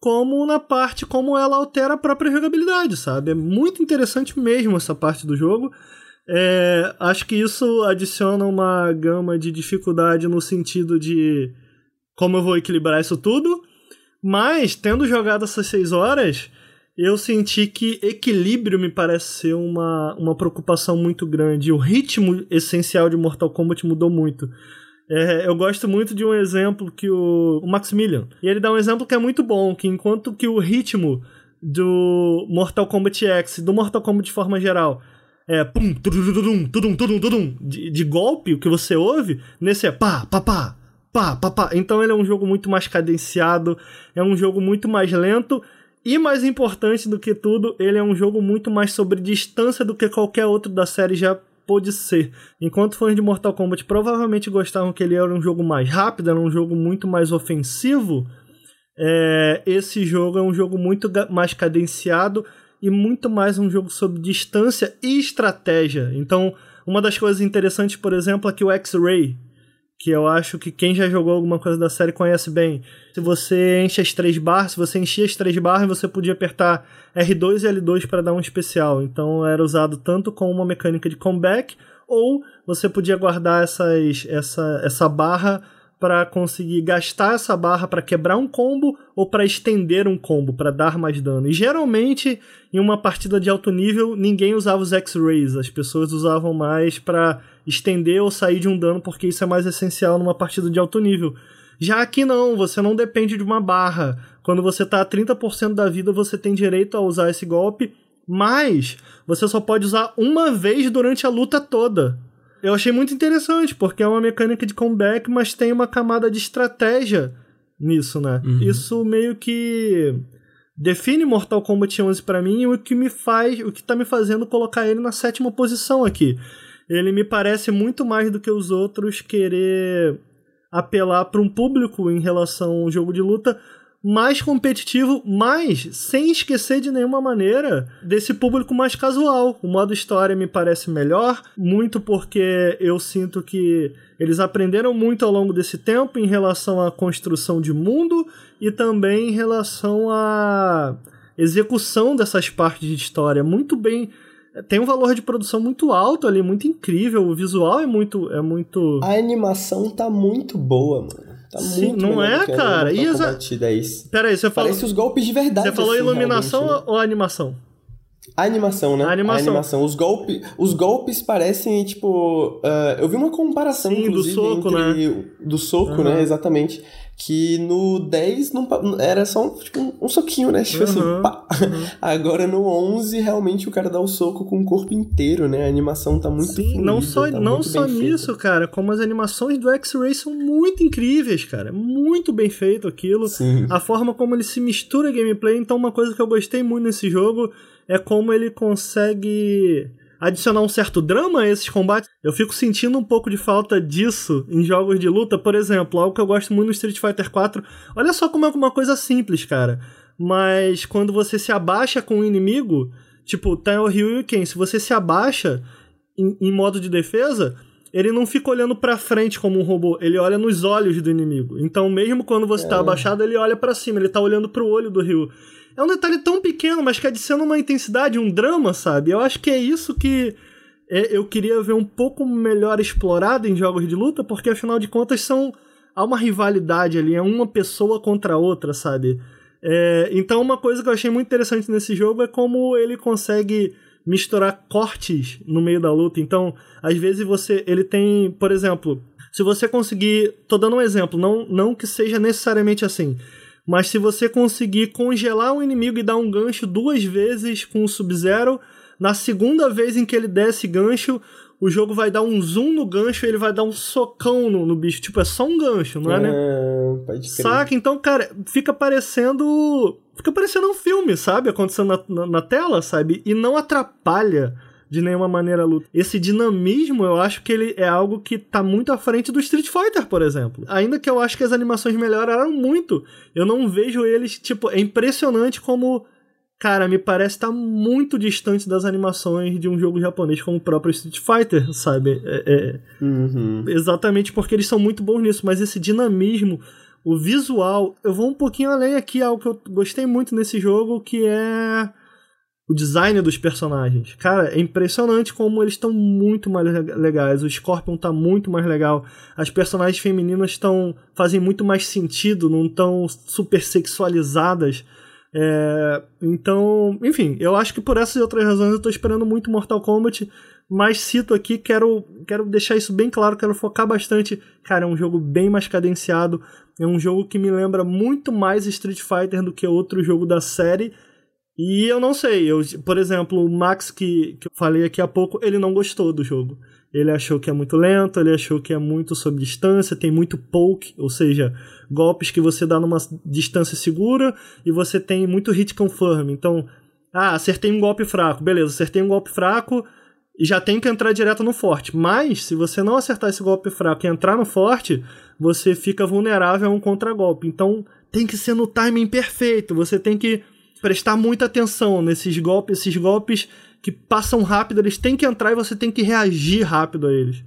como na parte como ela altera a própria jogabilidade, sabe? É muito interessante mesmo essa parte do jogo. É, acho que isso adiciona uma gama de dificuldade no sentido de como eu vou equilibrar isso tudo. Mas, tendo jogado essas seis horas, eu senti que equilíbrio me parece ser uma, uma preocupação muito grande. O ritmo essencial de Mortal Kombat mudou muito. É, eu gosto muito de um exemplo que o, o Maximilian. E ele dá um exemplo que é muito bom, que enquanto que o ritmo do Mortal Kombat X, do Mortal Kombat de forma geral, é pum, tudum, tudum, tudum, tudum, de, de golpe, o que você ouve, nesse é pá, pá, pá, pá, pá, pá. Então ele é um jogo muito mais cadenciado, é um jogo muito mais lento e mais importante do que tudo, ele é um jogo muito mais sobre distância do que qualquer outro da série já pôde ser. Enquanto fãs de Mortal Kombat provavelmente gostavam que ele era um jogo mais rápido, era um jogo muito mais ofensivo, é, esse jogo é um jogo muito mais cadenciado e muito mais um jogo sobre distância e estratégia. Então, uma das coisas interessantes, por exemplo, é que o X-Ray, que eu acho que quem já jogou alguma coisa da série conhece bem. Se você enche as três barras, se você enchia as três barras, você podia apertar R2 e L2 para dar um especial. Então era usado tanto como uma mecânica de comeback, ou você podia guardar essas, essa, essa barra para conseguir gastar essa barra para quebrar um combo ou para estender um combo, para dar mais dano. E geralmente, em uma partida de alto nível, ninguém usava os X-Rays, as pessoas usavam mais para estender ou sair de um dano, porque isso é mais essencial numa partida de alto nível. Já aqui não, você não depende de uma barra. Quando você tá a 30% da vida, você tem direito a usar esse golpe, mas você só pode usar uma vez durante a luta toda. Eu achei muito interessante, porque é uma mecânica de comeback, mas tem uma camada de estratégia nisso, né? Uhum. Isso meio que define Mortal Kombat 11 para mim e o que me faz, o que tá me fazendo colocar ele na sétima posição aqui. Ele me parece muito mais do que os outros querer apelar para um público em relação ao jogo de luta mais competitivo, mas sem esquecer de nenhuma maneira desse público mais casual. O modo história me parece melhor, muito porque eu sinto que eles aprenderam muito ao longo desse tempo em relação à construção de mundo e também em relação à execução dessas partes de história. Muito bem tem um valor de produção muito alto ali, muito incrível. O visual é muito. É muito... A animação tá muito boa, mano. Tá Sim, não é, cara? E essa... Pera aí, você falou. Parece os golpes de verdade. Você falou assim, iluminação né? ou animação? A animação, né? A animação. A animação. Os, golpe, os golpes parecem, tipo. Uh, eu vi uma comparação, Sim, inclusive, do soco, entre. Né? Do soco, uhum. né? Exatamente que no 10 não, era só um, tipo, um, um soquinho, né? Tipo assim, uhum, assim, pá. Uhum. <laughs> Agora no 11, realmente o cara dá o soco com o corpo inteiro, né? A animação tá muito Sim, fluida, não só, tá não só nisso, feita. cara, como as animações do X-Ray são muito incríveis, cara. Muito bem feito aquilo. Sim. A forma como ele se mistura gameplay. Então, uma coisa que eu gostei muito nesse jogo é como ele consegue adicionar um certo drama a esses combates. Eu fico sentindo um pouco de falta disso em jogos de luta. Por exemplo, algo que eu gosto muito no Street Fighter 4. Olha só como é uma coisa simples, cara. Mas quando você se abaixa com o um inimigo, tipo, tá o Ryu e Ken, se você se abaixa em, em modo de defesa, ele não fica olhando para frente como um robô, ele olha nos olhos do inimigo. Então, mesmo quando você tá é. tá abaixado, ele olha para cima, ele tá olhando pro olho do Ryu. É um detalhe tão pequeno, mas que adiciona uma intensidade, um drama, sabe? Eu acho que é isso que é, eu queria ver um pouco melhor explorado em jogos de luta, porque afinal de contas são. Há uma rivalidade ali, é uma pessoa contra a outra, sabe? É, então, uma coisa que eu achei muito interessante nesse jogo é como ele consegue misturar cortes no meio da luta. Então, às vezes você. Ele tem, por exemplo, se você conseguir. Tô dando um exemplo, não, não que seja necessariamente assim. Mas se você conseguir congelar um inimigo e dar um gancho duas vezes com o Sub-Zero, na segunda vez em que ele der esse gancho, o jogo vai dar um zoom no gancho e ele vai dar um socão no, no bicho. Tipo, é só um gancho, não é, né? É, pode Saca? Então, cara, fica parecendo. Fica parecendo um filme, sabe? Acontecendo na, na, na tela, sabe? E não atrapalha de nenhuma maneira luta. Esse dinamismo, eu acho que ele é algo que tá muito à frente do Street Fighter, por exemplo. Ainda que eu acho que as animações melhoraram muito, eu não vejo eles, tipo, é impressionante como cara, me parece estar tá muito distante das animações de um jogo japonês como o próprio Street Fighter, sabe? É, é, uhum. Exatamente porque eles são muito bons nisso, mas esse dinamismo, o visual, eu vou um pouquinho além aqui, algo que eu gostei muito nesse jogo, que é o design dos personagens. Cara, é impressionante como eles estão muito mais legais. O Scorpion tá muito mais legal. As personagens femininas estão fazem muito mais sentido, não tão super sexualizadas. É, então, enfim, eu acho que por essas e outras razões eu tô esperando muito Mortal Kombat, mas cito aqui, quero, quero deixar isso bem claro, quero focar bastante. Cara, é um jogo bem mais cadenciado, é um jogo que me lembra muito mais Street Fighter do que outro jogo da série, e eu não sei, eu, por exemplo, o Max que, que eu falei aqui há pouco, ele não gostou do jogo. Ele achou que é muito lento, ele achou que é muito sob distância, tem muito poke, ou seja, golpes que você dá numa distância segura e você tem muito hit confirm. Então, ah, acertei um golpe fraco, beleza, acertei um golpe fraco e já tem que entrar direto no forte. Mas, se você não acertar esse golpe fraco e entrar no forte, você fica vulnerável a um contragolpe. Então, tem que ser no timing perfeito, você tem que prestar muita atenção nesses golpes, esses golpes que passam rápido, eles têm que entrar e você tem que reagir rápido a eles.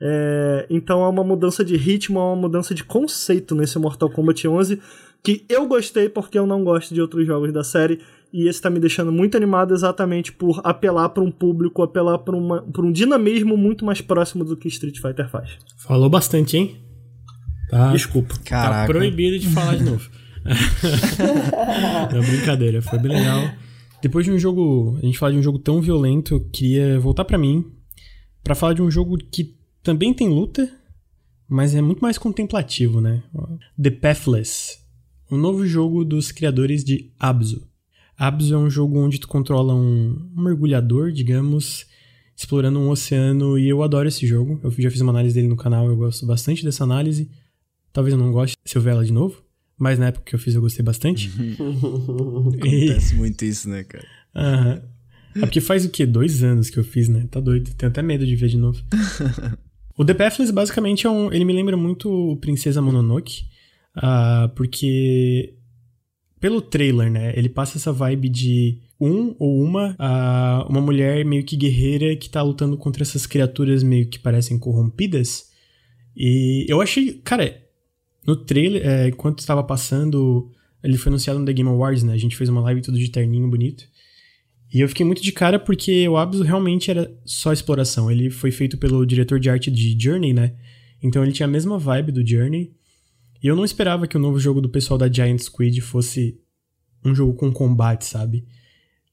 É, então é uma mudança de ritmo, é uma mudança de conceito nesse Mortal Kombat 11 que eu gostei porque eu não gosto de outros jogos da série e esse tá me deixando muito animado exatamente por apelar para um público, apelar para um dinamismo muito mais próximo do que Street Fighter faz. Falou bastante, hein? Tá, Desculpa. Caraca. Tá proibido de falar de novo. <laughs> Não, brincadeira, foi bem legal. Depois de um jogo, a gente falar de um jogo tão violento, eu queria voltar para mim para falar de um jogo que também tem luta, mas é muito mais contemplativo, né? The Pathless, um novo jogo dos criadores de Abzu. Abzu é um jogo onde tu controla um, mergulhador, digamos, explorando um oceano e eu adoro esse jogo. Eu já fiz uma análise dele no canal, eu gosto bastante dessa análise. Talvez eu não goste se eu ver ela de novo. Mas na época que eu fiz eu gostei bastante. <laughs> Acontece e... muito isso, né, cara? Aham. É porque faz o quê? Dois anos que eu fiz, né? Tá doido. Tenho até medo de ver de novo. <laughs> o The Pathless basicamente é um. Ele me lembra muito o Princesa Mononoke. Uh, porque pelo trailer, né? Ele passa essa vibe de um ou uma, uh, uma mulher meio que guerreira que tá lutando contra essas criaturas meio que parecem corrompidas. E eu achei, cara, no trailer, é, enquanto estava passando, ele foi anunciado no The Game Awards, né? A gente fez uma live tudo de terninho bonito. E eu fiquei muito de cara porque o Abzu realmente era só exploração. Ele foi feito pelo diretor de arte de Journey, né? Então ele tinha a mesma vibe do Journey. E eu não esperava que o novo jogo do pessoal da Giant Squid fosse um jogo com combate, sabe?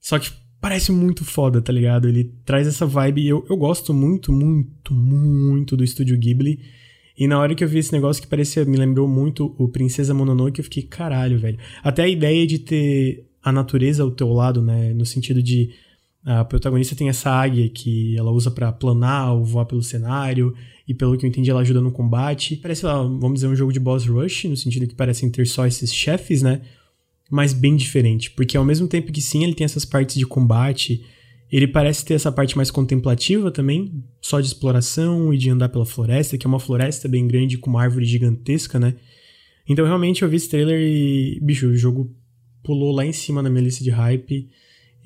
Só que parece muito foda, tá ligado? Ele traz essa vibe e eu, eu gosto muito, muito, muito do estúdio Ghibli. E na hora que eu vi esse negócio que parecia, me lembrou muito o Princesa Mononoke, eu fiquei, caralho, velho. Até a ideia de ter a natureza ao teu lado, né? No sentido de a protagonista tem essa águia que ela usa para planar ou voar pelo cenário, e pelo que eu entendi, ela ajuda no combate. Parece, lá, vamos dizer, um jogo de boss rush, no sentido que parecem ter só esses chefes, né? Mas bem diferente, porque ao mesmo tempo que sim, ele tem essas partes de combate, ele parece ter essa parte mais contemplativa também, só de exploração e de andar pela floresta, que é uma floresta bem grande com uma árvore gigantesca, né? Então realmente eu vi esse trailer e, bicho, o jogo pulou lá em cima na minha lista de hype.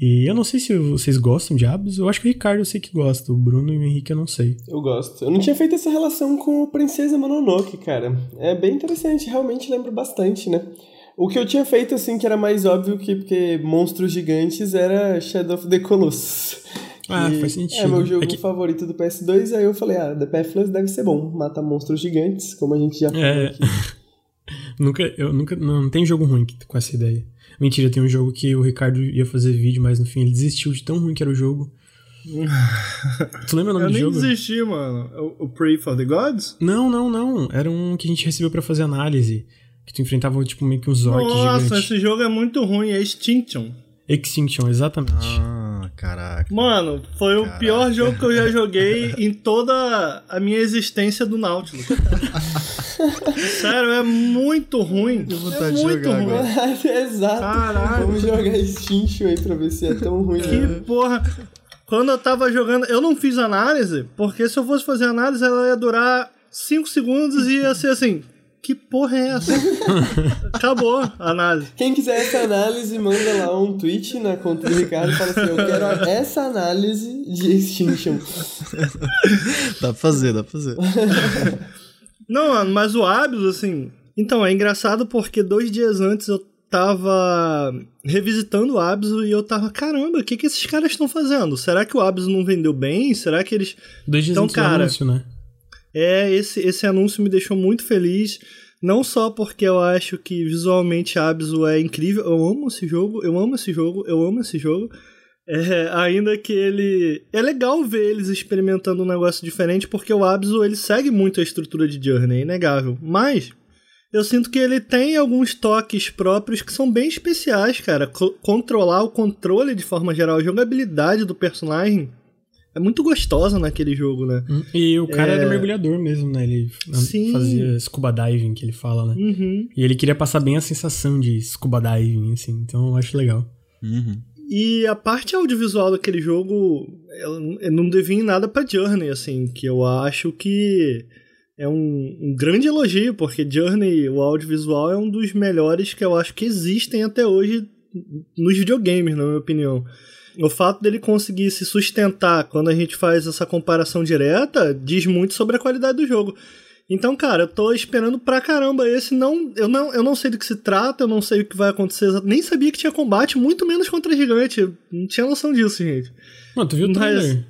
E eu não sei se vocês gostam de Abos. Eu acho que o Ricardo eu sei que gosta. O Bruno e o Henrique eu não sei. Eu gosto. Eu não tinha feito essa relação com o Princesa Mononoke, cara. É bem interessante, realmente lembro bastante, né? O que eu tinha feito, assim, que era mais óbvio que porque monstros gigantes era Shadow of the Colossus. Ah, faz sentido. É meu jogo é que... favorito do PS2, aí eu falei, ah, The Pathless deve ser bom, mata monstros gigantes, como a gente já falou é... aqui. <laughs> nunca, eu nunca, não tem jogo ruim com essa ideia. Mentira, tem um jogo que o Ricardo ia fazer vídeo, mas no fim ele desistiu de tão ruim que era o jogo. <laughs> tu lembra o nome eu do jogo? Eu nem desisti, mano. O, o Pray for the Gods? Não, não, não. Era um que a gente recebeu para fazer análise. Que tu enfrentava, tipo, meio que um Zork Nossa, gigante. esse jogo é muito ruim, é Extinction. Extinction, exatamente. Ah, caraca. Mano, foi Caraca. o pior jogo que eu já joguei <laughs> em toda a minha existência do Nautilus. <laughs> Sério, é muito ruim. Tenho vontade é de muito jogar ruim. agora. <laughs> Exato. Caralho. Vamos jogar Extinction aí pra ver se é tão ruim. Que né? porra. Quando eu tava jogando, eu não fiz análise, porque se eu fosse fazer análise, ela ia durar 5 segundos e ia ser assim. Que porra é essa? <laughs> Acabou a análise. Quem quiser essa análise, manda lá um tweet na conta do Ricardo e fala assim: Eu quero essa análise de Extinction. <laughs> Dá pra fazer, dá pra fazer. <laughs> Não, mano, mas o Abyss, assim. Então, é engraçado porque dois dias antes eu tava revisitando o Abyss e eu tava, caramba, o que, que esses caras estão fazendo? Será que o Abyss não vendeu bem? Será que eles. Dois dias Então, antes do cara, anúncio, né? É, esse, esse anúncio me deixou muito feliz. Não só porque eu acho que visualmente Abzu é incrível, eu amo esse jogo, eu amo esse jogo, eu amo esse jogo. É, ainda que ele. É legal ver eles experimentando um negócio diferente, porque o Abzu ele segue muito a estrutura de Journey, é inegável. Mas eu sinto que ele tem alguns toques próprios que são bem especiais, cara. Co controlar o controle de forma geral, a jogabilidade do personagem é muito gostosa naquele jogo, né? E o cara É. era mergulhador mesmo, né? Ele Sim. fazia scuba diving, que ele fala, né? Uhum. E ele queria passar bem a sensação de scuba diving, assim. Então eu acho legal. Uhum. E a parte audiovisual daquele jogo, ela eu não devia em nada pra Journey, assim, que eu acho que é um, um grande elogio, porque Journey, o audiovisual, é um dos melhores que eu acho que existem até hoje nos videogames, na minha opinião. O fato dele conseguir se sustentar quando a gente faz essa comparação direta diz muito sobre a qualidade do jogo. Então, cara, eu tô esperando pra caramba esse. Não, eu, não, eu não sei do que se trata, eu não sei o que vai acontecer. Nem sabia que tinha combate, muito menos contra gigante. Não tinha noção disso, gente. Mano, tu viu o Mas- trailer?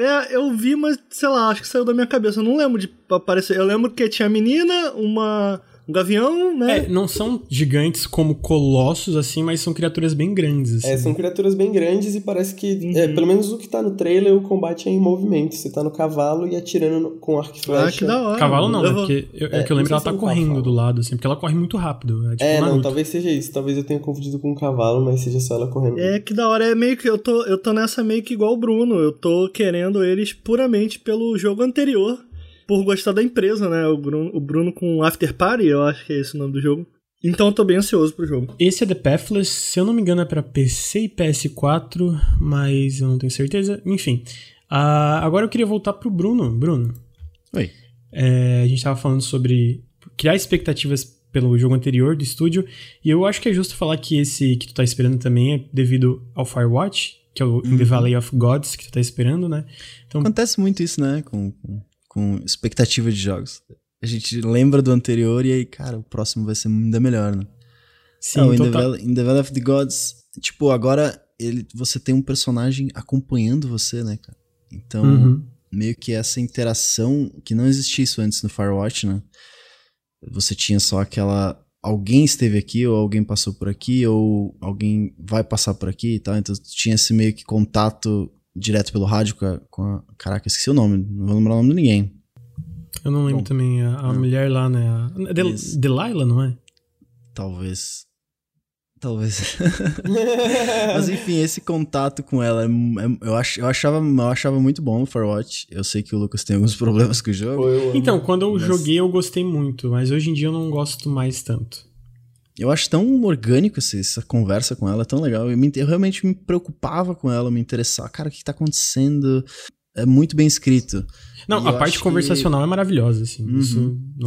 É, eu vi, mas sei lá, acho que saiu da minha cabeça. Eu não lembro de aparecer. Eu lembro que tinha a menina, uma, um gavião, né? É, não são gigantes como colossos, assim, mas são criaturas bem grandes, assim. É, são criaturas bem grandes e parece que, é, Uhum. pelo menos o que tá no trailer, o combate é em movimento. Você tá no cavalo e atirando no- com arco e flecha. ah, que da hora. Cavalo não, né? Vou- Porque eu, é É, que eu lembro ela tá é correndo cavalo. do lado, assim, porque ela corre muito rápido. É tipo É, não, talvez seja isso. Talvez eu tenha confundido com um cavalo, mas seja só ela correndo. É que da hora é meio que eu tô, eu tô nessa meio que igual o Bruno. Eu tô querendo eles puramente pelo jogo anterior, por gostar da empresa, né? O Bruno, o Bruno com After Party, eu acho que é esse o nome do jogo. Então eu tô bem ansioso pro jogo. Esse é The Pathless, se eu não me engano é pra PC e PS4, mas eu não tenho certeza. Enfim, Ah, agora eu queria voltar pro Bruno. Bruno, Oi. é, a gente tava falando sobre criar expectativas pelo jogo anterior do estúdio. E eu acho que é justo falar que esse que tu tá esperando também é devido ao Firewatch, que é o In the Uhum. Valley of Gods que tu tá esperando, né? Então, Acontece muito isso, né? Com, com, com expectativa de jogos. A gente lembra do anterior e aí, cara, o próximo vai ser ainda melhor, né? sim, o In In the Valley of the Gods, tipo, agora ele, você tem um personagem acompanhando você, né, cara? Então, Uhum. meio que essa interação que não existia isso antes no Firewatch, né? Você tinha só aquela. Alguém esteve aqui, ou alguém passou por aqui, ou alguém vai passar por aqui e tal. Então tinha esse meio que contato direto pelo rádio com a. Com a caraca, esqueci o nome, não vou lembrar o nome de ninguém. Eu não lembro Bom, também a, a é. mulher lá, né? A, Del, Isso. Delilah, não é? Talvez. Talvez. <laughs> Mas enfim, esse contato com ela, é- é- eu, ach, eu, achava, eu achava muito bom no Firewatch. Eu sei que o Lucas tem alguns <laughs> problemas com o jogo. Eu amo. Então, quando eu Mas- joguei, eu gostei muito, mas hoje em dia eu não gosto mais tanto. Eu acho tão orgânico esse- essa conversa com ela, é tão legal. Eu, me- eu realmente me preocupava com ela, me interessava. Cara, o que tá acontecendo? É muito bem escrito. Não, E a parte acho que- conversacional é maravilhosa, assim. Uhum. Isso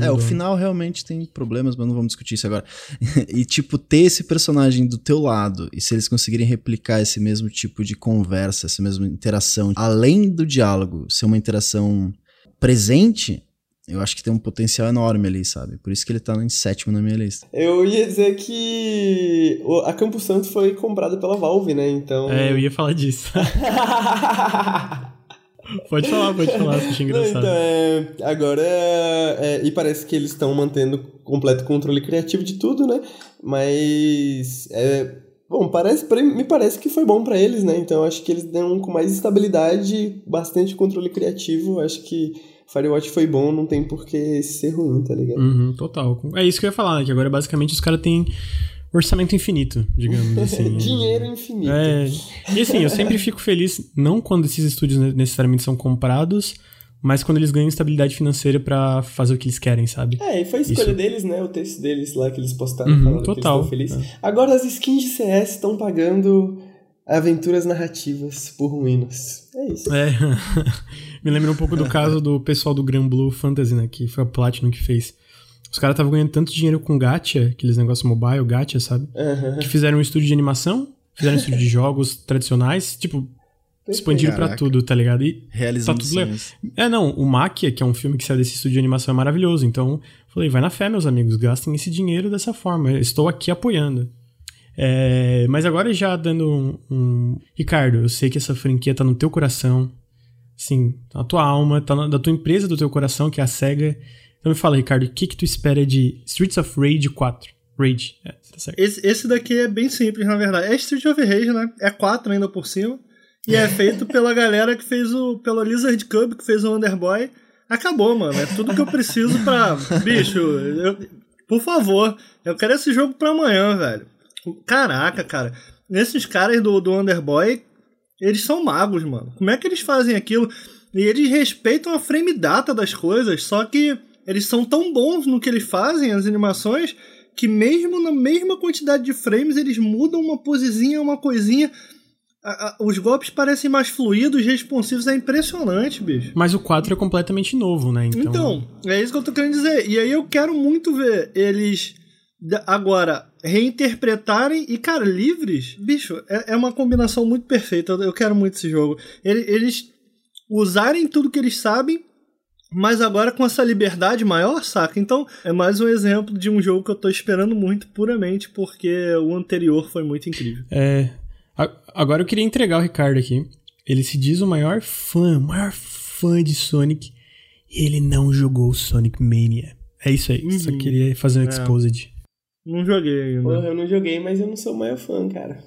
é, o mudou. final realmente tem problemas, mas não vamos discutir isso agora. <laughs> e, tipo, ter esse personagem do teu lado, e se eles conseguirem replicar esse mesmo tipo de conversa, essa mesma interação, além do diálogo, ser uma interação presente, eu acho que tem um potencial enorme ali, sabe? Por isso que ele tá em sétimo na minha lista. Eu ia dizer que a Campo Santo foi comprada pela Valve, né? Então. É, eu ia falar disso. <laughs> pode falar, pode falar, se achei Não, engraçado. então, é, agora. é, e parece que eles estão mantendo completo controle criativo de tudo, né? Mas. É, bom, parece, me parece que foi bom pra eles, né? Então acho que eles dão com mais estabilidade, bastante controle criativo. Acho que Firewatch foi bom, não tem por que ser ruim, tá ligado? Uhum, total. É isso que eu ia falar, né? Que agora basicamente os caras têm orçamento infinito, digamos <laughs> assim. Dinheiro infinito. É, e assim, eu sempre fico feliz, não quando esses estúdios ne- necessariamente são comprados, mas quando eles ganham estabilidade financeira pra fazer o que eles querem, sabe? É, e foi a escolha Isso. deles, né? O texto deles lá que eles postaram Uhum, falando total. que eles estão felizes. Agora as skins de CS estão pagando aventuras narrativas por ruínas. É isso. É. <laughs> Me lembra um pouco do caso do pessoal do Gran Blue Fantasy, né? Que foi a Platinum que fez. Os caras estavam ganhando tanto dinheiro com gacha, aqueles negócios mobile, gacha, sabe? Aham. Que fizeram um estúdio de animação, fizeram um estúdio de <laughs> jogos tradicionais, tipo, expandiram pra Caraca. tudo, tá ligado? E Realizando Tá tudo legal. sonhos. É, não, o Máquia, que é um filme que saiu desse estúdio de animação, é maravilhoso. Então, falei, vai na fé, meus amigos, gastem esse dinheiro dessa forma. Eu estou aqui apoiando. É, mas agora já dando um, um- Ricardo, eu sei que essa franquia tá no teu coração. Sim, tá na tua alma, tá na, da tua empresa, do teu coração, que é a SEGA. Então me fala, Ricardo, o que que tu espera de Streets of Rage 4? Rage, é, tá certo. Esse, esse daqui é bem simples, na verdade. É Street of Rage, né? É 4 ainda por cima. E é feito <laughs> pela galera que fez o. pelo Lizard Cub, que fez o Underboy. Acabou, mano. É tudo que eu preciso pra. Bicho, eu- por favor, eu quero esse jogo pra amanhã, velho. Caraca, cara. Esses caras do, do Underboy, eles são magos, mano. Como é que eles fazem aquilo? E eles respeitam a frame data das coisas, só que eles são tão bons no que eles fazem, as animações, que mesmo na mesma quantidade de frames, eles mudam uma posezinha, uma coisinha. A- a- os golpes parecem mais fluidos, responsivos, é impressionante, bicho. Mas o 4 é completamente novo, né? Então, Então, é isso que eu tô querendo dizer. E aí eu quero muito ver eles agora reinterpretarem e, cara, livres. Bicho, é, é uma combinação muito perfeita. Eu, quero muito esse jogo. Ele- Eles usarem tudo que eles sabem, mas agora com essa liberdade maior, saca? Então, é mais um exemplo de um jogo que eu tô esperando muito, puramente porque o anterior foi muito incrível. É. Agora eu queria entregar o Ricardo aqui. Ele se diz o maior fã, o maior fã de Sonic. E ele não jogou Sonic Mania. É isso aí. Só Uhum. queria fazer um É. Não joguei ainda. Porra, eu não joguei, mas eu não sou o maior fã, cara.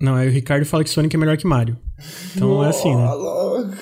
Não, aí o Ricardo fala que Sonic é melhor que Mario. Então é assim, né? Louco.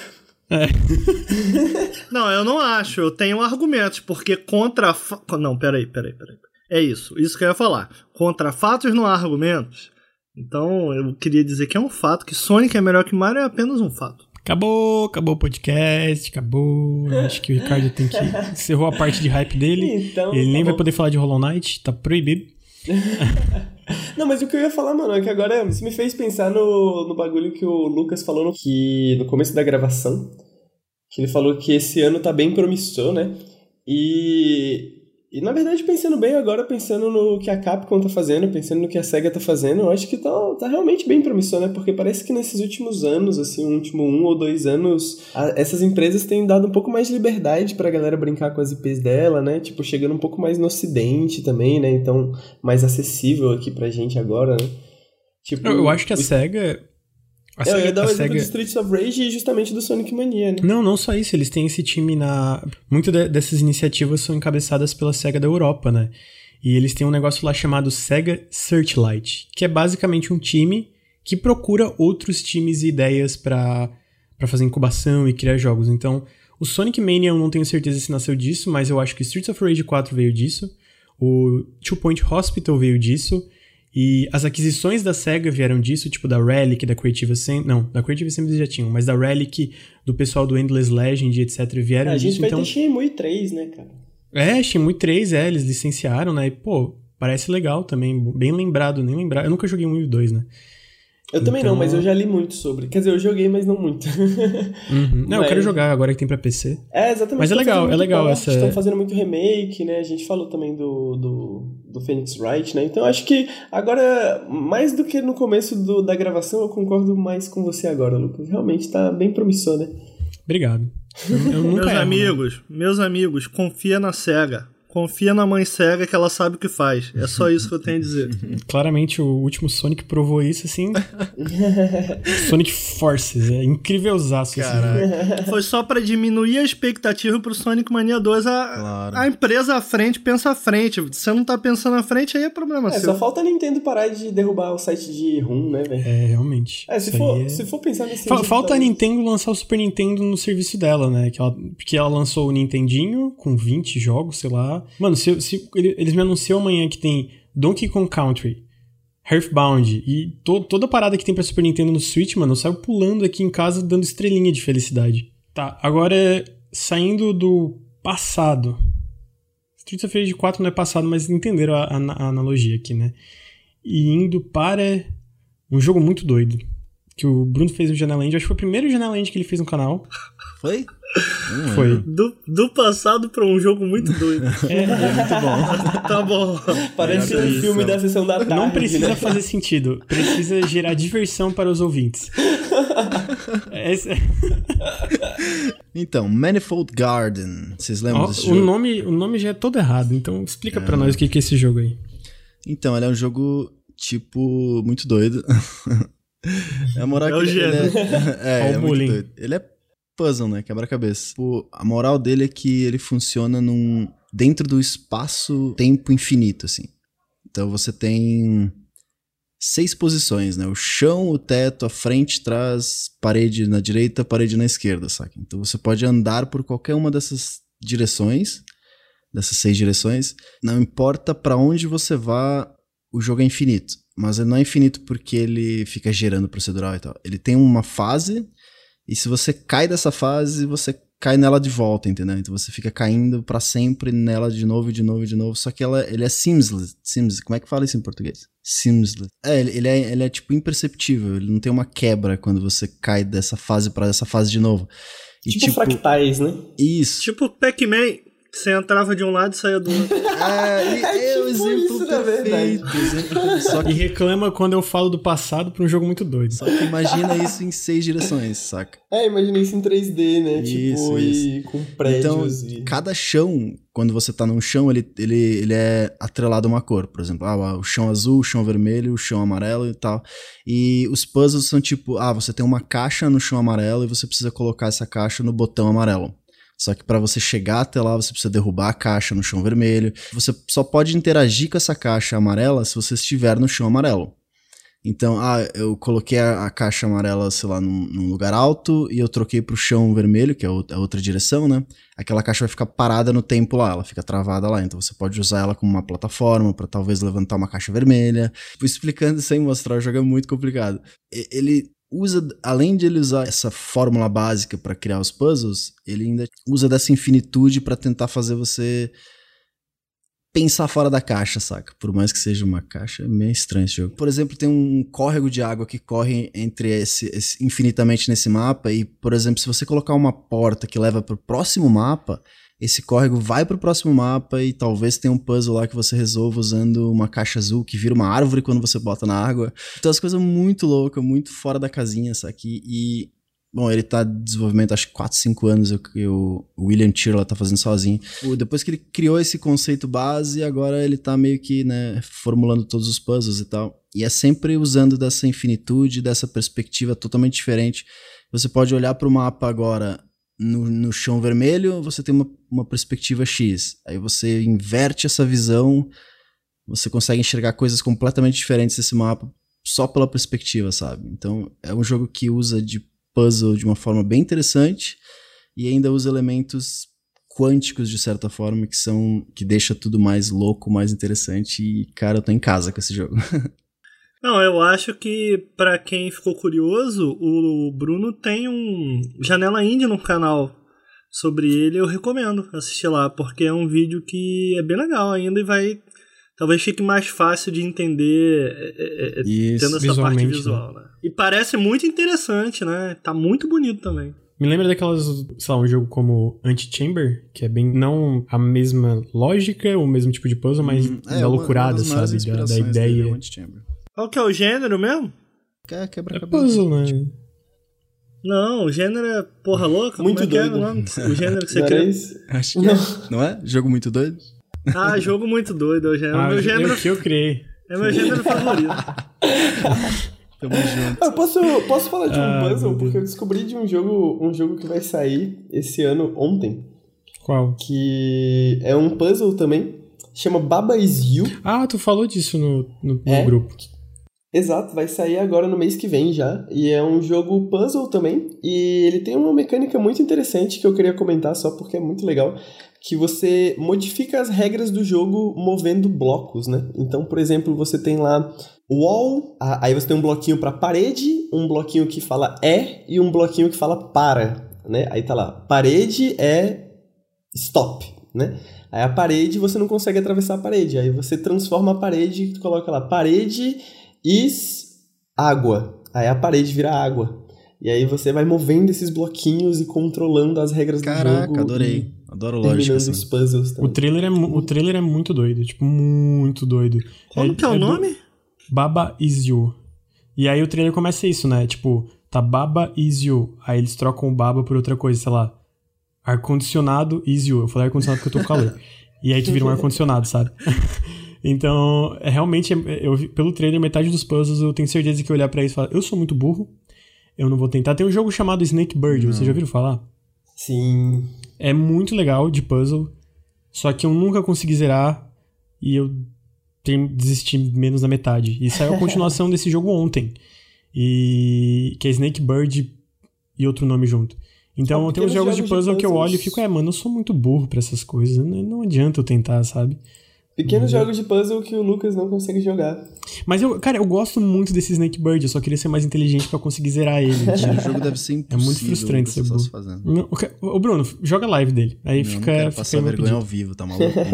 <laughs> Não, eu não acho. Eu tenho argumentos, porque contra. fa- Não, peraí, peraí, peraí. É isso, isso que eu ia falar. Contra fatos não há argumentos. Então, eu queria dizer que é um fato, que Sonic é melhor que Mario é apenas um fato. Acabou, acabou o podcast, acabou. Acho que o Ricardo tem que. Encerrou a parte de hype dele. Então, Ele nem tá vai poder falar de Hollow Knight, tá proibido. <laughs> Não, mas o que eu ia falar, mano, é que agora isso me fez pensar no, no bagulho que o Lucas falou no, que, no começo da gravação. Que ele falou que esse ano tá bem promissor, né? E E na verdade, pensando bem agora, pensando no que a Capcom tá fazendo, pensando no que a SEGA tá fazendo, eu acho que tá, tá realmente bem promissor, né? Porque parece que nesses últimos anos, assim, um último um ou dois anos, a, essas empresas têm dado um pouco mais de liberdade pra galera brincar com as IPs dela, né? Tipo, chegando um pouco mais no ocidente também, né? Então, mais acessível aqui pra gente agora, né? Tipo, eu, eu acho que a o... SEGA eu ia dar o exemplo Sega... do Streets of Rage e justamente do Sonic Mania, né? Não, não só isso, eles têm esse time na... Muito de, dessas iniciativas são encabeçadas pela SEGA da Europa, né? E eles têm um negócio lá chamado SEGA Searchlight, que é basicamente um time que procura outros times e ideias para fazer incubação e criar jogos. Então, o Sonic Mania eu não tenho certeza se nasceu disso, mas eu acho que Streets of Rage 4 veio disso. O Two Point Hospital veio disso. E as aquisições da SEGA vieram disso, tipo da Relic, da Creative Assembly. Não, da Creative Assembly eles já tinham, mas da Relic, do pessoal do Endless Legend, etc. vieram é, disso. A gente vai então... ter Shenmue 3, né, cara? É, Shenmue 3, é, eles licenciaram, né? E, pô, parece legal também, bem lembrado, nem lembrar. Eu nunca joguei um e dois, né? Eu também então... não, mas eu já li muito sobre. Quer dizer, eu joguei, mas não muito. Uhum. Não, mas... eu quero jogar agora que tem pra PC. É, exatamente. Mas é legal, é legal essa. Estão fazendo muito remake, né? A gente falou também do, do, do Phoenix Wright, né? Então acho que agora, mais do que no começo do, da gravação, eu concordo mais com você agora, Lucas. Realmente tá bem promissor, né? Obrigado. Eu, eu meus erro, né? amigos, né? meus amigos, confia na SEGA. Confia na mãe cega que ela sabe o que faz. É só isso que eu tenho a dizer. <laughs> Claramente o último Sonic provou isso, assim. Sonic Forces, é incrível usar assim. Foi só para diminuir a expectativa pro Sonic Mania 2. A, claro. a empresa à frente pensa à frente. Se você não tá pensando à frente, aí é problema é, seu. Só falta a Nintendo parar de derrubar o site de ROM, né, velho? É, realmente. É, se, for, é... se for pensar nesse. Fa falta a Nintendo lançar o Super Nintendo no serviço dela, né? Que ela, porque ela lançou o Nintendinho com 20 jogos, sei lá. Mano, se, se eles me anunciam amanhã que tem Donkey Kong Country, Earthbound e to, toda a parada que tem pra Super Nintendo no Switch, mano, eu saio pulando aqui em casa dando estrelinha de felicidade. Tá, agora saindo do passado. Street of Rage 4 não é passado, mas entenderam a, a, a analogia aqui, né? E indo para um jogo muito doido. Que o Bruno fez no Janela End. Acho que foi o primeiro Janela End que ele fez no canal. Foi? Hum, Foi. Do, do passado pra um jogo muito doido. <laughs> É, é muito bom. tá bom. Parece um isso. filme da sessão da tarde. Não precisa né? fazer sentido. Precisa gerar <laughs> diversão para os ouvintes. <laughs> Esse... então, Manifold Garden. Vocês lembram oh, desse o jogo? Nome, o nome já é todo errado. Então explica é. para nós o que é esse jogo aí. Então, ele é um jogo, tipo, muito doido. É a moral é o que ele é, é, é muito doido. Ele é puzzle, né? Quebra-cabeça. A moral dele é que ele funciona num dentro do espaço-tempo infinito, assim. Então você tem seis posições, né? O chão, o teto, a frente, trás, parede na direita, parede na esquerda, saca? Então você pode andar por qualquer uma dessas direções, dessas seis direções. Não importa para onde você vá, o jogo é infinito. Mas ele não é infinito porque ele fica gerando procedural e tal. Ele tem uma fase e se você cai dessa fase, você cai nela de volta, entendeu? Então você fica caindo para sempre nela de novo, de novo, de novo. Só que ela, ele é seamless. seamless. Como é que fala isso em português? Seamless. É, ele, ele, é, ele é tipo imperceptível. Ele não tem uma quebra quando você cai dessa fase para essa fase de novo. E, tipo, tipo fractais, né? Isso. Tipo Pac-Man. Você entrava de um lado e saía do outro. <laughs> É, é, é o tipo exemplo isso, perfeito. Exemplo, só que... E reclama quando eu falo do passado pra um jogo muito doido. Só que imagina isso em seis direções, saca? É, imagina isso em 3D, né? Isso, tipo, isso. e com prédios. Então, e... cada chão, quando você tá num chão, ele, ele, ele é atrelado a uma cor. Por exemplo, ah, o chão azul, o chão vermelho, o chão amarelo e tal. E os puzzles são tipo, ah, você tem uma caixa no chão amarelo e você precisa colocar essa caixa no botão amarelo. Só que para você chegar até lá, você precisa derrubar a caixa no chão vermelho. Você só pode interagir com essa caixa amarela se você estiver no chão amarelo. Então, ah, eu coloquei a, a caixa amarela, sei lá, num, num, lugar alto e eu troquei pro chão vermelho, que é a outra direção, né? Aquela caixa vai ficar parada no tempo lá, ela fica travada lá. Então você pode usar ela como uma plataforma para talvez levantar uma caixa vermelha. Tipo, explicando sem mostrar o jogo é muito complicado. Ele usa, além de ele usar essa fórmula básica para criar os puzzles, ele ainda usa dessa infinitude para tentar fazer você pensar fora da caixa, saca? Por mais que seja uma caixa, é meio estranho esse jogo. Por exemplo, tem um córrego de água que corre entre esse, esse infinitamente nesse mapa e, por exemplo, se você colocar uma porta que leva para o próximo mapa, esse córrego vai pro próximo mapa e talvez tenha um puzzle lá que você resolva usando uma caixa azul que vira uma árvore quando você bota na água. Então as coisas muito loucas, muito fora da casinha, aqui E Bom, ele tá em desenvolvimento acho que 4, 5 anos, o William Tyrrell tá fazendo sozinho. Depois que ele criou esse conceito base, agora ele tá meio que, né, formulando todos os puzzles e tal. E é sempre usando dessa infinitude, dessa perspectiva totalmente diferente. Você pode olhar para o mapa agora no, no chão vermelho, você tem uma, uma perspectiva X. Aí você inverte essa visão, você consegue enxergar coisas completamente diferentes desse mapa só pela perspectiva, sabe? Então é um jogo que usa de puzzle de uma forma bem interessante e ainda usa elementos quânticos de certa forma que são que deixa tudo mais louco, mais interessante e cara, eu tô em casa com esse jogo. <laughs> Não, eu acho que para quem ficou curioso, o Bruno tem um Janela Indie no canal sobre ele, eu recomendo assistir lá, porque é um vídeo que é bem legal ainda e vai talvez fique mais fácil de entender é, é, é Isso, tendo essa parte né? visual, né? E parece muito interessante, né? Tá muito bonito também. Me lembra daquelas, sei lá, um jogo como Antichamber, que é bem não a mesma lógica, o mesmo tipo de puzzle, mas hum, é, da loucurada, sabe? Da, da ideia. Qual que é o gênero mesmo? É quebra-cabeça. É puzzle, né? Não, o gênero é porra louca? Muito Como é doido. Que é o, <laughs> o gênero que você quer? Acho que não. É. não é? Jogo muito doido? Ah, jogo muito doido. É o gênero. Ah, meu gênero... que eu criei. É meu gênero favorito. <laughs> Tamo junto. Eu posso, posso falar de um ah, puzzle? Porque eu descobri de um jogo, um jogo que vai sair esse ano, ontem. Qual? Que é um puzzle também. Chama Baba Is You. Ah, tu falou disso no, no, no é, grupo. Exato, vai sair agora no mês que vem já. E é um jogo puzzle também. E ele tem uma mecânica muito interessante que eu queria comentar só porque é muito legal. Que você modifica as regras do jogo movendo blocos, né? Então, por exemplo, você tem lá wall, aí você tem um bloquinho para parede, um bloquinho que fala é e um bloquinho que fala para, né? Aí tá lá, parede é stop, né? Aí a parede você não consegue atravessar a parede, aí você transforma a parede, coloca lá parede is água. Aí a parede vira água. E aí você vai movendo esses bloquinhos e controlando as regras Caraca, do jogo. Caraca, adorei. Adoro lógica. Assim. os puzzles também. O trailer, é, o trailer é muito doido, tipo, muito doido. Como é, que é o é nome? Do... Baba is you. E aí o trailer começa isso, né? Tipo, tá Baba is you. Aí eles trocam o Baba por outra coisa, sei lá. Ar-condicionado is you. Eu falei ar-condicionado porque eu tô com calor. <laughs> e aí tu vira um ar-condicionado, sabe? <laughs> Então, é realmente, eu, pelo trailer, metade dos puzzles eu tenho certeza que olhar para isso e falar, eu sou muito burro, eu não vou tentar. Tem um jogo chamado Snake Bird, não. você já ouviram falar? Sim. É muito legal de puzzle, só que eu nunca consegui zerar e eu tenho desisti menos da metade. E saiu a <laughs> continuação desse jogo ontem. E que é Snake Bird e outro nome junto. Então, tem uns jogos, jogos de puzzle de que eu olho e fico, é, mano, eu sou muito burro para essas coisas. Não, não adianta eu tentar, sabe? Pequenos uhum. jogos de puzzle que o Lucas não consegue jogar. Mas eu, cara, eu gosto muito desse Snake Bird, eu só queria ser mais inteligente para conseguir zerar ele. <laughs> o jogo deve ser impossível. É muito frustrante ser burro. Não, o Bruno, joga live dele. Aí não, fica. Não quero passar vergonha pedido. ao vivo, tá maluco? É.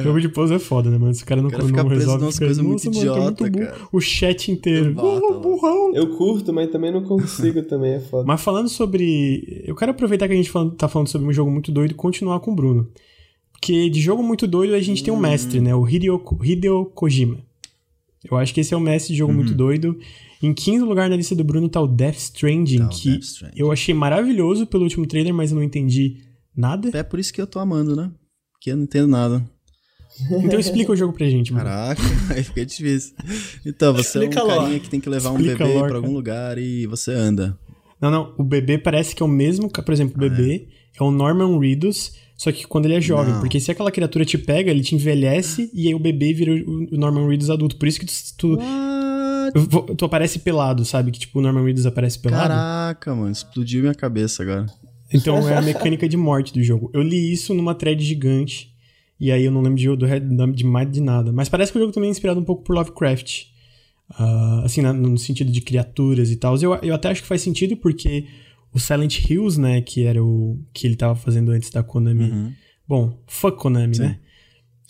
<laughs> Jogo de puzzle é foda, né, mano? Se o cara não, cara não resolve, fica, coisa muito mano, idiota, muito. O chat inteiro. Oh, burrão. Eu curto, mas também não consigo, também é foda. Mas falando sobre... Eu quero aproveitar que a gente tá falando sobre um jogo muito doido e continuar com o Bruno. Porque de jogo muito doido a gente tem um hum. mestre, né? O Hideo, Hideo Kojima. Eu acho que esse é o mestre de jogo uhum. muito doido. Em quinto lugar na lista do Bruno tá o Death Stranding, tá, que Death Stranding. eu achei maravilhoso pelo último trailer, mas eu não entendi nada. É por isso que eu tô amando, né? Porque eu não entendo nada. Então explica o jogo pra gente, mano. Caraca, <laughs> aí fica difícil. Então, você explica é um carinha que tem que levar explica um bebê pra algum lugar e você anda. Não, não, o bebê parece que é o mesmo, por exemplo, o ah, bebê é. é o Norman Reedus, só que quando ele é jovem. Não. Porque se aquela criatura te pega, ele te envelhece e aí o bebê vira o Norman Reedus adulto. Por isso que tu. Tu, tu aparece pelado, sabe? Que tipo, o Norman Reedus aparece pelado. Caraca, mano, explodiu minha cabeça agora. Então é a mecânica de morte do jogo. Eu li isso numa thread gigante. E aí eu não lembro de, do, de mais de nada. Mas parece que o jogo também é inspirado um pouco por Lovecraft. Uh, assim, no sentido de criaturas e tal. Eu, eu até acho que faz sentido porque o Silent Hills, né, que era o que ele tava fazendo antes da Konami. Uhum. Bom, fuck Konami, Sim. né?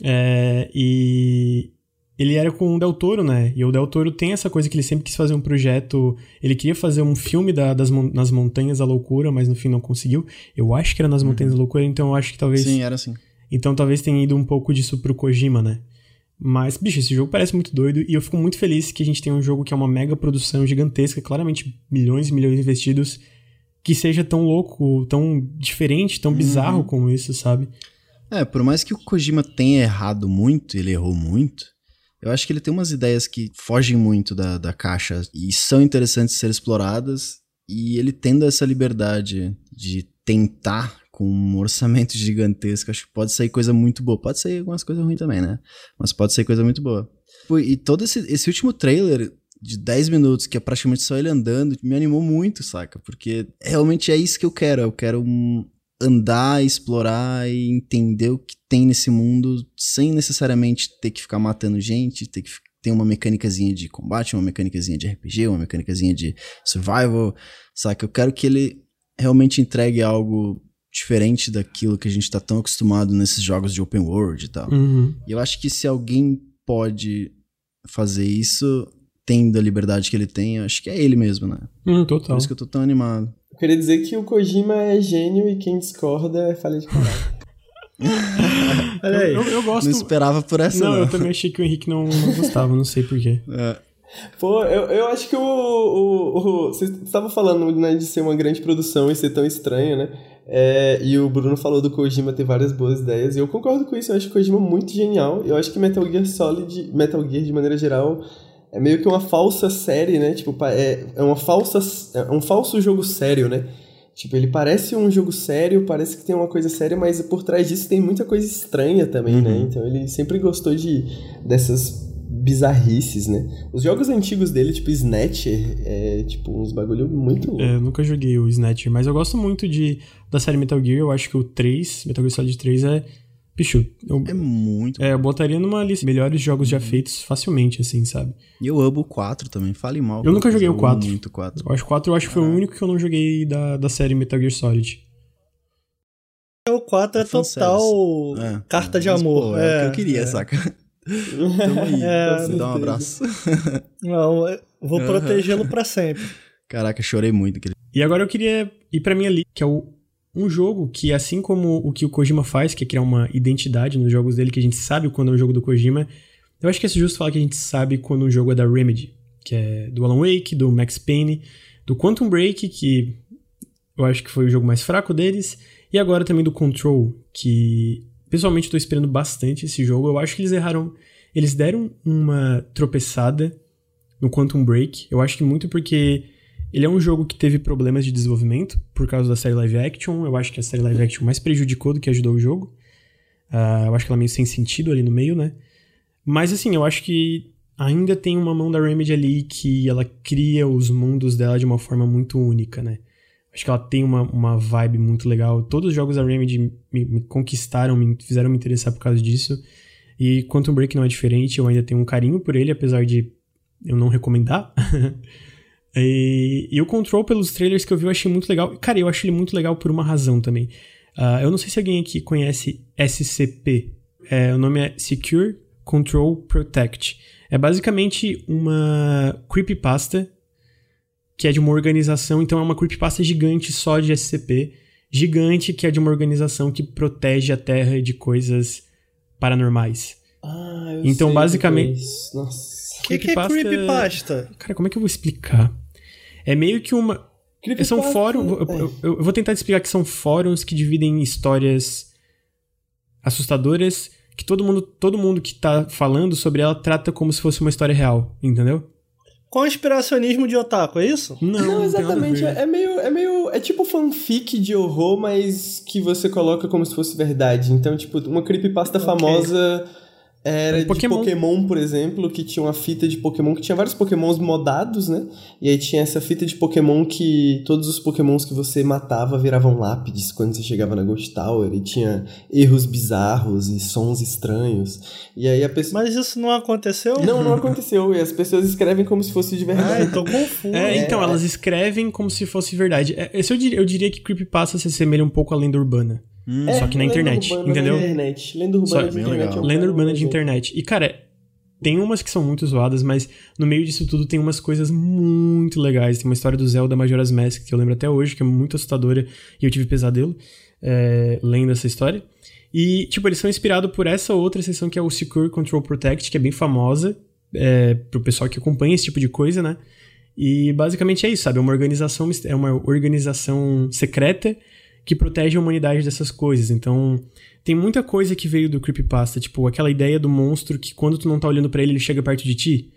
É, e ele era com o Del Toro, né? E o Del Toro tem essa coisa que ele sempre quis fazer um projeto. Ele queria fazer um filme da, das nas Montanhas da Loucura, mas no fim não conseguiu. Eu acho que era nas Montanhas uhum. da Loucura, então eu acho que talvez. Sim, era assim. Então talvez tenha ido um pouco disso pro Kojima, né? Mas, bicho, esse jogo parece muito doido e eu fico muito feliz que a gente tem um jogo que é uma mega produção gigantesca, claramente milhões e milhões investidos, que seja tão louco, tão diferente, tão uhum. bizarro como isso, sabe? É, por mais que o Kojima tenha errado muito, ele errou muito, eu acho que ele tem umas ideias que fogem muito da, da caixa e são interessantes de ser exploradas. E ele tendo essa liberdade de tentar com um orçamento <laughs> gigantesco, acho que pode sair coisa muito boa. Pode sair algumas coisas ruins também, né? Mas pode sair coisa muito boa. E todo esse, esse último trailer de 10 minutos, que é praticamente só ele andando, me animou muito, saca? Porque realmente é isso que eu quero. Eu quero um, andar, explorar e entender o que tem nesse mundo sem necessariamente ter que ficar matando gente, ter que ter uma mecânicazinha de combate, uma mecânicazinha de RPG, uma mecânicazinha de survival, saca? Eu quero que ele realmente entregue algo diferente daquilo que a gente tá tão acostumado nesses jogos de open world e tal. Uhum. E eu acho que se alguém pode fazer isso, tendo a liberdade que ele tem, acho que é ele mesmo, né? Uhum, total. Por isso que eu tô tão animado. Queria dizer que o Kojima é gênio e quem discorda é falha de caráter. <laughs> Olha aí. Eu, eu, gosto. Não esperava por essa. Não, não, eu também achei que o Henrique não, não gostava, não sei porquê. <laughs> É. Pô, eu, eu acho que o. o, o você estava falando né, de ser uma grande produção e ser tão estranho, né? É, e o Bruno falou do Kojima ter várias boas ideias. E eu concordo com isso, eu acho o Kojima muito genial. Eu acho que Metal Gear Solid, Metal Gear de maneira geral, é meio que uma falsa série, né? Tipo, é, é uma falsa. É um falso jogo sério, né? Tipo, ele parece um jogo sério, parece que tem uma coisa séria, mas por trás disso tem muita coisa estranha também, né? uhum. né? Então ele sempre gostou de dessas bizarrices, né? Os jogos antigos dele, tipo Snatcher, é tipo uns bagulho muito. É, eu nunca joguei o Snatcher, mas eu gosto muito de da série Metal Gear. Eu acho que o 3, Metal Gear Solid 3 é Bicho, eu, é muito. É, eu botaria numa lista melhores jogos já uhum. feitos facilmente, assim, sabe? E eu amo o 4 também, fale mal. Eu nunca joguei o 4. muito 4. Eu acho 4 eu acho que foi o único que eu não joguei da, da série Metal Gear Solid. O 4 é, é total é, carta de amor. Pô, é, é, o que eu queria, é. saca? <laughs> Tamo aí, é, dá um abraço. Não, vou protegê-lo para sempre. Caraca, chorei muito. E agora eu queria ir pra minha lista, que é o um jogo que, assim como o que o Kojima faz, que é criar uma identidade nos jogos dele, que a gente sabe quando é um jogo do Kojima, eu acho que é justo falar que a gente sabe quando um jogo é da Remedy, que é do Alan Wake, do Max Payne, do Quantum Break, que eu acho que foi o jogo mais fraco deles, e agora também do Control, que pessoalmente estou esperando bastante esse jogo. Eu acho que eles erraram, eles deram uma tropeçada no Quantum Break, eu acho que muito porque ele é um jogo que teve problemas de desenvolvimento por causa da série live action. Eu acho que a série live action mais prejudicou do que ajudou o jogo. Uh, eu acho que ela é meio sem sentido ali no meio, né? Mas assim, eu acho que ainda tem uma mão da Remedy ali que ela cria os mundos dela de uma forma muito única, né? Acho que ela tem uma, uma vibe muito legal. Todos os jogos da Remedy me, me conquistaram, me fizeram me interessar por causa disso. E Quantum Break não é diferente, eu ainda tenho um carinho por ele, apesar de eu não recomendar. <laughs> E, e, o Control, pelos trailers que eu vi, eu achei muito legal. Cara, eu achei ele muito legal por uma razão também. Uh, eu não sei se alguém aqui conhece SCP. É, o nome é Secure Control Protect. É basicamente uma creepypasta que é de uma organização. Então é uma creepypasta gigante só de SCP. Gigante que é de uma organização que protege a Terra de coisas paranormais. Ah, eu então, sei basicamente. Nossa. O que, que é creepypasta? Cara, como é que eu vou explicar? É meio que uma. São fóruns. Eu, eu, eu, vou tentar explicar que são fóruns que dividem histórias assustadoras que todo mundo, todo mundo que tá falando sobre ela trata como se fosse uma história real, entendeu? Conspiracionismo de otaku, é isso? Não, não exatamente. É meio, é meio. É tipo fanfic de horror, mas que você coloca como se fosse verdade. Então, tipo, uma creepypasta okay. famosa era Pokémon. de Pokémon, por exemplo, que tinha uma fita de Pokémon que tinha vários Pokémons modados, né? E aí tinha essa fita de Pokémon que todos os Pokémons que você matava viravam lápides quando você chegava na Ghost Tower. E tinha erros bizarros e sons estranhos. E aí a pessoa. Mas isso não aconteceu? Não, não aconteceu. E as pessoas escrevem como se fosse de verdade. Ah, tô confuso. É, então, é. elas escrevem como se fosse verdade. É, esse eu diria, eu diria que Creepypasta se assemelha um pouco à lenda urbana. Hum, é, só que na internet, entendeu? internet. Lenda urbana Só, de internet. Lenda urbana de internet. E, cara, tem umas que são muito zoadas, mas no meio disso tudo tem umas coisas muito legais. Tem uma história do Zelda Majora's Mask que eu lembro até hoje, que é muito assustadora e eu tive pesadelo é, lendo essa história. E, tipo, eles são inspirados por essa outra seção que é o Secure Control Protect, que é bem famosa é, pro pessoal que acompanha esse tipo de coisa, né? E basicamente é isso, sabe? É uma organização, é uma organização secreta que protege a humanidade dessas coisas. Então, tem muita coisa que veio do creepypasta, tipo aquela ideia do monstro que quando tu não tá olhando para ele, ele chega perto de ti.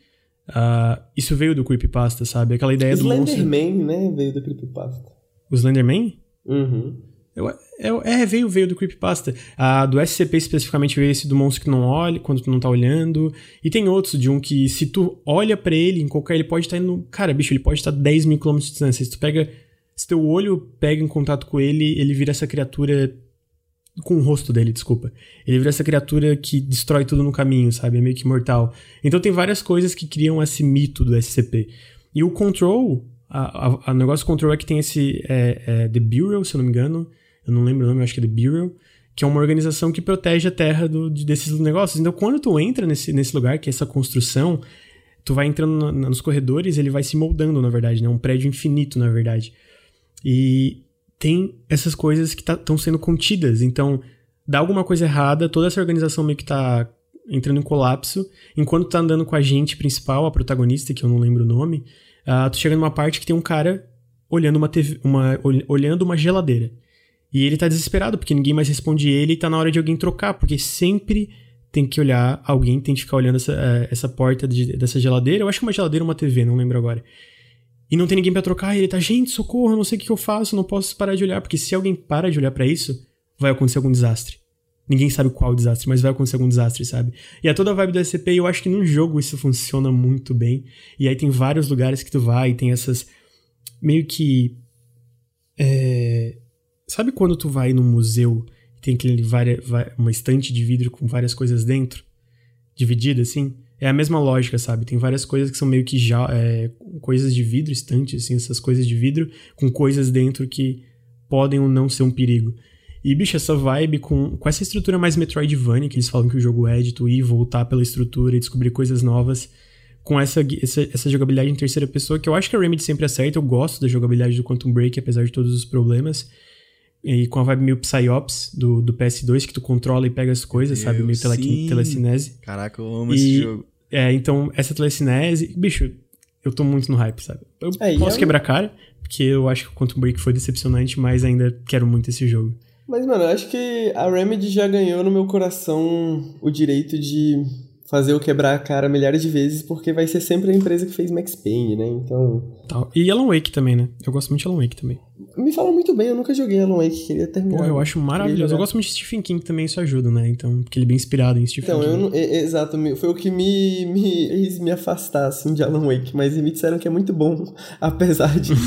Uh, isso veio do creepypasta, sabe? Aquela ideia do monstro... Slenderman, né? Veio do creepypasta. O Slenderman? Uhum. Eu, eu, é, veio, veio do creepypasta. A do SCP especificamente veio esse do monstro que não olha, quando tu não tá olhando. E tem outros de um que se tu olha para ele, em qualquer... Ele pode estar tá indo... Cara, bicho, ele pode estar tá 10 mil quilômetros de distância. Se tu pega... Se teu olho pega em contato com ele, ele vira essa criatura com o rosto dele, desculpa. Ele vira essa criatura que destrói tudo no caminho, sabe? É meio que mortal. Então tem várias coisas que criam esse mito do SCP. E o Control, a negócio do Control é que tem esse é, é The Bureau, se eu não me engano. Eu não lembro o nome, acho que é The Bureau. Que é uma organização que protege a Terra do, de, desses negócios. Então quando tu entra nesse, nesse lugar, que é essa construção, tu vai entrando nos corredores, ele vai se moldando, na verdade, né? Um prédio infinito, na verdade. E tem essas coisas que estão tá, sendo contidas. Então, dá alguma coisa errada, toda essa organização meio que tá entrando em colapso. Enquanto tá andando com a gente principal, a protagonista, que eu não lembro o nome, uh, tu chega numa parte que tem um cara olhando uma, TV, uma, olhando uma geladeira. E ele tá desesperado, porque ninguém mais responde ele e tá na hora de alguém trocar, porque sempre tem que olhar, alguém tem que ficar olhando essa, uh, essa porta de, dessa geladeira. Eu acho que uma geladeira ou uma TV, não lembro agora e não tem ninguém para trocar, e ele tá, gente, socorro, não sei o que eu faço, não posso parar de olhar, porque se alguém para de olhar para isso, vai acontecer algum desastre. Ninguém sabe qual desastre, mas vai acontecer algum desastre, sabe? E é toda a vibe do SCP, eu acho que num jogo isso funciona muito bem. E aí tem vários lugares que tu vai, tem essas. meio que. É... Sabe quando tu vai num museu e tem aquele, uma estante de vidro com várias coisas dentro? Dividida assim? É a mesma lógica, sabe? Tem várias coisas que são meio que já é, coisas de vidro, estantes, assim, essas coisas de vidro com coisas dentro que podem ou não ser um perigo. E, bicho, essa vibe com, com essa estrutura mais Metroidvania, que eles falam que o jogo é de tu ir, voltar pela estrutura e descobrir coisas novas, com essa, essa, essa jogabilidade em terceira pessoa, que eu acho que a Remedy sempre acerta, eu gosto da jogabilidade do Quantum Break, apesar de todos os problemas. E com a vibe meio Psyops do, do PS2, que tu controla e pega as coisas, Meu, sabe? Meio tele, telecinese. Caraca, eu amo e, esse jogo. É, então, essa telecinese. Bicho, eu tô muito no hype, sabe? Eu é, posso eu... quebrar cara, porque eu acho que o Quantum Break foi decepcionante, mas ainda quero muito esse jogo. Mas, mano, eu acho que a Remedy já ganhou no meu coração o direito de fazer eu quebrar a cara milhares de vezes, porque vai ser sempre a empresa que fez Max Payne, né? Então. Tal. E Alan Wake também, né? Eu gosto muito de Alan Wake também. Me fala muito bem, eu nunca joguei Alan Wake, queria terminar. Pô, eu acho maravilhoso. Eu gosto muito de Stephen King também, isso ajuda, né? Então, porque ele é bem inspirado em Stephen então, King. Então, eu não, exato, foi o que me, me me afastar, assim, de Alan Wake, mas me disseram que é muito bom, <laughs> apesar disso.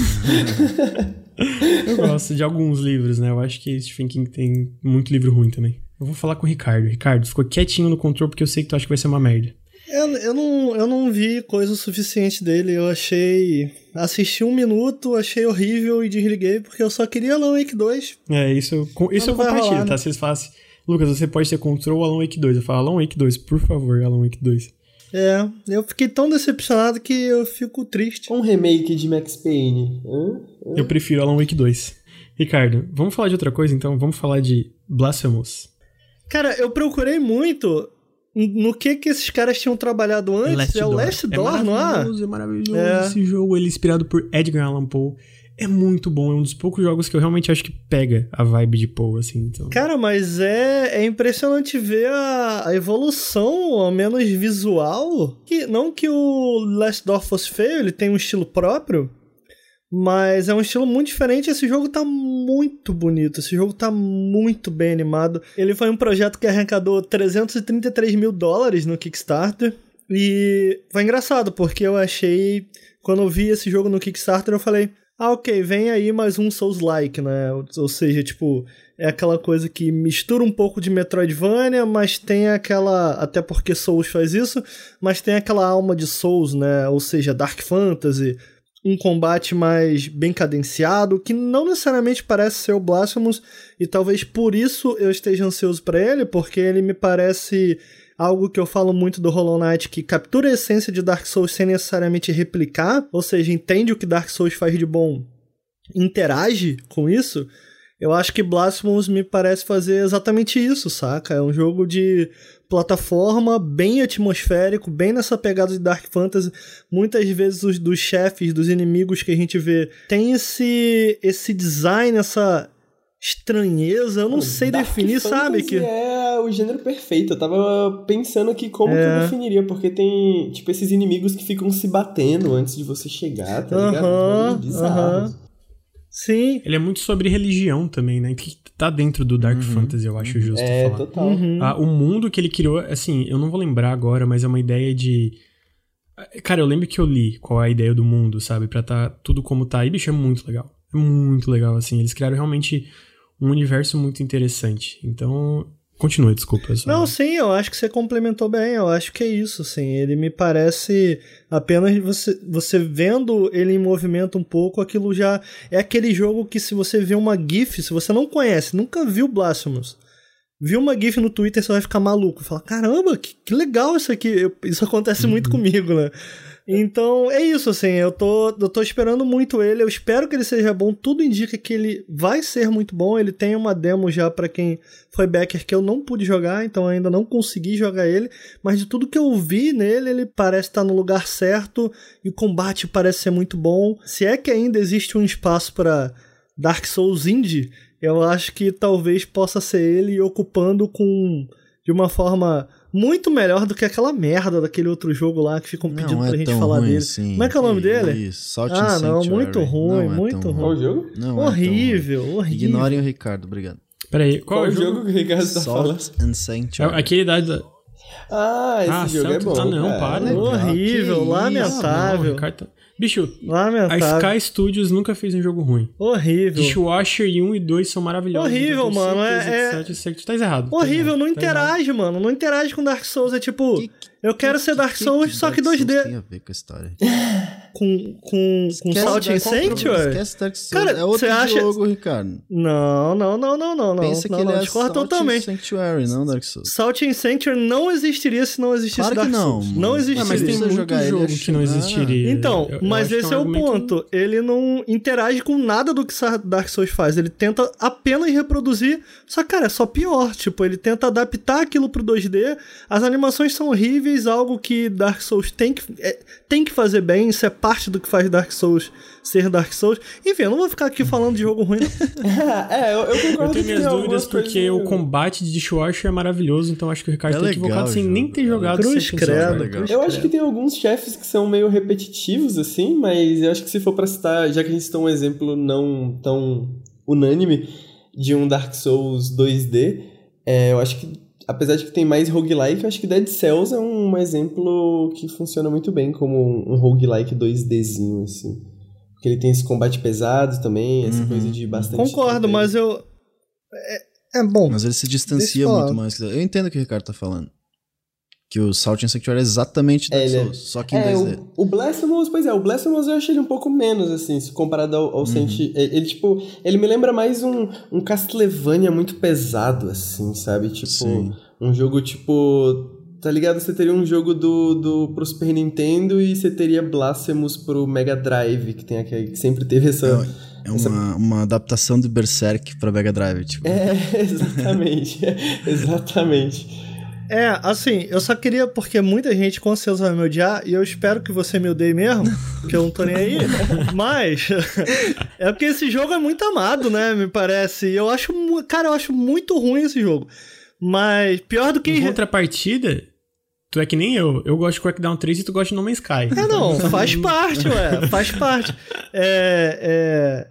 <laughs> eu gosto de alguns livros, né? Eu acho que Stephen King tem muito livro ruim também. Eu vou falar com o Ricardo. Ricardo, ficou quietinho no controle porque eu sei que tu acha que vai ser uma merda. Eu, eu, não, eu não vi coisa o suficiente dele. Eu achei. Assisti um minuto, achei horrível e desliguei porque eu só queria Alan Wake 2. É, isso, isso eu compartilho, rolar, tá? Né? Se eles falassem, Lucas, você pode ter control Alan Wake 2. Eu falo Alan Wake 2, por favor, Alan Wake 2. É, eu fiquei tão decepcionado que eu fico triste. Um remake de Max Payne. Hã? Hã? Eu prefiro Alan Wake 2. Ricardo, vamos falar de outra coisa então? Vamos falar de Blasphemous. Cara, eu procurei muito no que que esses caras tinham trabalhado antes. Last é o Last Door, é não é? É maravilhoso é. esse jogo. Ele é inspirado por Edgar Allan Poe. É muito bom, é um dos poucos jogos que eu realmente acho que pega a vibe de Poe, assim. Então. Cara, mas é, é impressionante ver a, a evolução, ao menos visual. Que, não que o Last Door fosse feio, ele tem um estilo próprio. Mas é um estilo muito diferente. Esse jogo tá muito bonito. Esse jogo tá muito bem animado. Ele foi um projeto que arrecadou 333 mil dólares no Kickstarter. E foi engraçado, porque eu achei. Quando eu vi esse jogo no Kickstarter, eu falei: ah, ok, vem aí mais um Souls-like, né? Ou seja, tipo, é aquela coisa que mistura um pouco de Metroidvania, mas tem aquela. Até porque Souls faz isso, mas tem aquela alma de Souls, né? Ou seja, Dark Fantasy um combate mais bem cadenciado, que não necessariamente parece ser o Blasphemous, e talvez por isso eu esteja ansioso para ele, porque ele me parece algo que eu falo muito do Hollow Knight, que captura a essência de Dark Souls sem necessariamente replicar, ou seja, entende o que Dark Souls faz de bom, interage com isso, eu acho que Blasphemous me parece fazer exatamente isso, saca? É um jogo de plataforma bem atmosférico, bem nessa pegada de Dark Fantasy. Muitas vezes os dos chefes, dos inimigos que a gente vê, tem esse esse design, essa estranheza, eu não sei Dark definir, sabe? Fantasy Que é o gênero perfeito. Eu tava pensando aqui como que eu É. definiria, porque tem, tipo, esses inimigos que ficam se batendo antes de você chegar, tá ligado? Bagulhos bizarros. Sim. Ele é muito sobre religião também, né? Que tá dentro do Dark Uhum. Fantasy, eu acho justo É, falar. total. Uhum. Ah, o mundo que ele criou, assim, eu não vou lembrar agora, mas é uma ideia de. Cara, eu lembro que eu li qual é a ideia do mundo, sabe? Pra tá tudo como tá. E, bicho, é muito legal. É muito legal, assim. Eles criaram realmente um universo muito interessante. Então, continue, desculpa. Só... Não, sim, eu acho que você complementou bem. Eu acho que é isso, sim. Ele me parece apenas você, você vendo ele em movimento um pouco, aquilo já é aquele jogo que se você vê uma GIF, se você não conhece, nunca viu Blasphemous, viu uma GIF no Twitter, você vai ficar maluco. Fala, caramba, que, que legal isso aqui. Eu- isso acontece muito comigo, né? Então, é isso, assim, eu tô, eu tô esperando muito ele, eu espero que ele seja bom, tudo indica que ele vai ser muito bom, ele tem uma demo já pra quem foi backer que eu não pude jogar, então ainda não consegui jogar ele, mas de tudo que eu vi nele, ele parece estar no lugar certo e o combate parece ser muito bom. Se é que ainda existe um espaço pra Dark Souls Indie, eu acho que talvez possa ser ele ocupando com de uma forma muito melhor do que aquela merda daquele outro jogo lá que ficam pedindo Não pra é gente tão falar ruim dele. assim. Como é que é o nome dele? Isso, Salt Ah, não, Sanctuary. muito ruim, Não é muito tão ruim. Qual o jogo? Não é horrível, ruim. horrível. Ignorem o Ricardo, obrigado. Peraí, qual, Qual é o jogo que o Ricardo tá falando? Salt and É Sanctuary. aquele da. Ah, esse Ah, jogo é Celtic- bom. Ah, não, cara. para. Horrível, Que isso? lamentável. Não, Ricardo tá- Bicho, a Lamentável. Sky Studios nunca fez um jogo ruim. Horrível. Dishwasher 1 e 2 são maravilhosos. Horrível, mano, é- que é- Sector tá errado. tá Horrível, errado, não tá errado. interage, mano. Não interage com Dark Souls. É tipo, Que- eu quero ser Dark Souls, só que Dark Souls 2D. tem a ver com a história? <laughs> Com, com, com Salt and Sanctuary? Esquece Dark Souls. Cara, é outro você acha- jogo, Ricardo. Não, não, não, não, não, não. Pensa não, que não, ele é discordo Salt and totalmente. Sanctuary, não Dark Souls. Salt and Sanctuary não existiria se não existisse Claro que Dark não, Souls. mano. Não Ah, existiria. Ah, mas tem muito jogar ele, jogo acho- que não existiria. Então, Eu- eu mas que esse é, o ponto. Ele não interage com nada do que Dark Souls faz. Ele tenta apenas reproduzir. Só, cara, é só pior. Tipo, ele tenta adaptar aquilo pro 2D. As animações são horríveis, algo que Dark Souls tem que, é, tem que fazer bem. Isso é parte do que faz Dark Souls ser Dark Souls. Enfim, eu não vou ficar aqui falando de jogo ruim. não. <laughs> é, eu, eu Eu concordo tenho que minhas tem dúvidas porque o combate de Dishwasher é maravilhoso, então acho que o Ricardo É tá equivocado sem nem ter é jogado Cruz credo, legal. cruz Eu acho que tem alguns chefes que são meio repetitivos, assim, mas eu acho que se for pra citar, já que a gente citou um exemplo não tão unânime de um Dark Souls 2D, é, eu acho que, apesar de que tem mais roguelike, eu acho que Dead Cells é um exemplo que funciona muito bem como um roguelike 2Dzinho, assim. Porque ele tem esse combate pesado também, essa Uhum. coisa de bastante... Concordo, mas eu. É, é bom. Mas ele se distancia muito mais. Eu entendo o que o Ricardo tá falando. Que o Salt and Sanctuary é exatamente Dark É, ele é- Souls, só que em É, 2D. o, o Blasphemous, pois é, o Blasphemous eu achei ele um pouco menos, assim, se comparado ao, ao Uhum. Senti... Ele, tipo, ele me lembra mais um, um Castlevania muito pesado, assim, sabe? Tipo, Sim. um jogo, tipo... Tá ligado? Você teria um jogo do, do, pro Super Nintendo e você teria Blasphemous pro Mega Drive, que, tem aquele, que sempre teve essa... É uma, uma adaptação do Berserk pra Mega Drive, tipo. É, <laughs> exatamente. <laughs> exatamente. É, assim, eu só queria, porque muita gente com certeza vai me odiar, e eu espero que você me odeie mesmo, <laughs> que eu não tô nem aí. Mas, <laughs> é porque esse jogo é muito amado, né? Me parece. E eu acho, cara, eu acho muito ruim esse jogo. Mas, pior do que. Em contrapartida, tu é que nem eu. Eu gosto de Crackdown 3 e tu gosta de No Man's Sky. É, não, faz <laughs> parte, ué, faz parte. É, é,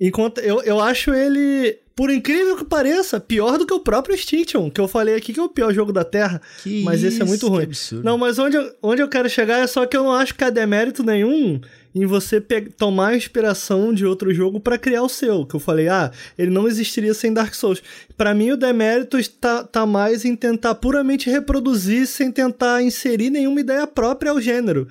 enquanto eu, eu acho ele, por incrível que pareça, pior do que o próprio Extinction, que eu falei aqui que é o pior jogo da Terra. Que mas esse é muito isso, ruim. Não, mas onde eu, onde eu quero chegar é só que eu não acho que há demérito nenhum em você tomar a inspiração de outro jogo pra criar o seu. Que eu falei, ah, ele não existiria sem Dark Souls. Pra mim, o demérito está tá mais em tentar puramente reproduzir sem tentar inserir nenhuma ideia própria ao gênero.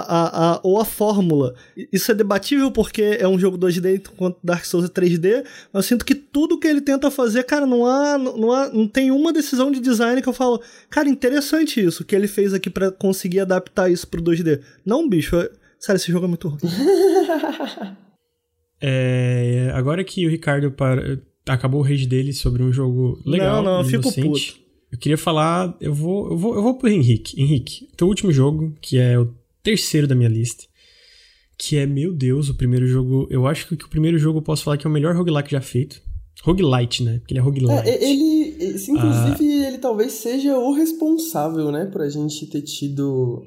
A, a, ou a fórmula. Isso é debatível porque é um jogo 2D enquanto Dark Souls é 3D, mas eu sinto que tudo que ele tenta fazer, cara, não há, não há, não tem uma decisão de design que eu falo, cara, interessante isso que ele fez aqui para conseguir adaptar isso pro 2D. Não, bicho, é, sério, esse jogo é muito ruim. <laughs> é, agora que o Ricardo para, acabou o rage dele sobre um jogo legal, não, não, eu fico puto. Eu queria falar, eu vou, eu vou, eu vou pro Henrique. Henrique, teu último jogo, que é o terceiro da minha lista, que é, meu Deus, o primeiro jogo. Eu acho que o primeiro jogo eu posso falar que é o melhor roguelike já feito. Roguelite, né? Porque ele é roguelite. É, ele, inclusive, ah, ele talvez seja o responsável, né, pra gente ter tido.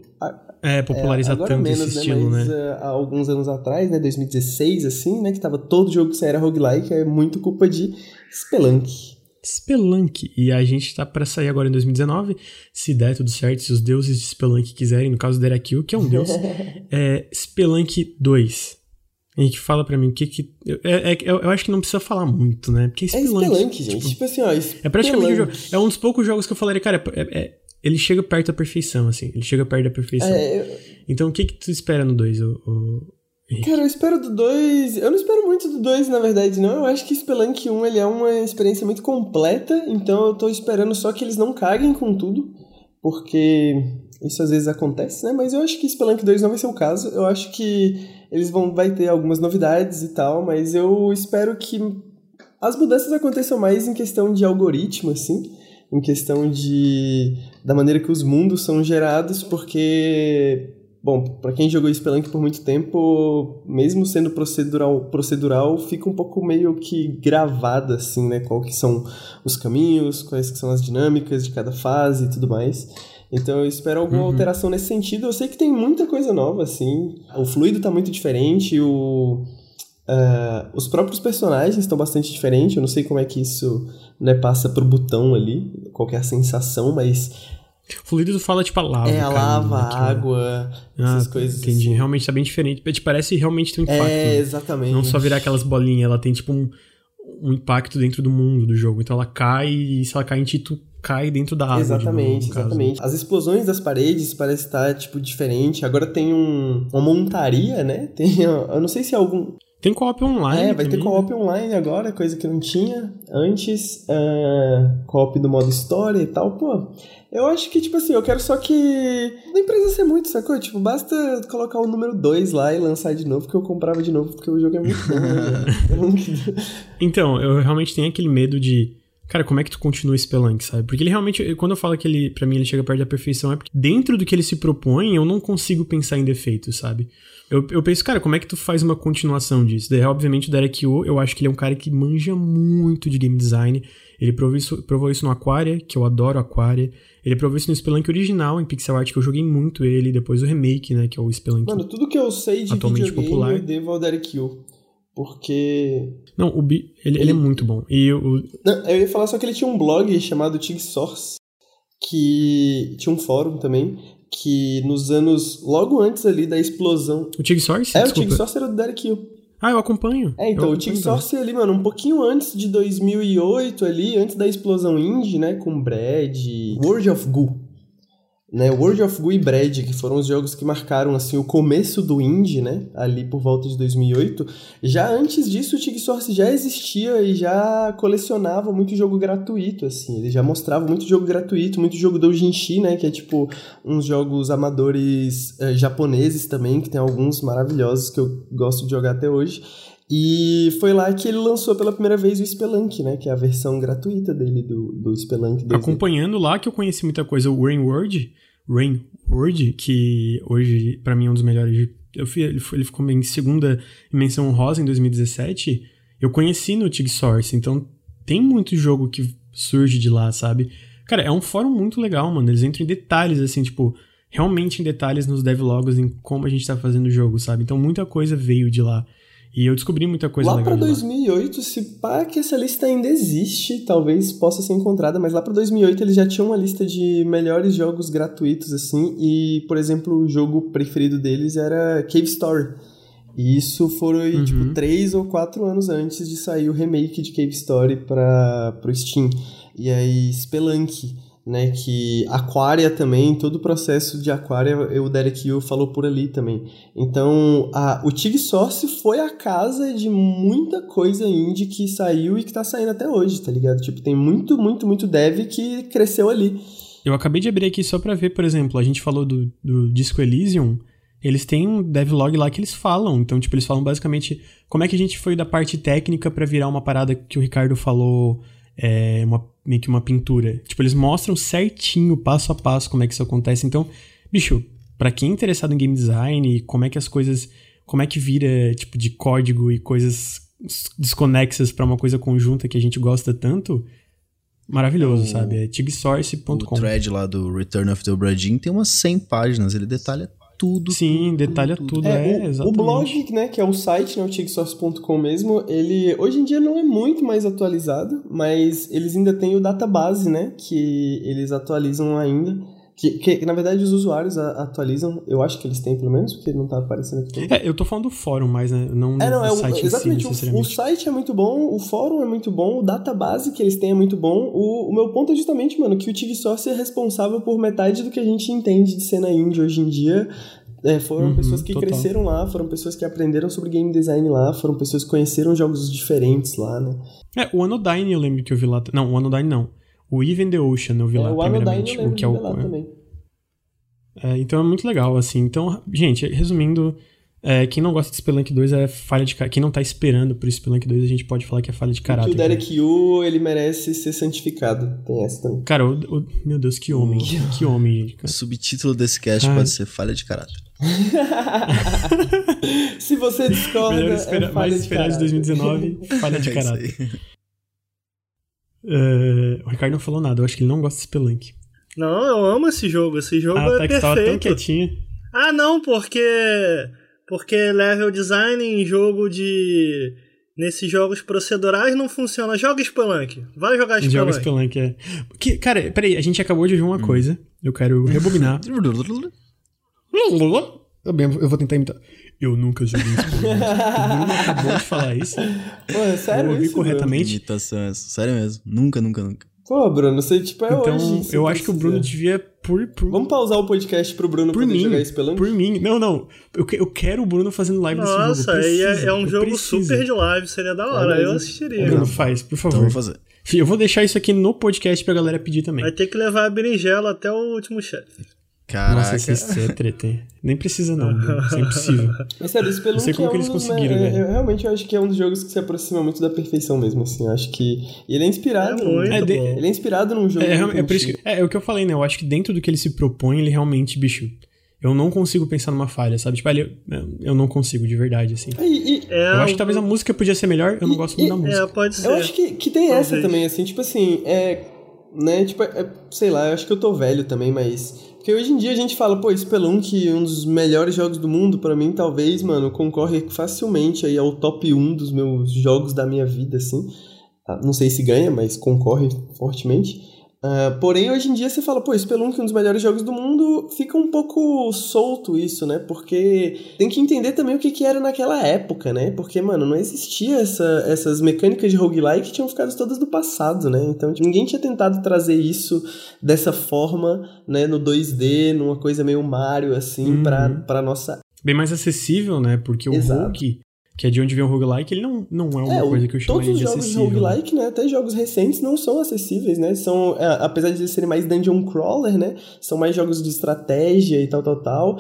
É, popularizar é, tanto menos, esse né, estilo, mas, né? Uh, há alguns anos atrás, né, 2016, assim, né, que tava todo jogo que era roguelike, é muito culpa de Spelunk. Spelunk. E a gente tá para sair agora em 2019. Se der tudo certo, se os deuses de Spelunk quiserem, no caso do Derekil, que é um deus, <laughs> é Spelunk 2. Henrique, fala pra mim o que que. É, é, eu, eu, acho que não precisa falar muito, né? Porque é Spelunk. É Spelunk, gente. Tipo, tipo assim, ó. Spelunk. É praticamente um jogo. É um dos poucos jogos que eu falaria, cara, é, é, ele chega perto da perfeição, assim. Ele chega perto da perfeição. É, eu... Então o que que tu espera no 2, o, o, Cara, eu espero do 2. Eu não espero muito do 2, na verdade, não. Eu acho que Spelunk 1 ele é uma experiência muito completa, então eu tô esperando só que eles não caguem com tudo, porque isso às vezes acontece, né? Mas eu acho que Spelunk 2 não vai ser o caso. Eu acho que eles vão vai ter algumas novidades e tal, mas eu espero que as mudanças aconteçam mais em questão de algoritmo, assim, em questão de da maneira que os mundos são gerados, porque Bom, para quem jogou Spelunk por muito tempo, mesmo sendo procedural, procedural, fica um pouco meio que gravado assim, né? Qual que são os caminhos, quais que são as dinâmicas de cada fase e tudo mais. Então eu espero alguma uhum. alteração nesse sentido. Eu sei que tem muita coisa nova, assim. O fluido tá muito diferente, o... Uh, os próprios personagens estão bastante diferentes. Eu não sei como é que isso né, passa pro botão ali, qual é a sensação, mas Fluido fala tipo a lava. É, a lava, a água, ah, essas coisas. Entendi. Assim. Realmente tá bem diferente. Te parece realmente ter um impacto. É, né? exatamente. Não só virar aquelas bolinhas, ela tem tipo um, um impacto dentro do mundo do jogo. Então ela cai e se ela cai em ti, tu cai dentro da água. Exatamente, novo, exatamente. As explosões das paredes parece estar, tipo, diferente. Agora tem um, uma montaria, né? <laughs> Tem, eu não sei se é algum... Tem co-op online. É, vai também, ter co-op né? online agora, coisa que não tinha antes. Uh, co-op do modo história e tal. Pô, eu acho que, tipo assim, eu quero só que. Não precisa ser muito, sacou? Tipo, basta colocar o número 2 lá e lançar de novo, que eu comprava de novo, porque o jogo é muito bom. né? <laughs> então, eu realmente tenho aquele medo de. Cara, como é que tu continua esse Spelunk, sabe? Porque ele realmente, quando eu falo que ele, para mim, ele chega perto da perfeição, é porque dentro do que ele se propõe, eu não consigo pensar em defeitos, sabe? Eu, eu penso, cara, como é que tu faz uma continuação disso? Daí, obviamente, o Derek Yu, eu acho que ele é um cara que manja muito de game design. Ele provou isso, provou isso no Aquaria, que eu adoro Aquaria. Ele provou isso no Spelunk original, em pixel art, que eu joguei muito ele, depois o remake, né, que é o Spelunk Mano, tudo que eu sei de atualmente popular. eu devo ao Derek Yu. Porque. Não, o Bi, ele, ele, ele, é muito bom. E o. Não, eu ia falar só que ele tinha um blog chamado Tig Source, que tinha um fórum também, que nos anos. logo antes ali da explosão. O Tig Source? É, Desculpa. o Tig Source era do Derek Yu. Ah, eu acompanho. É, então, o Tig Source ali, mano, um pouquinho antes de 2008 ali, antes da explosão indie, né, com Brad, World of Goo né, World of Goo e Bread, que foram os jogos que marcaram assim o começo do indie, né, ali por volta de 2008. Já antes disso, o Tig Source já existia e já colecionava muito jogo gratuito, assim. Ele já mostrava muito jogo gratuito, muito jogo doujinshi, né, que é tipo uns jogos amadores eh, japoneses também, que tem alguns maravilhosos que eu gosto de jogar até hoje. E foi lá que ele lançou pela primeira vez o Spelunk, né? Que é a versão gratuita dele do, do Spelunk. Acompanhando lá que eu conheci muita coisa. O Rain World, Rain World, que hoje para mim é um dos melhores. Eu fui, ele, foi, ele ficou em segunda menção rosa em 2017. Eu conheci no Tig Source, então tem muito jogo que surge de lá, sabe? Cara, é um fórum muito legal, mano. Eles entram em detalhes, assim, tipo, realmente em detalhes nos devlogs, em como a gente tá fazendo o jogo, sabe? Então muita coisa veio de lá. E eu descobri muita coisa lá legal. Lá pra 2008, se pá que essa lista ainda existe, talvez possa ser encontrada, mas lá pra 2008 eles já tinham uma lista de melhores jogos gratuitos, assim, e, por exemplo, o jogo preferido deles era Cave Story. E isso foi, uhum. tipo, três ou quatro anos antes de sair o remake de Cave Story pra, pro Steam. E aí, Spelunk né? Que Aquaria também, todo o processo de Aquaria, o Derek Yu falou por ali também. Então, a, o Tig Source foi a casa de muita coisa indie que saiu e que tá saindo até hoje, tá ligado? Tipo, tem muito, muito, muito dev que cresceu ali. Eu acabei de abrir aqui só pra ver, por exemplo, a gente falou do, do Disco Elysium, eles têm um devlog lá que eles falam. Então, tipo, eles falam basicamente como é que a gente foi da parte técnica para virar uma parada que o Ricardo falou, é, uma, meio que uma pintura. Tipo, eles mostram certinho, passo a passo, como é que isso acontece. Então, bicho, para quem é interessado em game design, como é que as coisas. Como é que vira, tipo, de código e coisas desconexas para uma coisa conjunta que a gente gosta tanto, maravilhoso, o, sabe? É tigsource.com. O thread lá do Return of the Obra Dinn tem umas 100 páginas, ele detalha tudo. Sim, tudo, detalha tudo, tudo. É, é, o, o, blog, né, que é o site, né, o tigsource.com mesmo, ele hoje em dia não é muito mais atualizado, mas eles ainda têm o database, né, que eles atualizam ainda. Que, que, na verdade os usuários atualizam, eu acho que eles têm pelo menos, porque não tá aparecendo aqui. É, eu tô falando do fórum, mas né, não é, não, é o site Exatamente, si, o, o, site é muito bom, o fórum é muito bom, o database que eles têm é muito bom. O, o meu ponto é justamente, mano, que o TIG Source é responsável por metade do que a gente entende de cena indie hoje em dia. É, foram uhum, pessoas que total. cresceram lá, foram pessoas que aprenderam sobre game design lá, foram pessoas que conheceram jogos diferentes lá, né? É, o Anodyne eu lembro que eu vi lá. Não, o Anodyne não. O Even the Ocean eu vi é, lá o primeiramente. O que é o, lá também. É, então é muito legal, assim. Então, gente, resumindo, é, quem não gosta de Spelunk 2 é falha de Quem não tá esperando por Spelunk 2, a gente pode falar que é falha de caráter. Porque o Derek Yu, ele merece ser santificado. Tem essa também. Cara, o, o, meu Deus, que homem. <laughs> que homem. O subtítulo desse cast pode ser falha de caráter. <laughs> Se você discorda, Melhor espera, é mais esperar de 2019, <laughs> falha de é caráter. Uh, o Ricardo não falou nada, eu acho que ele não gosta de Spelunk. Não, eu amo esse jogo. Esse jogo ah, é tá, perfeito. Tava tão quietinho. Ah, não, porque porque level design em jogo de nesses jogos procedurais não funciona. Joga Spelunk. Vai jogar Spelunk. Joga Spelunk, é. Que, cara, peraí, a gente acabou de ver uma hum. coisa. Eu quero rebobinar. <laughs> <laughs> eu vou tentar imitar. Eu nunca joguei Spelunk. <laughs> o Bruno acabou de falar isso. Pô, é sério Eu ouvi isso, corretamente. Imitação essa. Sério mesmo. Nunca, nunca, nunca. Pô, Bruno, você tipo é então, hoje. eu acho que o Bruno devia por, por, Vamos pausar o podcast pro Bruno por poder mim, jogar Spelunk? Por mim. Não, não. Eu, eu quero o Bruno fazendo live Nossa, nesse jogo. Nossa, é, é, um jogo preciso. super de live, seria da hora. eu assistiria. Bruno, faz, por favor. Então vou fazer. Eu vou deixar isso aqui no podcast pra galera pedir também. Vai ter que levar a berinjela até o último chefe. Caraca. Nossa, isso é treta, hein? Nem precisa não, isso é impossível. <laughs> Mas sério, Spelunk não sei como é um que eles conseguiram, né. Eu realmente eu acho que é um dos jogos que se aproxima muito da perfeição mesmo, assim. Eu acho que... E ele é inspirado... É muito é, de... Ele é inspirado num jogo... É, é, por isso que, é, é o que eu falei, né? Eu acho que dentro do que ele se propõe, ele realmente, bicho... Eu não consigo pensar numa falha, sabe? Tipo, ele, eu não consigo, de verdade, assim. E, e, é, eu acho que talvez a música podia ser melhor, eu não gosto muito da música. É, pode ser. Eu acho que, que tem Talvez. essa também, assim, tipo assim, é... Né, tipo, é, sei lá, eu acho que eu tô velho também, mas... Porque hoje em dia a gente fala, pô, Spelunk, um dos melhores jogos do mundo, para mim, talvez, mano, concorre facilmente aí ao top 1 dos meus jogos da minha vida, assim. Não sei se ganha, mas concorre fortemente. Uh, porém, hoje em dia você fala, pô, Spelunk é um dos melhores jogos do mundo, fica um pouco solto isso, né? Porque tem que entender também o que, que era naquela época, né? Porque, mano, não existia essa, essas mecânicas de roguelike que tinham ficado todas do passado, né? Então, ninguém tinha tentado trazer isso dessa forma, né? No 2D, numa coisa meio Mario, assim, Uhum. pra, pra nossa... Bem mais acessível, né? Porque o Exato. rogue, que é de onde vem o roguelike, ele não, não é uma É, coisa que eu todos chamaria os de jogos de acessível. né? roguelike, né, até jogos recentes, não são acessíveis, né? São, é, apesar de eles serem mais dungeon crawler, né? São mais jogos de estratégia e tal, tal, tal.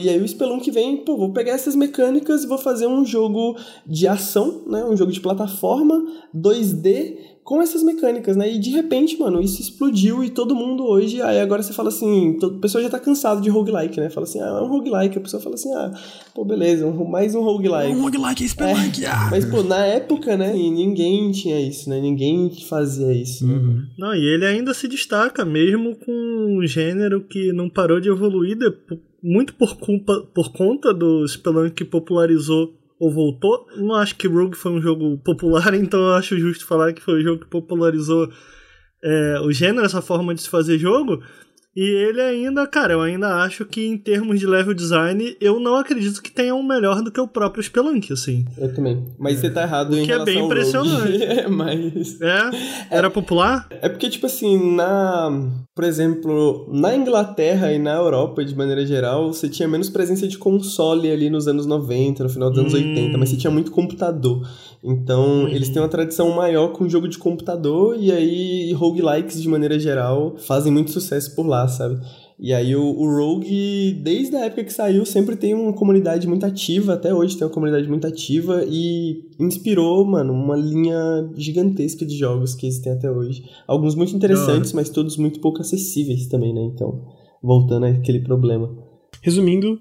E aí o Spelunk vem, pô, vou pegar essas mecânicas e vou fazer um jogo de ação, né? Um jogo de plataforma 2D com essas mecânicas, né? E de repente, mano, isso explodiu e todo mundo hoje, aí agora você fala assim, todo, a pessoa já tá cansado de roguelike, né? Fala assim, ah, é um roguelike. A pessoa fala assim, ah, pô, beleza, um- mais um roguelike. Um roguelike é Spelunk, ah! Mas, pô, na época, né, e ninguém tinha isso, né? Ninguém fazia isso. né? Uhum. Não, e ele ainda se destaca, mesmo com um gênero que não parou de evoluir, depo- muito por, culpa, por conta do Spelunk que popularizou ou voltou. Não acho que Rogue foi um jogo popular, <laughs> então eu acho justo falar que foi o jogo que popularizou é, o gênero, essa forma de se fazer jogo. E ele ainda, cara, eu ainda acho que em termos de level design, eu não acredito que tenha um melhor do que o próprio Spelunk, assim. Eu também. Mas é. você tá errado o em que é bem impressionante. <laughs> é, mas... É? Era popular? É porque, tipo assim, na... Por exemplo, na Inglaterra e na Europa, de maneira geral, você tinha menos presença de console ali nos anos 90, no final dos anos hum. 80, mas você tinha muito computador. Então, hum. eles têm uma tradição maior com jogo de computador e aí roguelikes, de maneira geral, fazem muito sucesso por lá, sabe? E aí o, o, Rogue, desde a época que saiu, sempre tem uma comunidade muito ativa, até hoje tem uma comunidade muito ativa e inspirou, mano, uma linha gigantesca de jogos que existem até hoje. Alguns muito interessantes, mas todos muito pouco acessíveis também, né? Então, voltando àquele problema. Resumindo,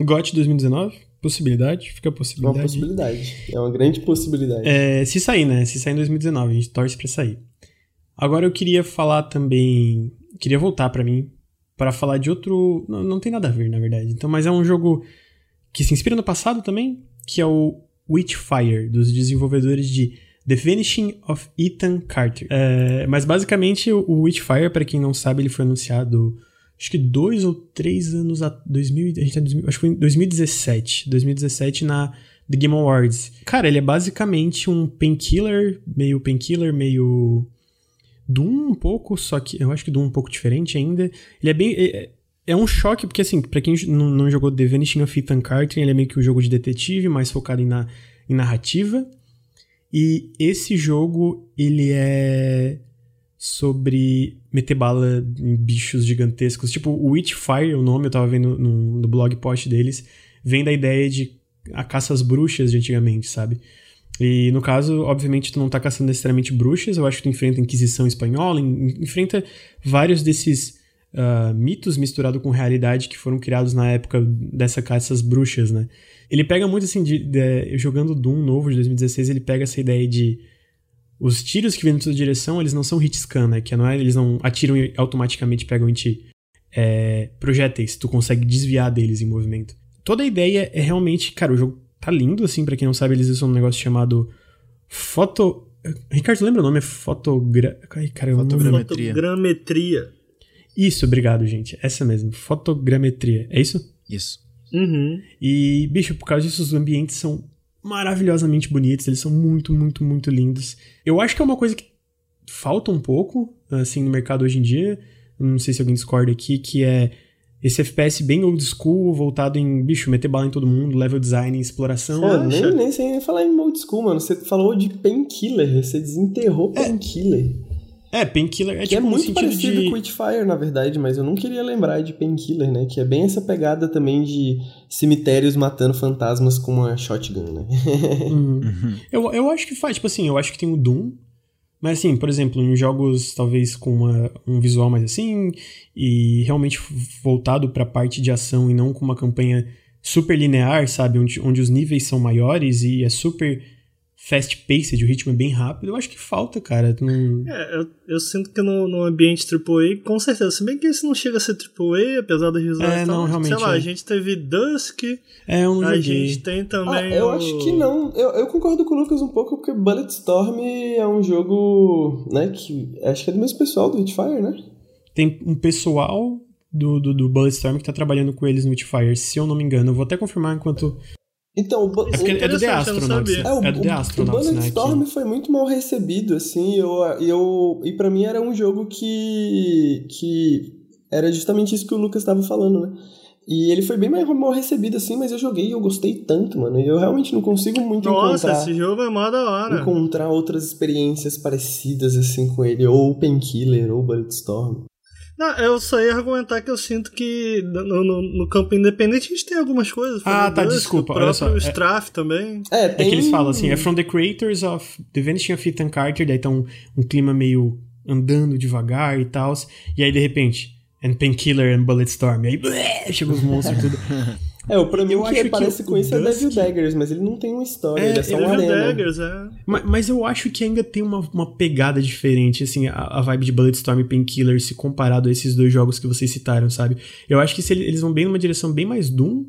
GOT 2019, possibilidade, fica a possibilidade. Uma possibilidade, é uma grande possibilidade. É, se sair, né? Se sair em 2019, a gente torce pra sair. Agora eu queria falar também queria voltar para mim para falar de outro. Não, não tem nada a ver, na verdade. Então, mas é um jogo que se inspira no passado também, que é o Witchfire, dos desenvolvedores de The Vanishing of Ethan Carter. É, mas basicamente o Witchfire, para quem não sabe, ele foi anunciado acho que dois ou três anos a 2000, a gente tá 2000, acho que foi em 2017, 2017 na The Game Awards. Cara, ele é basicamente um painkiller, meio painkiller, meio Doom um pouco, só que eu acho que Doom um pouco diferente ainda. Ele é bem. É, é um choque, porque assim, pra quem não, não jogou The Vanishing of Ethan Carter, ele é meio que um jogo de detetive, mais focado em, na, em narrativa. E esse jogo, ele é sobre meter bala em bichos gigantescos. Tipo, o Witchfire, o nome, eu tava vendo no, no blog post deles, vem da ideia de a caça às bruxas de antigamente, sabe? E no caso, obviamente, tu não tá caçando necessariamente bruxas, eu acho que tu enfrenta a Inquisição Espanhola, enfrenta vários desses uh, mitos misturados com realidade que foram criados na época dessa caça às bruxas, né? Ele pega muito assim, de, de, jogando Doom novo de 2016, ele pega essa ideia de os tiros que vêm na sua direção, eles não são hit scan, né? Que não é, eles não atiram e automaticamente pegam em ti. É, projéteis, tu consegue desviar deles em movimento. Toda a ideia é realmente, cara, o jogo Tá lindo, assim, para quem não sabe, eles usam um negócio chamado foto... Ricardo, lembra o nome? É fotogra... Ai, caramba, fotogrametria. Fotogrametria. Isso, obrigado, gente. Essa mesmo, fotogrametria. É isso? Isso. Uhum. E, bicho, por causa disso, os ambientes são maravilhosamente bonitos, eles são muito, muito, muito lindos. Eu acho que é uma coisa que falta um pouco, assim, no mercado hoje em dia. Não sei se alguém discorda aqui, que é esse FPS bem old school, voltado em, bicho, meter bala em todo mundo, level design, exploração. Pô, nem, nem sei falar em old school, mano. Você falou de Painkiller, você desenterrou é. É, Painkiller é que tipo é muito parecido de... com Witchfire, na verdade, mas eu não queria lembrar de Painkiller, né? Que é bem essa pegada também de cemitérios matando fantasmas com uma shotgun, né? <laughs> uhum. eu, eu acho que faz, tipo assim, eu acho que tem o Doom, mas assim, por exemplo, em jogos talvez com uma, um visual mais assim e realmente voltado para a parte de ação e não com uma campanha super linear, sabe, onde, onde os níveis são maiores e é super fast-paced, o ritmo é bem rápido, eu acho que falta, cara. Não... É, eu, eu, sinto que no, no ambiente AAA, com certeza, se bem que esse não chega a ser AAA, apesar das visuais é, não, realmente, sei lá, é. a gente teve Dusk, é, eu não a joguei. gente tem também ah, eu o... acho que não, eu, eu concordo com o Lucas um pouco, porque Bulletstorm é um jogo, né, que acho que é do mesmo pessoal do Hitfire, né? Tem um pessoal do, do, do Bulletstorm que tá trabalhando com eles no Hitfire, se eu não me engano. Eu vou até confirmar enquanto então, o, é, é do The Astronauts. É, o, é do The Astronauts, o né? Storm foi muito mal recebido, assim, eu, eu, e para mim era um jogo que, que era justamente isso que o Lucas estava falando, né? E ele foi bem mais mal recebido, assim, mas eu joguei e eu gostei tanto, mano. E eu realmente não consigo muito Nossa, encontrar... Nossa, esse jogo é mó da hora. Encontrar outras experiências parecidas, assim, com ele. Ou Painkiller, ou Bulletstorm. Não, eu só ia argumentar que eu sinto que no, no, no campo independente a gente tem algumas coisas. Ah, tá, Dusk, desculpa. O próprio Straff é, também. É, tem... é que eles falam assim, é from the creators of The Vanishing of Ethan Carter, daí tá um, um clima meio andando devagar e tal. E aí, de repente, and Painkiller and Bulletstorm. E aí, blé, chegam os monstros e tudo. <laughs> É, o pra mim eu que acho parece que com isso é Devil Daggers, mas ele não tem uma história, é, ele é só um arena. Daggers, é. Mas, mas, eu acho que ainda tem uma, uma pegada diferente, assim, a, a vibe de Bulletstorm e Painkiller se comparado a esses dois jogos que vocês citaram, sabe? Eu acho que se eles vão bem numa direção bem mais Doom,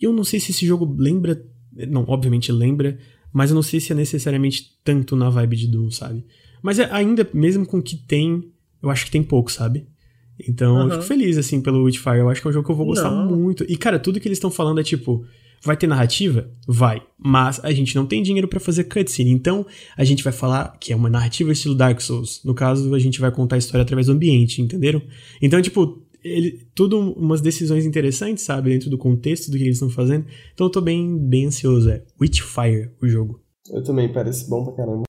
e eu não sei se esse jogo lembra... Não, obviamente lembra, mas eu não sei se é necessariamente tanto na vibe de Doom, sabe? Mas é, ainda, mesmo com o que tem, eu acho que tem pouco, sabe? Então, eu fico feliz, assim, pelo Witchfire. Eu acho que é um jogo que eu vou gostar Não. muito. E, cara, tudo que eles estão falando é tipo. Vai ter narrativa? Vai. Mas a gente não tem dinheiro pra fazer cutscene. Então, a gente vai falar que é uma narrativa estilo Dark Souls. No caso, a gente vai contar a história através do ambiente, entenderam? Então, tipo, ele, tudo umas decisões interessantes, sabe? Dentro do contexto do que eles estão fazendo. Então, eu tô bem, bem ansioso. É Witchfire, o jogo. Eu também, parece bom pra caramba.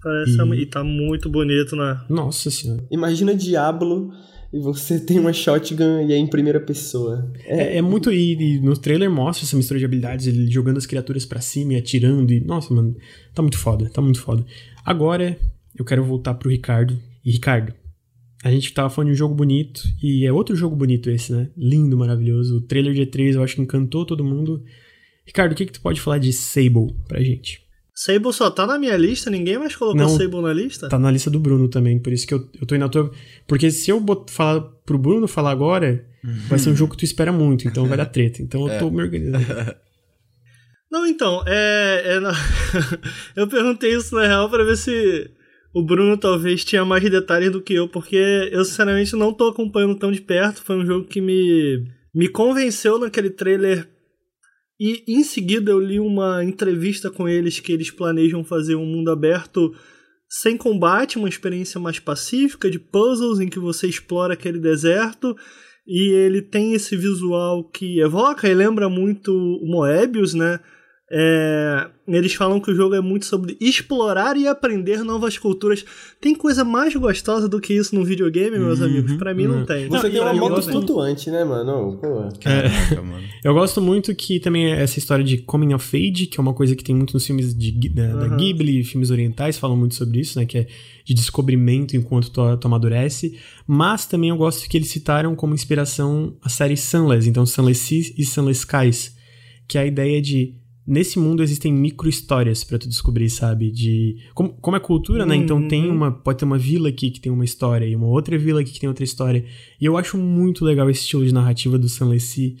Parece E- e tá muito bonito, né? Nossa senhora. Imagina Diablo e você tem uma shotgun e é em primeira pessoa. É, é muito. E, e no trailer mostra essa mistura de habilidades, ele jogando as criaturas pra cima e atirando. E, nossa, mano, tá muito foda, tá muito foda. Agora eu quero voltar pro Ricardo. E Ricardo, a gente tava falando de um jogo bonito, e é outro jogo bonito esse, né? Lindo, maravilhoso. O trailer de E3 eu acho que encantou todo mundo. Ricardo, o que, que tu pode falar de Sable pra gente? Sable só tá na minha lista, ninguém mais colocou Não. Sable na lista? Tá na lista do Bruno também, por isso que eu, eu tô indo na tua. Porque se eu bot, falar pro Bruno falar agora, vai ser um jogo que tu espera muito, então vai dar treta. Então eu tô me organizando. <laughs> Não, então, é. é na- <laughs> eu perguntei isso na real pra ver se o Bruno talvez tinha mais detalhes do que eu, porque eu sinceramente não tô acompanhando tão de perto. Foi um jogo que me, me convenceu naquele trailer. E em seguida eu li uma entrevista com eles que eles planejam fazer um mundo aberto sem combate, uma experiência mais pacífica de puzzles em que você explora aquele deserto. E ele tem esse visual que evoca e lembra muito o Moebius, né? É, eles falam que o jogo é muito sobre explorar e aprender novas culturas. Tem coisa mais gostosa do que isso no videogame, meus amigos? Pra mim não Uhum. tem. Você Não, tem uma eu moto gosto- flutuante, né, mano? Pô. Caraca, mano. Eu gosto muito que também é essa história de coming of age, que é uma coisa que tem muito nos filmes de, da, da Aham. Ghibli, filmes orientais falam muito sobre isso, né? Que é de descobrimento enquanto tu, tu amadurece. Mas também eu gosto que eles citaram como inspiração a série Sunless, então Sunless Seas e Sunless Skies, que é a ideia de nesse mundo existem micro histórias pra tu descobrir, sabe? De como, como é cultura, né? Então Uhum. tem uma pode ter uma vila aqui que tem uma história e uma outra vila aqui que tem outra história. E eu acho muito legal esse estilo de narrativa do Sunless Sea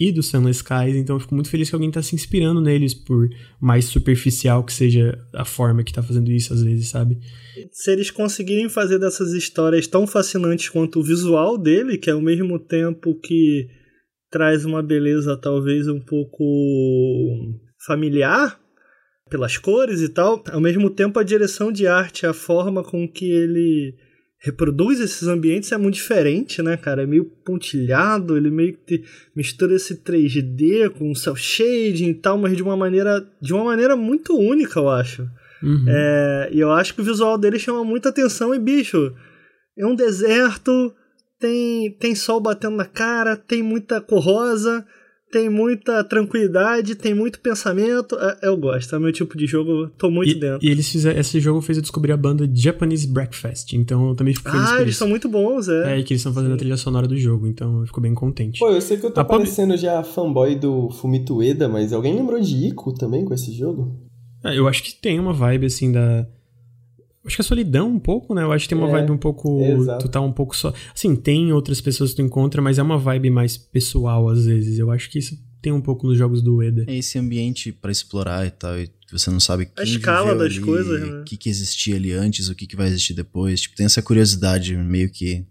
e do Sunless Skies, então eu fico muito feliz que alguém tá se inspirando neles por mais superficial que seja a forma que tá fazendo isso às vezes, sabe? Se eles conseguirem fazer dessas histórias tão fascinantes quanto o visual dele, que é ao mesmo tempo que traz uma beleza talvez um pouco familiar pelas cores e tal, ao mesmo tempo a direção de arte, a forma com que ele reproduz esses ambientes é muito diferente, né, cara? É meio pontilhado, ele meio que mistura esse 3D com cel shading e tal, mas de uma maneira de uma maneira muito única, eu acho. Uhum. É, e eu acho que o visual dele chama muita atenção. E, bicho, é um deserto, tem, tem sol batendo na cara, tem muita cor rosa, tem muita tranquilidade, tem muito pensamento. É, eu gosto, é meu tipo de jogo, tô muito E, dentro. e eles fizeram, esse jogo fez eu descobrir a banda Japanese Breakfast, então eu também fico feliz ah, por eles isso. são muito bons, é. É, e que eles estão fazendo a trilha sonora do jogo, então eu fico bem contente. Pô, eu sei que eu tô A pub- parecendo já fanboy do Fumito Ueda, mas alguém lembrou de Ico também com esse jogo? É, eu acho que tem uma vibe assim da. Acho que a solidão um pouco, né? Eu acho que tem uma É, vibe um pouco. exato. Tu tá um pouco só. Assim, tem outras pessoas que tu encontra, mas é uma vibe mais pessoal às vezes. Eu acho que isso tem um pouco nos jogos do Eda. É esse ambiente pra explorar e tal, e você não sabe quem escala viveu das ali, coisas, né? O que, que existia ali antes, o que, que vai existir depois. Tipo, tem essa curiosidade meio que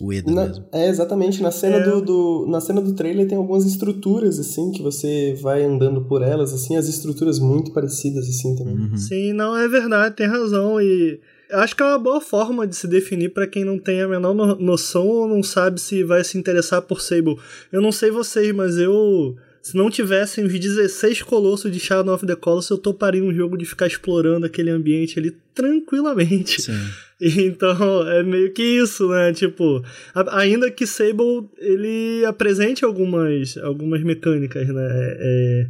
o Eda Na- mesmo. é, exatamente. Na cena, É. do, do- na cena do trailer tem algumas estruturas, assim, que você vai andando por elas, assim, as estruturas muito parecidas, assim, também. Uhum. Sim, não, é verdade, tem razão. E acho que é uma boa forma de se definir pra quem não tem a menor no- noção ou não sabe se vai se interessar por Sable. Eu não sei vocês, mas eu. Se não tivessem os 16 colossos de Shadow of the Colossus, eu toparia um jogo de ficar explorando aquele ambiente ali tranquilamente. Sim. <laughs> Então, é meio que isso, né? Tipo, a- ainda que Sable ele apresente algumas, algumas mecânicas, né? É- é,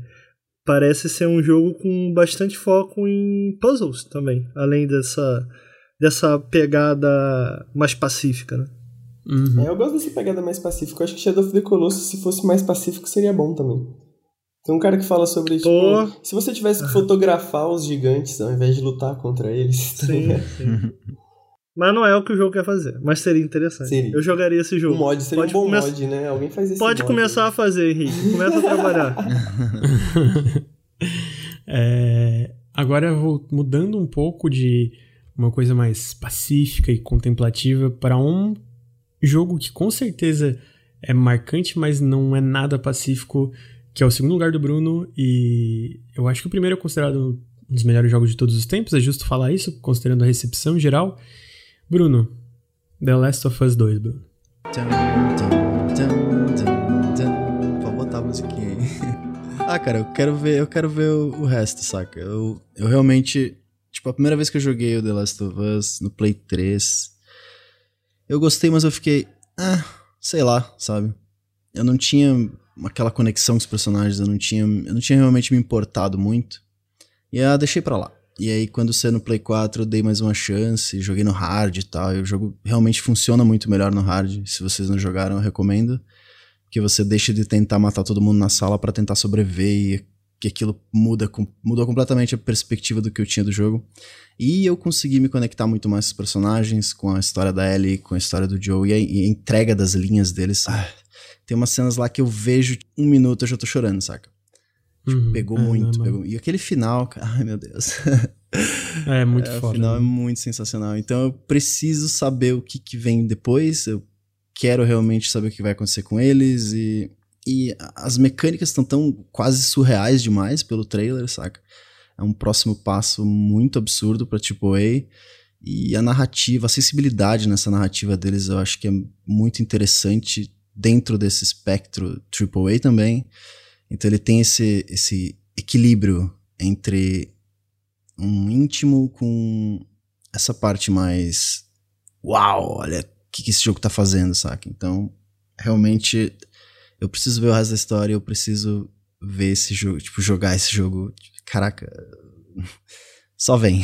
parece ser um jogo com bastante foco em puzzles também, além dessa, dessa pegada mais pacífica, né? Uhum. É, eu gosto dessa pegada mais pacífica. Eu acho que Shadow of the Colossus, se fosse mais pacífico, seria bom também. Tem um cara que fala sobre, tipo, Pô. se você tivesse que fotografar os gigantes ao invés de lutar contra eles, <laughs> tá Sim, sim. Mas não é o que o jogo quer fazer, mas seria interessante. Seria. Eu jogaria esse jogo. Um mod seria Pode um bom começar- mod, né? Alguém faz esse Pode mod, começar né? a fazer, Henrique. Começa a trabalhar. <laughs> É, agora eu vou mudando um pouco de uma coisa mais pacífica e contemplativa para um jogo que com certeza é marcante, mas não é nada pacífico, que é o segundo lugar do Bruno, e eu acho que o primeiro é considerado um dos melhores jogos de todos os tempos, é justo falar isso, considerando a recepção geral. Bruno, The Last of Us 2, Bruno. Pode botar a musiquinha aí. <laughs> ah, cara, eu quero ver, eu quero ver o, o resto, saca? Eu, eu realmente. Tipo, a primeira vez que eu joguei o The Last of Us no Play 3, eu gostei, mas eu fiquei. Ah, sei lá, sabe? Eu não tinha aquela conexão com os personagens, eu não tinha, eu não tinha realmente me importado muito. E eu deixei pra lá. E aí, quando você no Play 4, eu dei mais uma chance, joguei no hard e tal. E o jogo realmente funciona muito melhor no hard. Se vocês não jogaram, eu recomendo. Que você deixa de tentar matar todo mundo na sala para tentar sobreviver e que aquilo muda, mudou completamente a perspectiva do que eu tinha do jogo. E eu consegui me conectar muito mais com os personagens, com a história da Ellie, com a história do Joe e a, e a entrega das linhas deles. Ah, tem umas cenas lá que eu vejo um minuto eu já tô chorando, saca? Tipo, uhum, pegou é, muito. Pegou... E aquele final, ai meu Deus. É muito é, foda. O final né? é muito sensacional. Então eu preciso saber o que, que vem depois. Eu quero realmente saber o que vai acontecer com eles. E, e as mecânicas estão tão quase surreais demais pelo trailer, saca? É um próximo passo muito absurdo pra AAA. E a narrativa, a sensibilidade nessa narrativa deles eu acho que é muito interessante dentro desse espectro AAA também. Então ele tem esse, esse equilíbrio entre um íntimo com essa parte mais. Uau, olha o que, que esse jogo tá fazendo, saca? Então, realmente, eu preciso ver o resto da história, eu preciso ver esse jogo, tipo, jogar esse jogo. Caraca. <laughs> Só vem.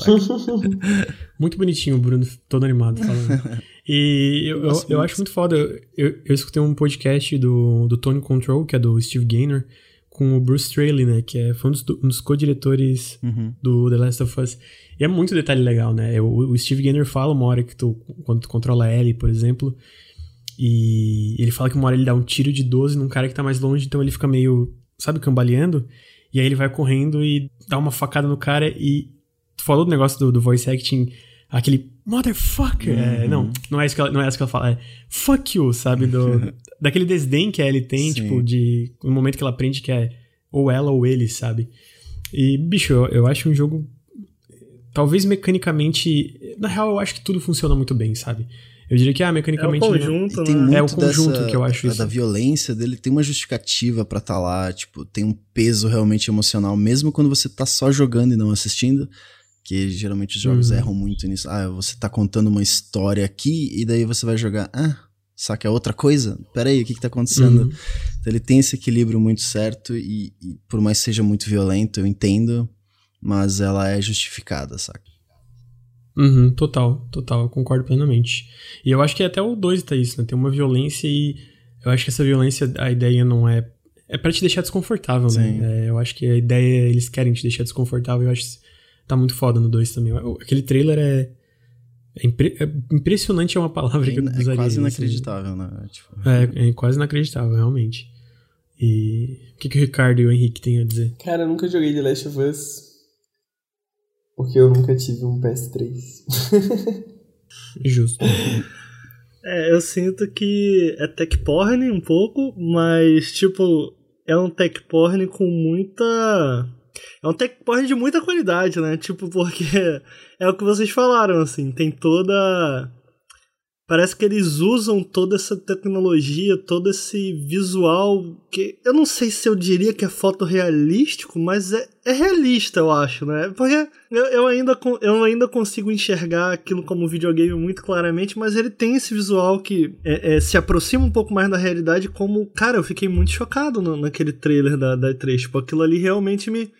<laughs> <laughs> muito bonitinho o Bruno, todo animado falando. E eu, eu, eu, acho muito foda. Eu, eu escutei um podcast do, do Tony Control, que é do Steve Gaynor, com o Bruce Straley, né? Que é, foi um dos, um dos co-diretores uhum. do The Last of Us. E é muito detalhe legal, né? O, o Steve Gaynor fala uma hora que tu, quando tu controla a Ellie, por exemplo, e ele fala que uma hora ele dá um tiro de 12 num cara que tá mais longe, então ele fica meio, sabe, cambaleando. E aí ele vai correndo e dá uma facada no cara e... Tu falou do negócio do, do voice acting aquele motherfucker. É, uhum. É, não, não é, isso que ela, não é isso que ela fala, é fuck you, sabe? Do, <laughs> daquele desdém que a Ellie tem, Sim. tipo, de. No momento que ela aprende que é ou ela ou ele, sabe? E, bicho, eu, eu acho um jogo. Talvez mecanicamente. Na real, eu acho que tudo funciona muito bem, sabe? Eu diria que, ah, mecanicamente. É o conjunto, não... né? é o conjunto dessa, que eu acho isso. Da violência dele tem uma justificativa para estar tá lá, tipo, tem um peso realmente emocional, mesmo quando você tá só jogando e não assistindo que geralmente os jogos uhum. erram muito nisso. Ah, você tá contando uma história aqui e daí você vai jogar. Ah, saca é outra coisa? Peraí, o que que tá acontecendo? Uhum. Então ele tem esse equilíbrio muito certo e, e, por mais que seja muito violento, eu entendo, mas ela é justificada, saca? Uhum, total, total, eu concordo plenamente. E eu acho que até o 2 tá isso, né? Tem uma violência e eu acho que essa violência, a ideia não é. É pra te deixar desconfortável, né? Sim. né? É, eu acho que a ideia, eles querem te deixar desconfortável. Eu acho tá muito foda no 2 também. Aquele trailer é. É, impre, é, impressionante é uma palavra é, que eu usaria. É quase inacreditável, né? Tipo... É, é quase inacreditável, realmente. E o que, que o Ricardo e o Henrique têm a dizer? Cara, eu nunca joguei The Last of Us. Porque eu nunca tive um PS3. <laughs> Justo. É, eu sinto que é tech porn um pouco, mas, tipo, é um tech porn com muita é um tech porn de muita qualidade, né? Tipo, porque <laughs> é o que vocês falaram, assim, tem toda. Parece que eles usam toda essa tecnologia, todo esse visual que eu não sei se eu diria que é fotorrealístico, mas é, é realista, eu acho, né? Porque eu, eu, ainda, eu ainda consigo enxergar aquilo como videogame muito claramente, mas ele tem esse visual que é, é, se aproxima um pouco mais da realidade, como, cara, eu fiquei muito chocado no, naquele trailer da, da E3. Tipo, aquilo ali realmente me,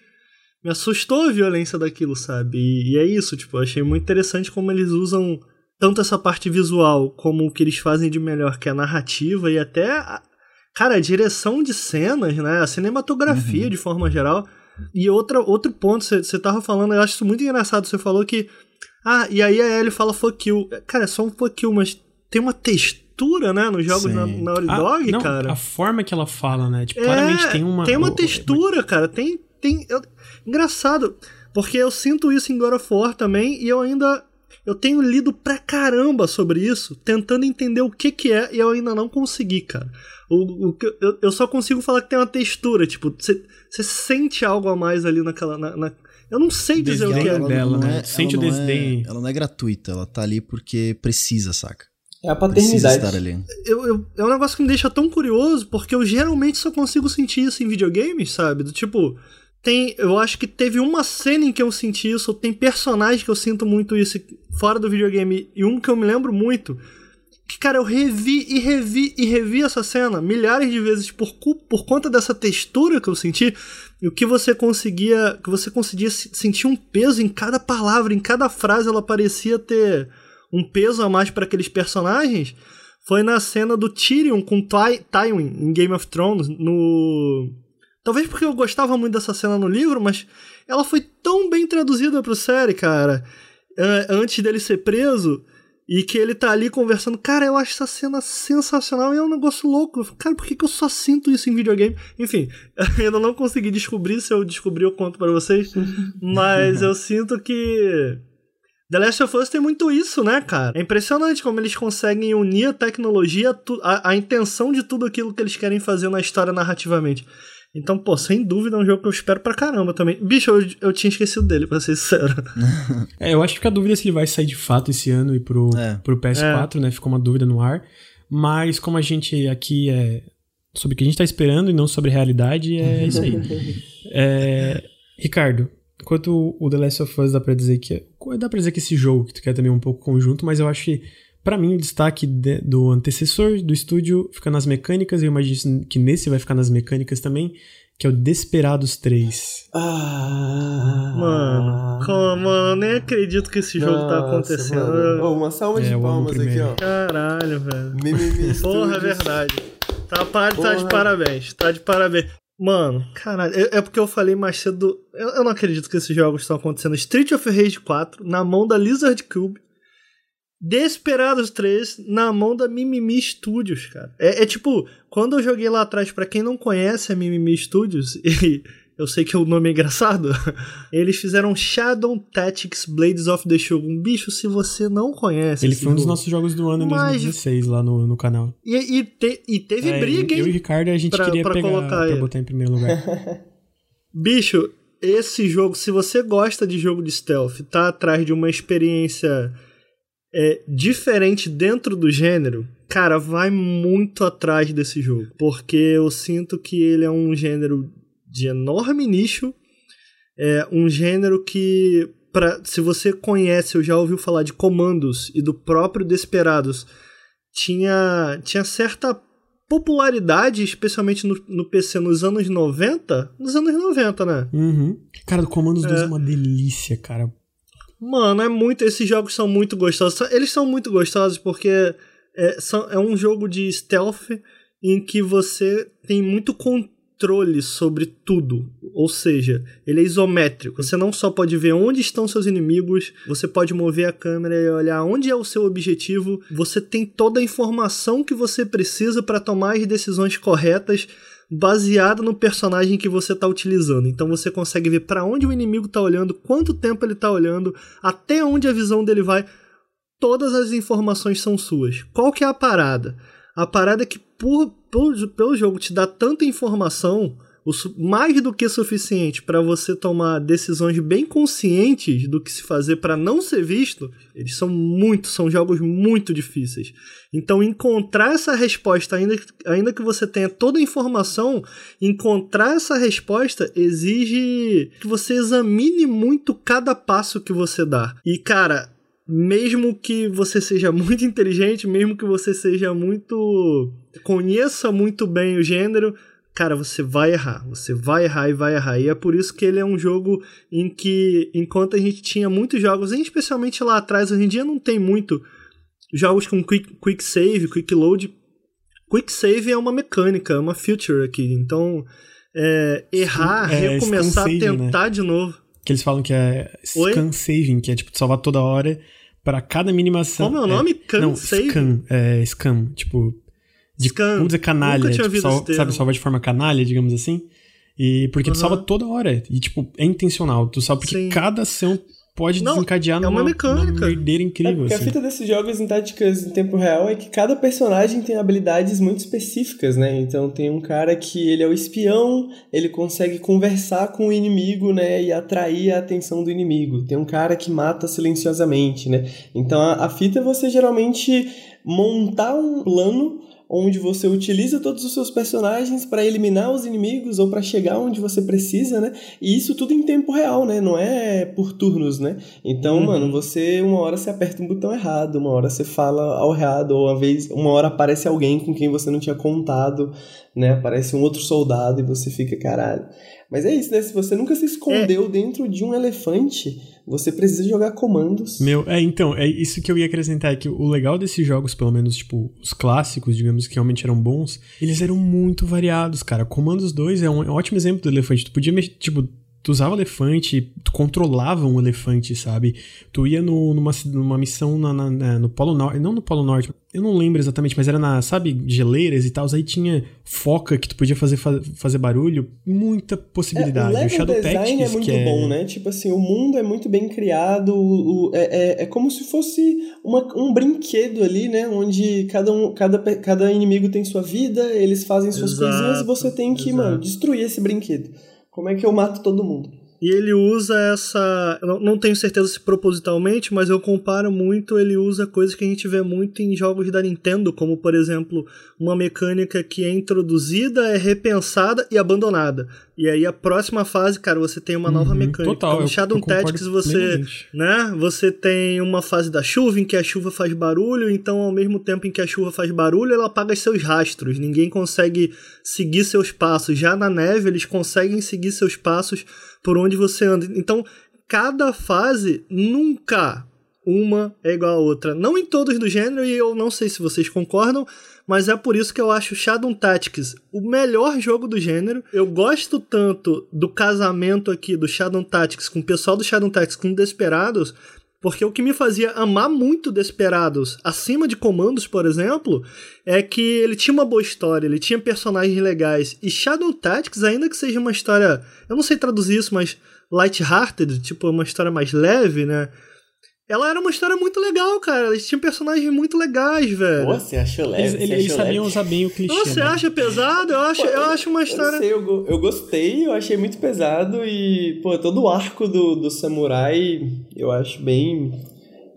me assustou a violência daquilo, sabe? E, e, é isso, tipo, eu achei muito interessante como eles usam tanto essa parte visual como o que eles fazem de melhor, que é a narrativa e até, a, cara, a direção de cenas, né? A cinematografia uhum. de forma geral. E outra, outro ponto, você tava falando, eu acho isso muito engraçado, você falou que. Ah, e aí a Ellie fala fuck you. Cara, é só um fuck you, mas tem uma textura, né, nos jogos na, na Naughty Dog, não, cara. A forma que ela fala, né? Tipo, é, claramente tem uma. Tem uma textura, cara. Tem. tem eu, Engraçado, porque eu sinto isso em God of War também, e eu ainda. Eu tenho lido pra caramba sobre isso, tentando entender o que que é, e eu ainda não consegui, cara. O, o, eu, eu só consigo falar que tem uma textura, tipo, você sente algo a mais ali naquela. Na, na... eu não sei dizer o que é. Dela, né? Sente o desdém. É, ela não é gratuita, ela tá ali porque precisa, saca? É a paternidade. estar ali. Eu, eu, é um negócio que me deixa tão curioso, porque eu geralmente só consigo sentir isso em videogames, sabe? Do tipo, tem. Eu acho que teve uma cena em que eu senti isso, tem personagem que eu sinto muito isso fora do videogame, e um que eu me lembro muito. Que, cara, eu revi e revi e revi essa cena milhares de vezes por, por conta dessa textura que eu senti. E o que você conseguia. Que você conseguia sentir um peso em cada palavra, em cada frase, ela parecia ter um peso a mais para aqueles personagens foi na cena do Tyrion com Ty Tywin em Game of Thrones no talvez porque eu gostava muito dessa cena no livro mas ela foi tão bem traduzida para série cara antes dele ser preso e que ele tá ali conversando. Cara, eu acho essa cena sensacional e é um negócio louco. Cara, por que, que eu só sinto isso em videogame? Enfim, <laughs> ainda não consegui descobrir. Se eu descobrir, eu conto para vocês. <laughs> Mas eu sinto que The Last of Us tem muito isso, né, cara? É impressionante como eles conseguem unir a tecnologia, a, a intenção de tudo aquilo que eles querem fazer na história narrativamente. Então, pô, sem dúvida é um jogo que eu espero pra caramba também. Bicho, eu, eu tinha esquecido dele, pra ser sincero. <laughs> é, eu acho que a dúvida se ele vai sair de fato esse ano e pro, é. pro PS4, é. né? Ficou uma dúvida no ar. Mas como a gente aqui é sobre o que a gente tá esperando e não sobre realidade, é <laughs> isso aí. é, Ricardo, Enquanto o The Last of Us dá pra dizer que. É, dá pra dizer que esse jogo, que tu quer também um pouco conjunto, mas eu acho que, para mim, o destaque de, do antecessor do estúdio fica nas mecânicas, e eu imagino que nesse vai ficar nas mecânicas também, que é o Desperados 3. Ah, mano, como, mano, nem acredito que esse jogo tá Nossa, tá acontecendo. Oh, uma salva de é, palmas aqui, ó. Caralho, velho. Mimimi <laughs> Porra, é verdade. Tá, tá de parabéns, tá de parabéns. Mano, caralho, é, é, porque eu falei mais cedo. Eu, eu, não acredito que esses jogos estão acontecendo. Street of Rage 4 na mão da Lizard Cube. Desperados 3 na mão da Mimimi Studios, cara. É, é tipo, quando eu joguei lá atrás, para quem não conhece a Mimimi Studios, <laughs> e eu sei que o nome é engraçado. <laughs> Eles fizeram Shadow Tactics Blades of the Shogun. Bicho, se você não conhece. Ele foi um dos nossos jogos do ano em Mas... 2016 lá no, no canal. E, e, te, e teve é, briga, hein? Eu e o Ricardo a gente pra, queria pra pegar colocar pra botar em primeiro lugar. <laughs> Bicho, esse jogo, se você gosta de jogo de stealth, tá atrás de uma experiência é, diferente dentro do gênero, cara, vai muito atrás desse jogo. Porque eu sinto que ele é um gênero de enorme nicho, é um gênero que, pra, se você conhece ou já ouviu falar de Comandos e do próprio Desperados, tinha, tinha certa popularidade, especialmente no, no PC nos anos 90. Nos anos 90, né? Uhum. Cara, do Comandos 2 é. é uma delícia, cara. Mano, é muito. Esses jogos são muito gostosos. Eles são muito gostosos porque é, são, é um jogo de stealth em que você tem muito controle sobre tudo. Ou seja, ele é isométrico. Você não só pode ver onde estão seus inimigos, você pode mover a câmera e olhar onde é o seu objetivo. Você tem toda a informação que você precisa para tomar as decisões corretas baseada no personagem que você está utilizando. Então você consegue ver para onde o inimigo está olhando, quanto tempo ele está olhando, até onde a visão dele vai. Todas as informações são suas. Qual que é a parada? A parada é que por, por, pelo jogo te dá tanta informação, o, mais do que suficiente para você tomar decisões bem conscientes do que se fazer para não ser visto, eles são muito, são jogos muito difíceis. Então, encontrar essa resposta, ainda, ainda que você tenha toda a informação, encontrar essa resposta exige que você examine muito cada passo que você dá. E, cara, mesmo que você seja <laughs> muito inteligente, mesmo que você seja muito. conheça muito bem o gênero, cara, você vai errar. Você vai errar e vai errar. E é por isso que ele é um jogo em que, enquanto a gente tinha muitos jogos, especialmente lá atrás, hoje em dia não tem muito jogos com quick, quick save, quick load. Quick save é uma mecânica, é uma feature aqui. Então, é, errar, é, recomeçar, tentar né? de novo. Que eles falam que é scan Oi? saving, que é tipo salvar toda hora para cada minimação. Como é o nome? É, não, scan, é, scam, tipo. Vamos dizer canalha. Nunca tinha tipo, sal, sabe, salva de forma canalha, digamos assim. E porque uhum. tu salva toda hora. E, tipo, é intencional. Tu salva porque Sim. cada ação pode Não, desencadear é uma numa, mecânica. numa merdeira É incrível. porque a assim. fita desses jogos em táticas em tempo real é que cada personagem tem habilidades muito específicas, né? Então tem um cara que ele é o espião, ele consegue conversar com o inimigo, né? E atrair a atenção do inimigo. Tem um cara que mata silenciosamente, né? Então a, a fita é você geralmente montar um plano onde você utiliza todos os seus personagens para eliminar os inimigos ou para chegar onde você precisa, né? E isso tudo em tempo real, né? Não é por turnos, né? Então, Uhum. mano, você uma hora você aperta um botão errado, uma hora você fala ao errado, ou uma vez, uma hora aparece alguém com quem você não tinha contado, né? Aparece um outro soldado e você fica, caralho. Mas é isso, né? Se você nunca se escondeu dentro de um elefante, você precisa jogar comandos. Meu, é, então, é isso que eu ia acrescentar, é que o legal desses jogos, pelo menos, tipo, os clássicos, digamos, que realmente eram bons, eles eram muito variados, cara. Comandos 2 é um, é um ótimo exemplo do elefante. Tu podia, mexer, tipo, tu usava o elefante, tu controlava um elefante, sabe? Tu ia no, numa, numa missão na, na- na- no Polo Norte, não no Polo Norte, eu não lembro exatamente, mas era na, sabe, geleiras e tal, aí tinha foca que tu podia fazer, fa- fazer barulho, muita É, possibilidade. o level Shadow design Tactics, é muito que é... bom, né? Tipo assim, o mundo é muito bem criado, o, o- é, é, é como se fosse uma, um brinquedo ali, né? Onde cada, um, cada, cada inimigo tem sua vida, eles fazem suas Exato, coisinhas e você tem que, exato. mano, destruir esse brinquedo. Como é que eu mato todo mundo? E ele usa essa. eu Não, não tenho certeza se propositalmente, mas eu comparo muito. Ele usa coisas que a gente vê muito em jogos da Nintendo, como por exemplo, uma mecânica que é introduzida, é repensada e abandonada. E aí a próxima fase, cara, você tem uma nova Uhum, mecânica. total, Então, eu- no Shadow eu concordo Tactics você né? Você tem uma fase da chuva em que a chuva faz barulho, então ao mesmo tempo em que a chuva faz barulho, ela apaga seus rastros. Ninguém consegue seguir seus passos. Já na neve, eles conseguem seguir seus passos por onde você anda. Então, cada fase nunca uma é igual a outra. Não em todos do gênero, e eu não sei se vocês concordam, mas é por isso que eu acho Shadow Tactics o melhor jogo do gênero. Eu gosto tanto do casamento aqui do Shadow Tactics com o pessoal do Shadow Tactics com Desperados, porque o que me fazia amar muito Desperados, acima de Comandos, por exemplo, é que ele tinha uma boa história, ele tinha personagens legais. E Shadow Tactics, ainda que seja uma história, eu não sei traduzir isso, mas light-hearted, tipo uma história mais leve, né? Ela era uma história muito legal, cara. Eles tinham personagens muito legais, velho. Pô, você achou leve? Eles, eles, eles sabiam leve? usar bem o clichê. Nossa, você né? acha pesado? Eu acho, eu acho uma Eu não história. sei, eu, eu gostei, eu achei muito pesado e, pô, todo o arco do, do samurai eu acho bem.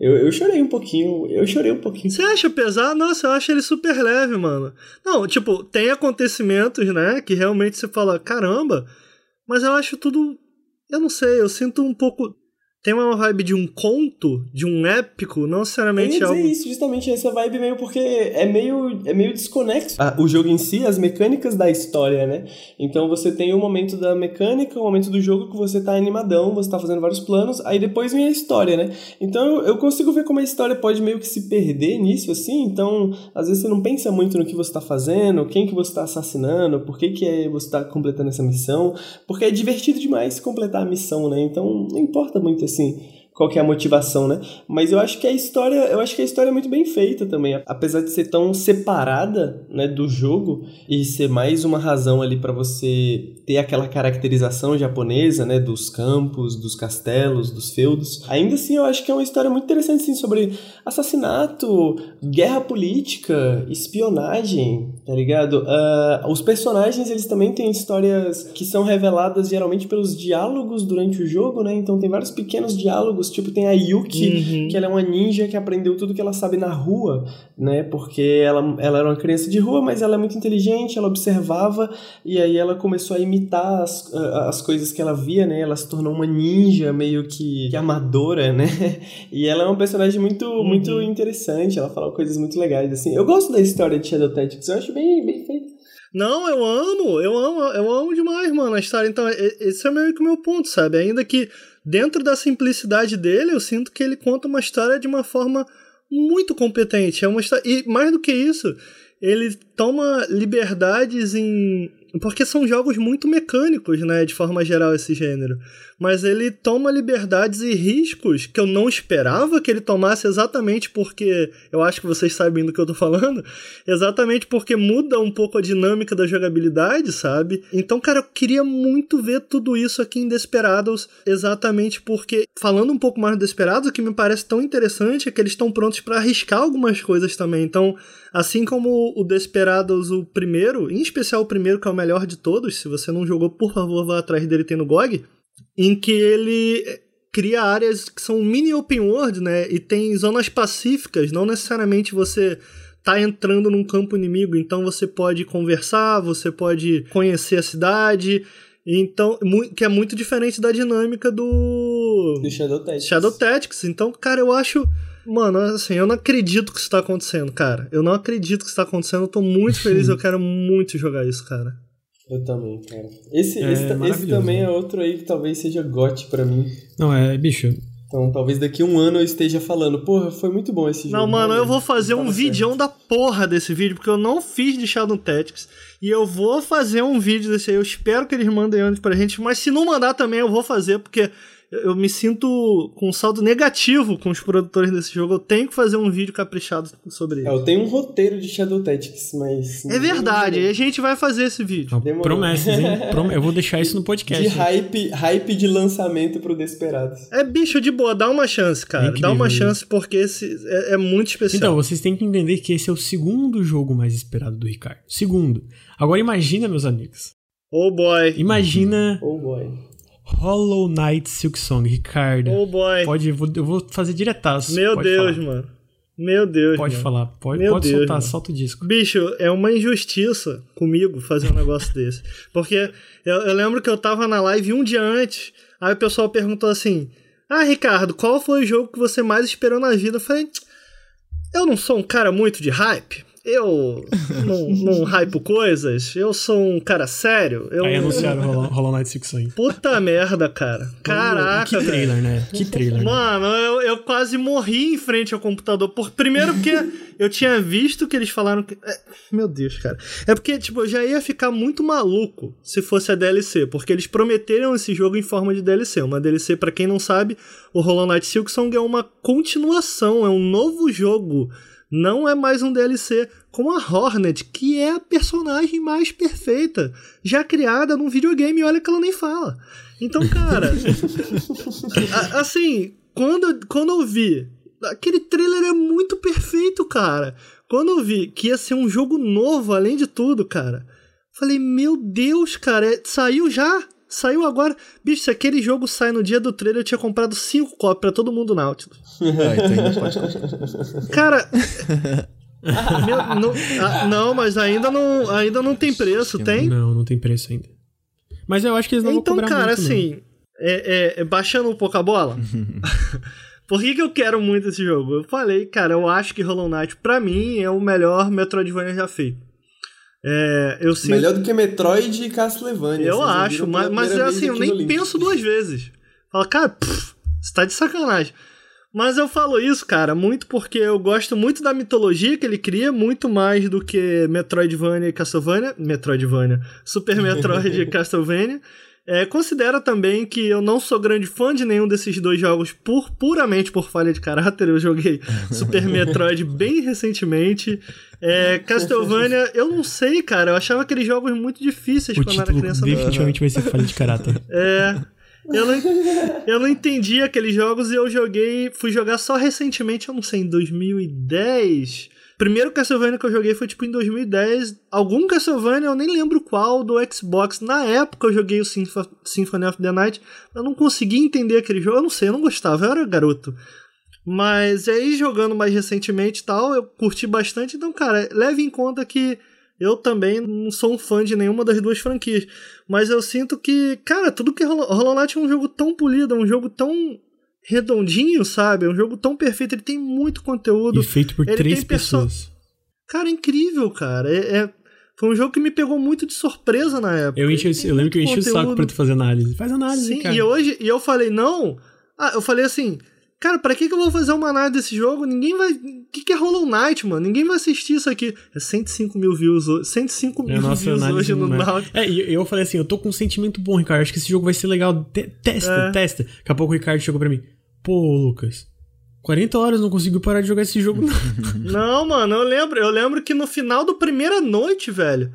Eu, eu chorei um pouquinho, eu chorei um pouquinho. Você acha pesado? Nossa, eu acho ele super leve, mano. Não, tipo, tem acontecimentos, né, que realmente você fala, caramba, mas eu acho tudo. Eu não sei, eu sinto um pouco. Tem uma vibe de um conto, de um épico, não Eu necessariamente ia dizer algo. isso, justamente essa vibe meio porque é meio, é meio desconexo. Ah, o jogo em si, as mecânicas da história, né? Então você tem o momento da mecânica, o momento do jogo que você tá animadão, você tá fazendo vários planos, aí depois vem a história, né? Então eu, eu consigo ver como a história pode meio que se perder nisso, assim. Então, às vezes você não pensa muito no que você tá fazendo, quem que você tá assassinando, por que, que é, você tá completando essa missão, porque é divertido demais completar a missão, né? Então não importa muito assim assim, qual que é a motivação, né? Mas eu acho que a história, eu acho que a história é muito bem feita também, apesar de ser tão separada, né, do jogo e ser mais uma razão ali para você ter aquela caracterização japonesa, né, dos campos, dos castelos, dos feudos. Ainda assim, eu acho que é uma história muito interessante assim sobre assassinato, guerra política, espionagem, tá ligado? Ah, os personagens, eles também têm histórias que são reveladas geralmente pelos diálogos durante o jogo, né? Então tem vários pequenos diálogos, tipo tem a Yuki, Uhum. que ela é uma ninja que aprendeu tudo que ela sabe na rua, né? Porque ela, ela era uma criança de rua, mas ela é muito inteligente, ela observava e aí ela começou a imitar as, as coisas que ela via, né? Ela se tornou uma ninja meio que, que amadora, né? <laughs> E ela é uma personagem muito, muito interessante, ela fala coisas muito legais, assim. Eu gosto da história de Shadow Tactics, eu acho bem, bem. Não, eu amo, eu amo, eu amo demais, mano, a história. Então, esse é meio que o meu ponto, sabe? Ainda que dentro da simplicidade dele, eu sinto que ele conta uma história de uma forma muito competente. É uma história... E mais do que isso, ele toma liberdades em porque são jogos muito mecânicos, né, de forma geral esse gênero. Mas ele toma liberdades e riscos que eu não esperava que ele tomasse exatamente porque eu acho que vocês sabem do que eu tô falando, <laughs> exatamente porque muda um pouco a dinâmica da jogabilidade, sabe? Então, cara, eu queria muito ver tudo isso aqui em Desperados, exatamente porque falando um pouco mais do Desperados, o que me parece tão interessante é que eles estão prontos para arriscar algumas coisas também. Então, Assim como o Desperados, o primeiro, em especial o primeiro, que é o melhor de todos, se você não jogou, por favor, vá atrás dele, tem no GOG, em que ele cria áreas que são mini open world, né? E tem zonas pacíficas, não necessariamente você tá entrando num campo inimigo, então você pode conversar, você pode conhecer a cidade, então, que é muito diferente da dinâmica do do Shadow Tactics. Shadow Tactics. Então, cara, eu acho Mano, assim, eu não acredito que isso tá acontecendo, cara. Eu não acredito que isso tá acontecendo. Eu tô muito feliz, eu <laughs> quero muito jogar isso, cara. Eu também, cara. Esse, é esse, esse, também é outro aí que talvez seja GOT pra mim. Não, é, bicho. Então talvez daqui um ano eu esteja falando, porra, foi muito bom esse jogo. Não, mano, eu vou fazer um vídeo da porra desse vídeo, porque eu não fiz de Shadow Tactics. E eu vou fazer um vídeo desse aí. Eu espero que eles mandem antes pra gente. Mas se não mandar também, eu vou fazer, porque eu me sinto com um saldo negativo com os produtores desse jogo. Eu tenho que fazer um vídeo caprichado sobre ele. É, eu tenho um roteiro de Shadow Tactics, mas. É verdade, e a gente vai fazer esse vídeo. Promessas, hein? <laughs> Eu vou deixar isso no podcast. De hype, hype de lançamento pro Desperados. É bicho de boa, dá uma chance, cara. É dá uma chance porque esse é, é muito especial. Então, vocês têm que entender que esse é o segundo jogo mais esperado do Ricardo. Segundo. Agora imagina, meus amigos. Oh boy. Imagina. Oh boy Hollow Knight Silk Song, Ricardo. Oh boy. Pode, eu vou, eu vou fazer diretaço. Meu pode Deus, falar. mano. Meu Deus. Pode mano. falar, pode, Meu pode Deus, soltar, mano. solta o disco. Bicho, é uma injustiça comigo fazer um negócio <laughs> desse. Porque eu, eu lembro que eu tava na live um dia antes, aí o pessoal perguntou assim: Ah, Ricardo, qual foi o jogo que você mais esperou na vida? Eu falei: Eu não sou um cara muito de hype. Eu não, não <laughs> hypo coisas, eu sou um cara sério. Eu... Aí anunciaram Hollow, Hollow Knight Silk Song. Puta merda, cara. Caraca. Que trailer, né? Que trailer. né? Mano, eu, eu quase morri em frente ao computador. Por, primeiro porque eu tinha visto que eles falaram que. é, meu Deus, cara. É porque, tipo, eu já ia ficar muito maluco se fosse a DLC. Porque eles prometeram esse jogo em forma de DLC. Uma DLC, pra quem não sabe, o Hollow Knight Silksong é uma continuação, é um novo jogo. Não é mais um DLC como a Hornet, que é a personagem mais perfeita já criada num videogame. E olha que ela nem fala. Então, cara, <laughs> a- assim, quando, quando eu vi, aquele trailer é muito perfeito, cara. Quando eu vi que ia ser um jogo novo, além de tudo, cara, falei, meu Deus, cara, é- saiu já? Saiu agora? Bicho, se aquele jogo sai no dia do trailer, eu tinha comprado cinco cópias pra todo mundo Nautilus. Ah, então ainda pode comprar. Cara. <laughs> meu, não, ah, não, mas ainda não, ainda não tem preço, tem? Não, não tem preço ainda. Mas eu acho que eles não Então, vão cobrar cara, muito, assim, é, é- é baixando um pouco a bola. <laughs> Por que, que eu quero muito esse jogo? Eu falei, cara, eu acho que Hollow Knight, pra mim, é o melhor Metroidvania já feito. É, eu sinto. Melhor do que Metroid e Castlevania. Eu já acho, mas, mas primeira assim, eu nem penso duas vezes. Fala, cara, pff, você tá de sacanagem. Mas eu falo isso, cara, muito porque eu gosto muito da mitologia que ele cria, muito mais do que Metroidvania e Castlevania. Metroidvania. Super Metroid e <laughs> Castlevania. É, considera também que eu não sou grande fã de nenhum desses dois jogos por puramente por falha de caráter. Eu joguei <laughs> Super Metroid bem recentemente. É, Castlevania, eu não sei, cara. Eu achava aqueles jogos muito difíceis O quando eu era criança. definitivamente vai ser falha de caráter. É. Eu não, eu não entendi aqueles jogos e eu joguei. Fui jogar só recentemente, eu não sei, em 2010. Primeiro Castlevania que eu joguei foi tipo em 2010. Algum Castlevania, eu nem lembro qual, do Xbox. Na época eu joguei o Symph- Symphony of the Night. Eu não conseguia entender aquele jogo. Eu não sei, eu não gostava, eu era garoto. Mas aí jogando mais recentemente e tal, eu curti bastante. Então, cara, leve em conta que eu também não sou um fã de nenhuma das duas franquias. Mas eu sinto que, cara, tudo que Hollow Hollow Knight é um jogo tão polido, é um jogo tão redondinho, sabe? É um jogo tão perfeito, ele tem muito conteúdo. E feito por três tem perso- pessoas. Cara, é incrível, cara. É, é- Foi um jogo que me pegou muito de surpresa na época. Eu, enchi, eu lembro que eu enchi o saco conteúdo. pra tu fazer análise. Faz análise, Sim, cara. e hoje e eu falei, não. Ah, eu falei assim, Cara, pra que, que eu vou fazer uma análise desse jogo? Ninguém vai. O que, que é Hollow Knight, mano? Ninguém vai assistir isso aqui. É 105 mil views hoje. 105 É mil nossa views hoje no. Nautilus. É, e eu falei assim, eu tô com um sentimento bom, Ricardo. Acho que esse jogo vai ser legal. Te- testa, É. testa. Daqui a pouco o Ricardo chegou pra mim. Pô, Lucas, 40 horas não conseguiu parar de jogar esse jogo, não. <laughs> Não, mano, eu lembro, eu lembro que no final da primeira noite, velho,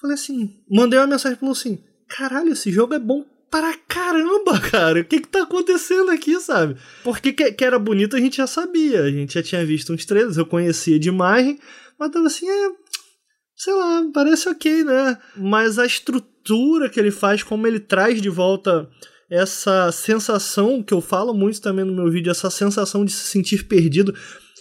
falei assim, mandei uma mensagem pro assim, caralho, esse jogo é bom para caramba, <laughs> cara. O que que tá acontecendo aqui, sabe? Porque que, era bonito a gente já sabia, a gente já tinha visto uns trailers, eu conhecia de imagem, mas tava assim, é, sei lá, parece ok, né? Mas a estrutura que ele faz, como ele traz de volta essa sensação que eu falo muito também no meu vídeo, essa sensação de se sentir perdido,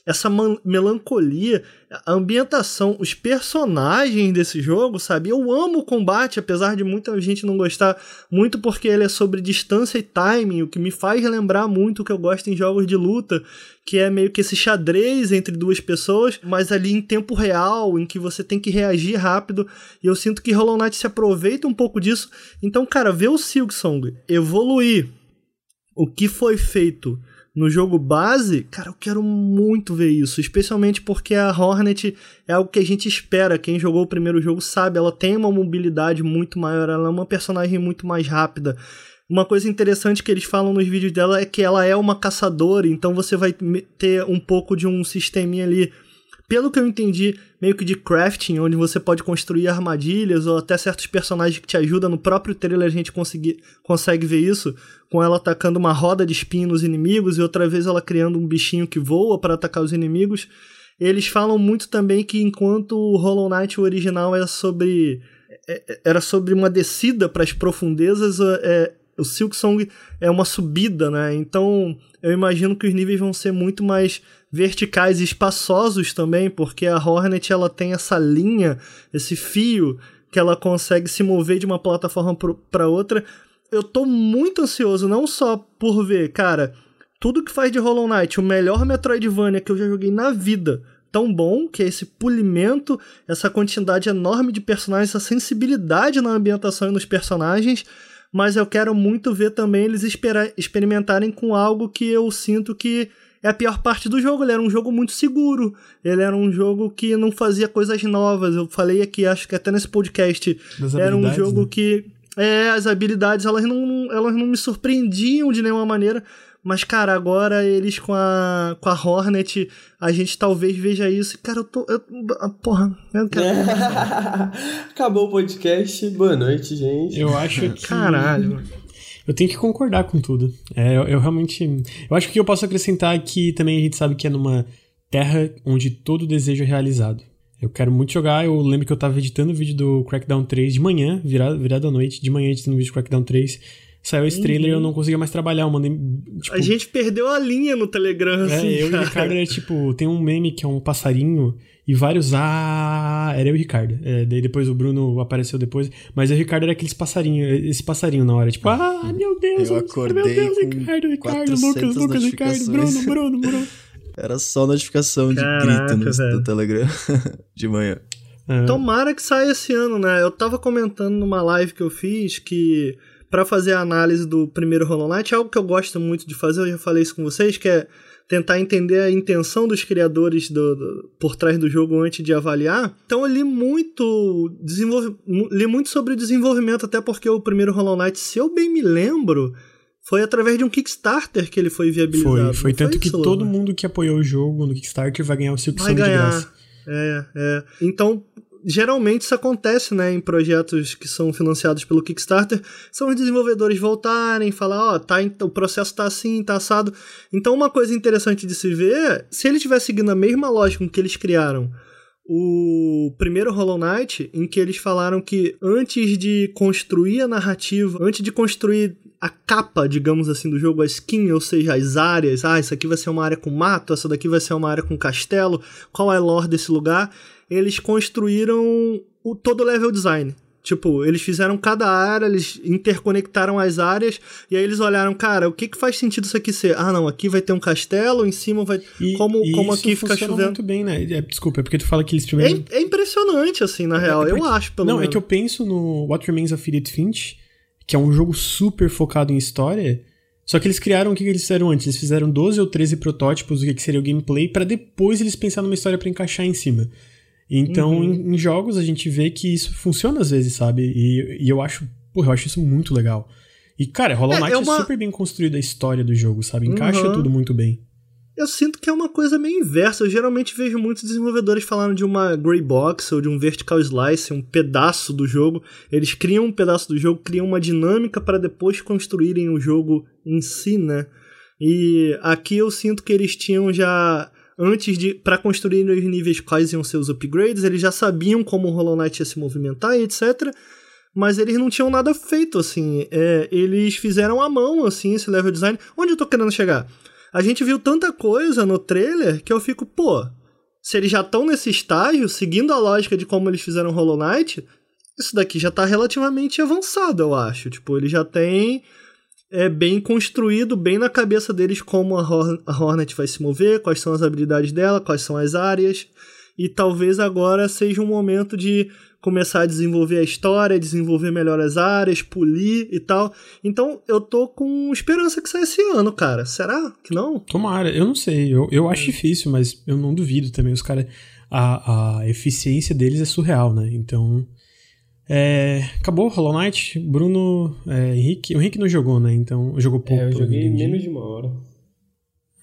essa melancolia, a ambientação, os personagens desse jogo, sabe? Eu amo o combate, apesar de muita gente não gostar muito porque ele é sobre distância e timing, o que me faz lembrar muito o que eu gosto em jogos de luta, que é meio que esse xadrez entre duas pessoas, mas ali em tempo real, em que você tem que reagir rápido. E eu sinto que Hollow Knight se aproveita um pouco disso. Então, cara, ver o Silksong evoluir o que foi feito no jogo base, cara, eu quero muito ver isso, especialmente porque a Hornet é algo que a gente espera. Quem jogou o primeiro jogo sabe, ela tem uma mobilidade muito maior, ela é uma personagem muito mais rápida. Uma coisa interessante que eles falam nos vídeos dela é que ela é uma caçadora, então você vai ter um pouco de um sisteminha ali, pelo que eu entendi, meio que de crafting, onde você pode construir armadilhas ou até certos personagens que te ajudam. No próprio trailer a gente consegui, consegue ver isso, com ela atacando uma roda de espinho nos inimigos e outra vez ela criando um bichinho que voa para atacar os inimigos. Eles falam muito também que enquanto o Hollow Knight o original é sobre é- é- era sobre uma descida para as profundezas, é, o Silk Song é uma subida, né? Então eu imagino que os níveis vão ser muito mais verticais e espaçosos também, porque a Hornet ela tem essa linha, esse fio que ela consegue se mover de uma plataforma para outra. Eu tô muito ansioso, não só por ver, cara, tudo que faz de Hollow Knight o melhor Metroidvania que eu já joguei na vida. Tão bom, que é esse polimento, essa quantidade enorme de personagens, essa sensibilidade na ambientação e nos personagens, mas eu quero muito ver também eles experimentarem com algo que eu sinto que é a pior parte do jogo. Ele era um jogo muito seguro. Ele era um jogo que não fazia coisas novas. Eu falei aqui, acho que até nesse podcast, Das era um jogo né? que é, as habilidades elas não, elas não me surpreendiam de nenhuma maneira. Mas, cara, agora eles com a, com a Hornet, a gente talvez veja isso. Cara, eu tô. Eu, ah, porra, eu quero. <laughs> Acabou o podcast. Boa noite, gente. Eu acho que. Caralho. Eu tenho que concordar com tudo. É, eu, eu realmente. Eu acho que eu posso acrescentar que também a gente sabe que é numa terra onde todo desejo é realizado. Eu quero muito jogar. Eu lembro que eu tava editando o vídeo do Crackdown 3 de manhã, virado, virado à noite, de manhã editando o vídeo do Crackdown 3. Saiu esse trailer e eu não conseguia mais trabalhar. Eu mandei. Tipo, A gente perdeu a linha no Telegram, é, assim. eu e o cara. Ricardo era tipo, tem um meme que é um passarinho e vários ah, era eu e o Ricardo. É, daí depois o Bruno apareceu depois, mas o Ricardo era aqueles passarinhos, esse passarinho na hora, tipo, ah, meu Deus, Eu meu acordei Deus, com Ricardo, Ricardo, 400 Lucas, Lucas, Ricardo, Bruno, notificações. Bruno, Bruno. Era só notificação de Caraca, grito no, no Telegram <laughs> de manhã. É, Tomara que saia esse ano, né? Eu tava comentando numa live que eu fiz que pra fazer a análise do primeiro Hollow Knight é algo que eu gosto muito de fazer, eu já falei isso com vocês, que é tentar entender a intenção dos criadores do, do- por trás do jogo antes de avaliar. Então eu li muito, desenvolve, li muito sobre desenvolvimento, até porque o primeiro Hollow Knight, se eu bem me lembro, foi através de um Kickstarter que ele foi viabilizado. foi, não foi tanto que todo mundo que apoiou o jogo no Kickstarter vai ganhar o Silk vai Song de graça. É, é. Então, geralmente isso acontece, né, em projetos que são financiados pelo Kickstarter, são os desenvolvedores voltarem, falar, ó, tá, em- o processo tá assim, tá assado. Então, uma coisa interessante de se ver, se ele estiver seguindo a mesma lógica que eles criaram o primeiro Hollow Knight, em que eles falaram que antes de construir a narrativa, antes de construir a capa, digamos assim, do jogo, a skin, ou seja, as áreas, ah, isso aqui vai ser uma área com mato, essa daqui vai ser uma área com castelo, qual é a lore desse lugar, eles construíram o todo o level design. Tipo, eles fizeram cada área, eles interconectaram as áreas, e aí eles olharam, cara, o que que faz sentido isso aqui ser? Ah, não, aqui vai ter um castelo, em cima vai... E, como e como isso aqui fica chovendo. muito bem, né? É, desculpa, é porque tu fala que eles É, primeiro im- é impressionante, assim, na real. É eu porque- acho, pelo Não, menos. é que eu penso no What Remains of Edith Finch, que é um jogo super focado em história. Só que eles criaram o que eles fizeram antes? Eles fizeram 12 ou 13 protótipos do que seria o gameplay para depois eles pensarem numa história para encaixar em cima. Então, uhum. em, em, jogos a gente vê que isso funciona às vezes, sabe? E, e eu acho, porra, eu acho isso muito legal. E, cara, Hollow é, Knight é, é, uma... é super bem construída a história do jogo, sabe? Encaixa uhum. tudo muito bem. Eu sinto que é uma coisa meio inversa. Eu geralmente vejo muitos desenvolvedores falando de uma gray box ou de um vertical slice, um pedaço do jogo. Eles criam um pedaço do jogo, criam uma dinâmica para depois construírem o jogo em si, né? E aqui eu sinto que eles tinham já antes de para construir os níveis quais iam ser os upgrades, eles já sabiam como o Hollow Knight ia se movimentar e etc. Mas eles não tinham nada feito assim. É, eles fizeram à mão assim esse level design. Onde eu tô querendo chegar? A gente viu tanta coisa no trailer que eu fico, pô, se eles já estão nesse estágio, seguindo a lógica de como eles fizeram Hollow Knight, isso daqui já tá relativamente avançado, eu acho. Tipo, ele já tem é bem construído, bem na cabeça deles como a, Hor a Hornet vai se mover, quais são as habilidades dela, quais são as áreas. E talvez agora seja um momento de começar a desenvolver a história, desenvolver melhor as áreas, polir e tal. Então eu tô com esperança que saia esse ano, cara. Será que não? Tomara, eu não sei. Eu, eu acho é. difícil, mas eu não duvido também. Os caras. A, a eficiência deles é surreal, né? Então. É, acabou Hollow Knight. Bruno, é, Henrique. O Henrique não jogou, né? Então jogou pouco. É, eu joguei menos de uma hora.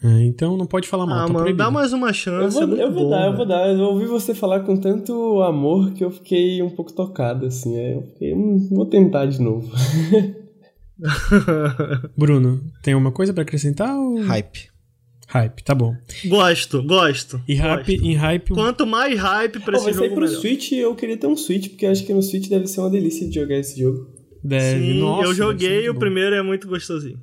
É, então não pode falar mal. Ah, tá mano, proibido. dá mais uma chance. Eu vou, é eu vou bom, dar, eu vou dar. Eu ouvi você falar com tanto amor que eu fiquei um pouco tocado, assim. eu fiquei, hum, vou tentar de novo. <laughs> Bruno, tem alguma coisa para acrescentar? Ou... <laughs> Hype. Hype, tá bom. Gosto, gosto. E hype, gosto. em hype. Quanto mais hype pra oh, esse jogo. pro melhor. Switch, eu queria ter um Switch, porque acho que no Switch deve ser uma delícia de jogar esse jogo. Deve, Sim, Nossa, eu joguei, o bom. primeiro é muito gostosinho.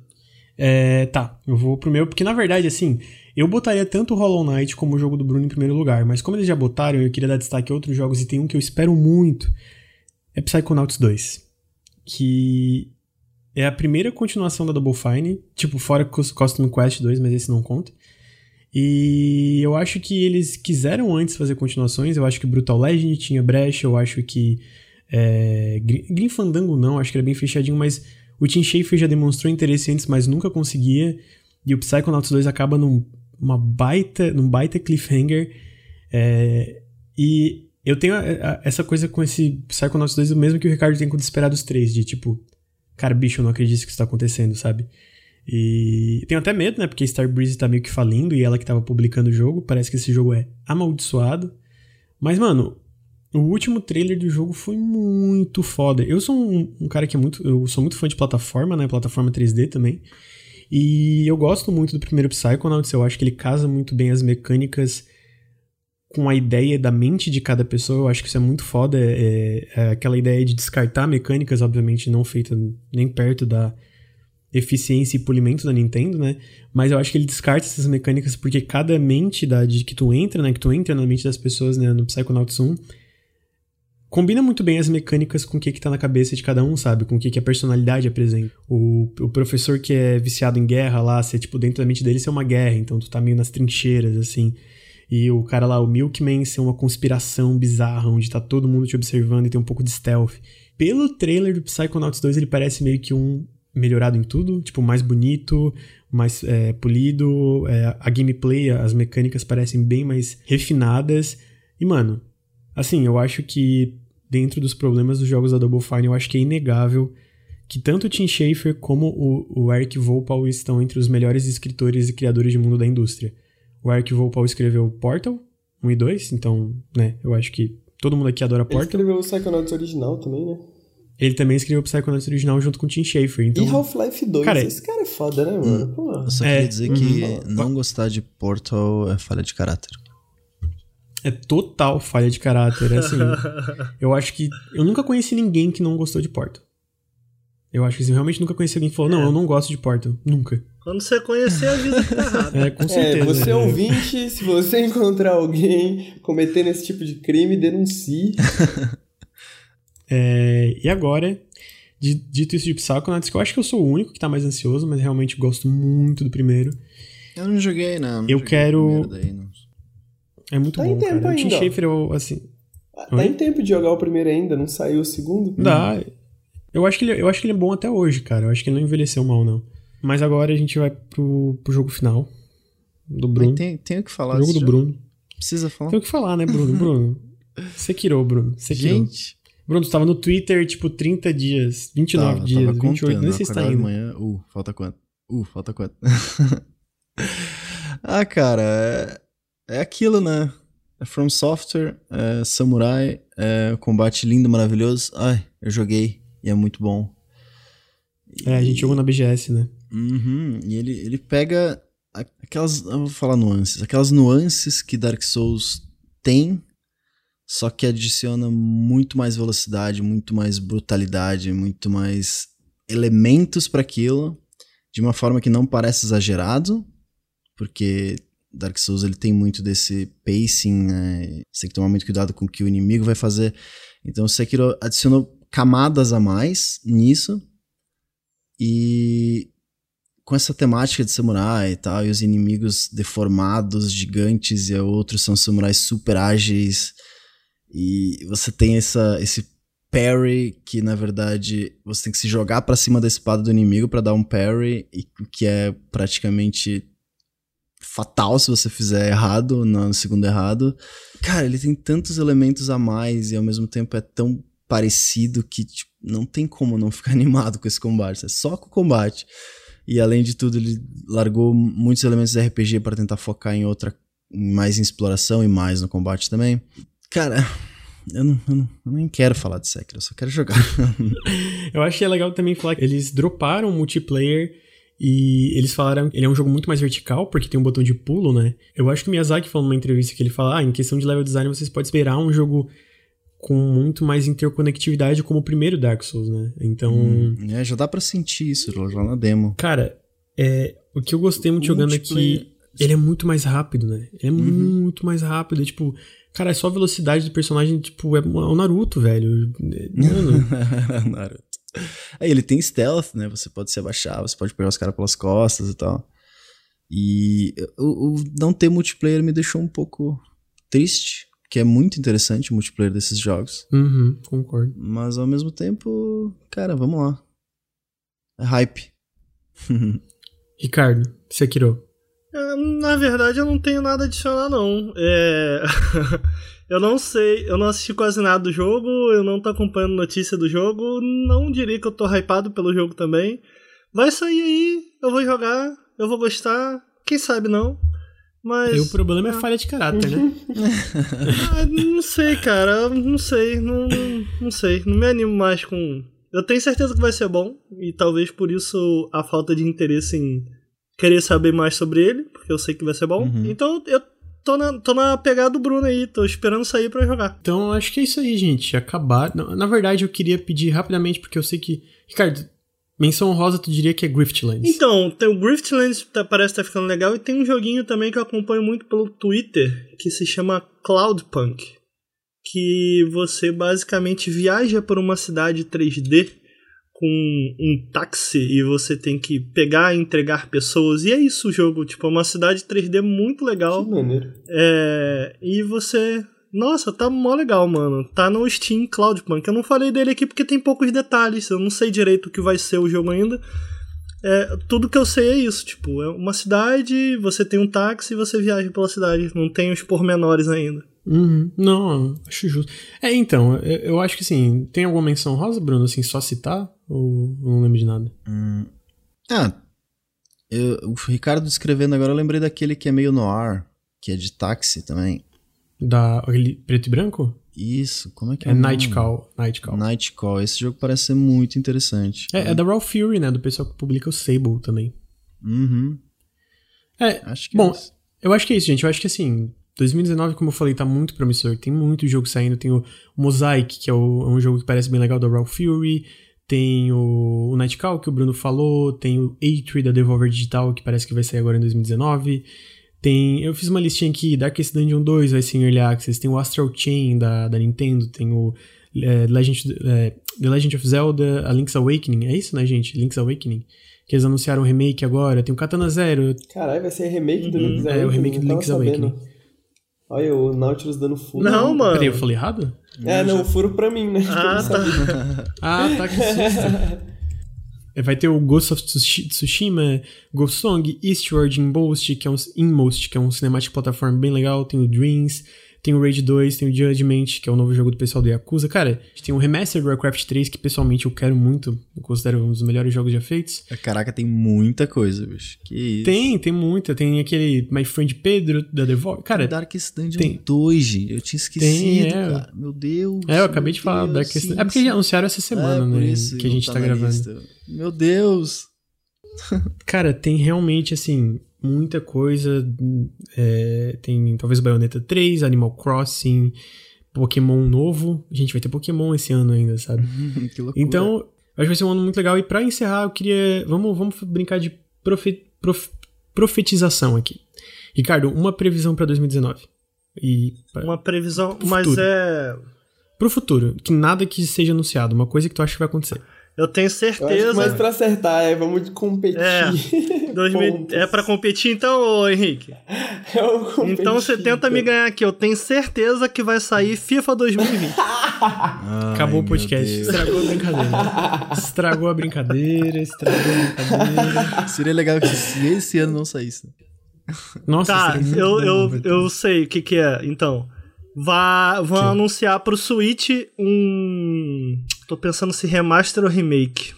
É, tá, eu vou pro meu, porque na verdade, assim, eu botaria tanto o Hollow Knight como o jogo do Bruno em primeiro lugar, mas como eles já botaram, eu queria dar destaque a outros jogos e tem um que eu espero muito. É Psychonauts 2. Que é a primeira continuação da Double Fine, tipo, fora Custom Quest 2, mas esse não conta. E eu acho que eles quiseram antes fazer continuações, eu acho que Brutal Legend tinha brecha, eu acho que é, Grim Fandango não, acho que era bem fechadinho, mas o Tim Schafer já demonstrou interesse antes, mas nunca conseguia. E o Psychonauts 2 acaba num uma baita, num baita cliffhanger. É, e eu tenho a, a, essa coisa com esse Psychonauts 2, o mesmo que o Ricardo tem com Desperados 3, de tipo, cara, bicho, eu não acredito que isso tá acontecendo, sabe? E tenho até medo, né? Porque Starbreeze tá meio que falindo e ela que tava publicando o jogo. Parece que esse jogo é amaldiçoado. Mas, mano, o último trailer do jogo foi muito foda. Eu sou um, um, cara que é muito. Eu sou muito fã de plataforma, né? Plataforma 3D também. E eu gosto muito do primeiro Psychonauts, eu acho que ele casa muito bem as mecânicas com a ideia da mente de cada pessoa, eu acho que isso é muito foda. É, é aquela ideia de descartar mecânicas, obviamente, não feita nem perto da eficiência e polimento da Nintendo, né? Mas eu acho que ele descarta essas mecânicas porque cada mente da, de que tu entra, né? Que tu entra na mente das pessoas, né? No Psychonauts 1, combina muito bem as mecânicas com o que, que tá na cabeça de cada um, sabe? Com o que, que a personalidade apresenta. O, o professor que é viciado em guerra lá, ser tipo, dentro da mente dele ser uma guerra, então tu tá meio nas trincheiras, assim. E o cara lá, o Milkman, ser uma conspiração bizarra, onde tá todo mundo te observando e tem um pouco de stealth. Pelo trailer do Psychonauts 2, ele parece meio que um melhorado em tudo, tipo, mais bonito, mais é, polido, é, a gameplay, as mecânicas parecem bem mais refinadas. E, mano, Assim, eu acho que dentro dos problemas dos jogos da Double Fine, eu acho que é inegável que tanto o Tim Schafer como o, o Eric Volpal estão entre os melhores escritores e criadores de mundo da indústria. O Eric Volpal escreveu Portal 1 e 2, então, né, eu acho que todo mundo aqui adora Portal. Ele escreveu o Psychonauts original também, né? Ele também escreveu o Psychonauts original junto com o Tim Schafer. Então... E Half-Life 2, cara, esse cara é foda, né, mano? Hum, eu só queria é, dizer que uhum. não gostar de Portal é falha de caráter é total falha de caráter. É assim, <laughs> eu acho que. Eu nunca conheci ninguém que não gostou de Portal. Eu acho que assim, eu realmente nunca conheci alguém que falou, não, eu não gosto de Portal. Nunca. Quando você conhecer, avisa que tá <laughs> errado. É, com certeza. É, você é ouvinte, se você <laughs> encontrar alguém cometendo esse tipo de crime, denuncie. É, e agora, dito isso de Psychonauts, que eu acho que eu sou o único que tá mais ansioso, mas realmente gosto muito do primeiro. Eu não joguei, não. não eu quero. Daí, não. É muito tá bom, cara. Ainda. O Tim Schafer, eu, assim... Tá Oi? em tempo de jogar o primeiro ainda, não saiu o segundo? Dá. Eu acho, que ele, eu acho que ele é bom até hoje, cara. Eu acho que ele não envelheceu mal, não. Mas agora a gente vai pro, pro jogo final do Bruno. Tem, tem o que falar. O jogo do jogo. Bruno. Precisa falar. Tem o que falar, né, Bruno? Bruno. <laughs> Sekiro, Bruno. Sekiro. Gente, Bruno, tu tava no Twitter, tipo, 30 dias, 29 tava, dias, tava 28, contando, nem sei se tá indo. manhã. Uh, falta quanto? Uh, falta quanto? <laughs> ah, cara, é, é aquilo, né? É From Software, é Samurai, é combate lindo, maravilhoso. Ai, eu joguei e é muito bom. É, a gente jogou na BGS, né? Uhum, e ele, ele pega aquelas. Eu vou falar nuances. Aquelas nuances que Dark Souls tem, só que adiciona muito mais velocidade, muito mais brutalidade, muito mais elementos para aquilo, de uma forma que não parece exagerado, porque Dark Souls ele tem muito desse pacing, né? Você tem que tomar muito cuidado com o que o inimigo vai fazer. Então Sekiro adicionou camadas a mais nisso. E com essa temática de samurai e tal, e os inimigos deformados, gigantes, e outros são samurais super ágeis. E você tem essa, esse parry que, na verdade, você tem que se jogar pra cima da espada do inimigo pra dar um parry, e que é praticamente fatal se você fizer errado, no segundo errado. Cara, ele tem tantos elementos a mais e ao mesmo tempo é tão parecido que tipo, não tem como não ficar <laughs> animado com esse combate. É só com o combate. E além de tudo, ele largou muitos elementos de RPG para tentar focar em outra, mais em exploração e mais no combate também. Cara, eu, não, eu, não, eu nem quero falar de Sekiro, eu só quero jogar. <laughs> Eu achei legal também falar que eles droparam o multiplayer e eles falaram que ele é um jogo muito mais vertical, porque tem um botão de pulo, né? Eu acho que o Miyazaki falou numa entrevista que ele fala, ah, em questão de level design vocês podem esperar um jogo com muito mais interconectividade como o primeiro Dark Souls, né? Então, Hum, é, já dá pra sentir isso já na demo. cara, é, o que eu gostei muito O jogando é multiplayer- que ele é muito mais rápido, né? Ele é muito mais rápido, é tipo... Cara, é só a velocidade do personagem, tipo, é o Naruto, velho. Mano, <laughs> Naruto. Aí ele tem stealth, né? Você pode se abaixar, você pode pegar os caras pelas costas e tal. E o, o não ter multiplayer me deixou um pouco triste, que é muito interessante o multiplayer desses jogos. uhum, concordo. Mas ao mesmo tempo, cara, vamos lá. É hype. <laughs> Ricardo, Sekiro. É, Na verdade, eu não tenho nada a adicionar, não. É... <laughs> eu não sei, eu não assisti quase nada do jogo, eu não tô acompanhando notícia do jogo, não diria que eu tô hypado pelo jogo também. Vai sair aí, eu vou jogar, eu vou gostar, quem sabe não. Mas. E o problema é falha de caráter, né? <laughs> Ah, não sei, cara, não sei, não, não sei, não me animo mais com. Eu tenho certeza que vai ser bom, e talvez por isso a falta de interesse em querer saber mais sobre ele, porque eu sei que vai ser bom. Uhum. Então eu tô na, tô na pegada do Bruno aí, tô esperando sair pra jogar. Então, acho que é isso aí, gente. Acabar. Na, na verdade, eu queria pedir rapidamente, porque eu sei que. Ricardo, menção rosa, tu diria que é Griftlands. Então, tem o Griftlands, tá, parece que tá ficando legal, e tem um joguinho também que eu acompanho muito pelo Twitter, que se chama Cloudpunk. Que você basicamente viaja por uma cidade 3D com um táxi e você tem que pegar e entregar pessoas. E é isso o jogo, tipo, é uma cidade 3D muito legal. Que maneiro. É, e você. Nossa, tá mó legal, mano. Tá no Steam Cloudpunk. Eu não falei dele aqui porque tem poucos detalhes. Eu não sei direito o que vai ser o jogo ainda. É, tudo que eu sei é isso. Tipo, é uma cidade, você tem um táxi e você viaja pela cidade. Não tem os pormenores ainda. Uhum. Não, acho justo. É, então, eu, eu acho que assim, tem alguma menção rosa, Bruno, assim, só citar? Ou eu não lembro de nada? Hum. Ah, eu- o Ricardo descrevendo agora, eu lembrei daquele que é meio noir, que é de táxi também. Da aquele preto e branco? Isso, como é que é? É? Night Call. Night Call. Night Call. Esse jogo parece ser muito interessante. É, é da Raw Fury, né? Do pessoal que publica o Sable também. Uhum. É, Acho que Bom, é. Eu acho que é isso, gente. Eu acho que assim, 2019, como eu falei, tá muito promissor. Tem muito jogo saindo. Tem o Mosaic, que é, o- é um jogo que parece bem legal da Raw Fury. Tem o, o Night Call, que o Bruno falou. Tem o A3 da Devolver Digital, que parece que vai sair agora em 2019. Tem. Eu fiz uma listinha aqui. Darkest Dungeon 2 vai ser em Early Access. Tem o Astral Chain da, da Nintendo. Tem o é, Legend, é, The Legend of Zelda, a Link's Awakening. É isso, né, gente? Link's Awakening. Que eles anunciaram um remake agora. Tem o Katana Zero. Caralho, vai ser remake do Uhum. Link's É, Awakening. o remake do Link's Awakening. Olha, o Nautilus dando furo. Não, mano. Peraí, eu falei errado? É, não, furo pra mim, né? Ah, <laughs> tá. Ah, tá, que susto. <laughs> vai ter o Ghost of Tsushima, Ghost Song, Eastward Inmost, que é um, Inmost, que é um cinemático plataforma bem legal, tem o Dreams, tem o Raid 2, tem o Judgment, que é o novo jogo do pessoal do Yakuza. Cara, tem o Remaster do Warcraft 3, que pessoalmente eu quero muito. Eu considero um dos melhores jogos já feitos. Caraca, tem muita coisa, bicho. Que isso. Tem, tem muita. Tem aquele My Friend Pedro da Devolver. Cara, Darkest Dungeon tem. 2, gente. Eu tinha esquecido, tem, é. cara. Meu Deus. É, eu acabei de falar Darkest Dungeon. É porque anunciaram essa semana, é, né? Isso, que a gente tá, tá gravando. Meu Deus. cara, tem realmente, assim, muita coisa. É, tem talvez Bayonetta 3, Animal Crossing, Pokémon novo. A gente vai ter Pokémon esse ano ainda, sabe? <laughs> que loucura. Então, acho que vai ser um ano muito legal. E para encerrar, eu queria. Vamos, vamos brincar de profe, prof, profetização aqui. Ricardo, uma previsão para 2019. E uma previsão, mas é. Pro futuro, que nada que seja anunciado, uma coisa que tu acha que vai acontecer. Eu tenho certeza. mas pra acertar, é, vamos competir. É, 2000, é pra competir então, ô Henrique? <laughs> Eu então você tenta me ganhar aqui. Eu tenho certeza que vai sair FIFA 2020. Ai, <laughs> Acabou o podcast. Estragou a brincadeira. Estragou a brincadeira, estragou a brincadeira. Seria legal se esse ano não saísse. Nossa, tá, eu, eu, eu sei o que, que é. Então, vá, vão que? anunciar pro Switch um Tô pensando se remaster ou remake.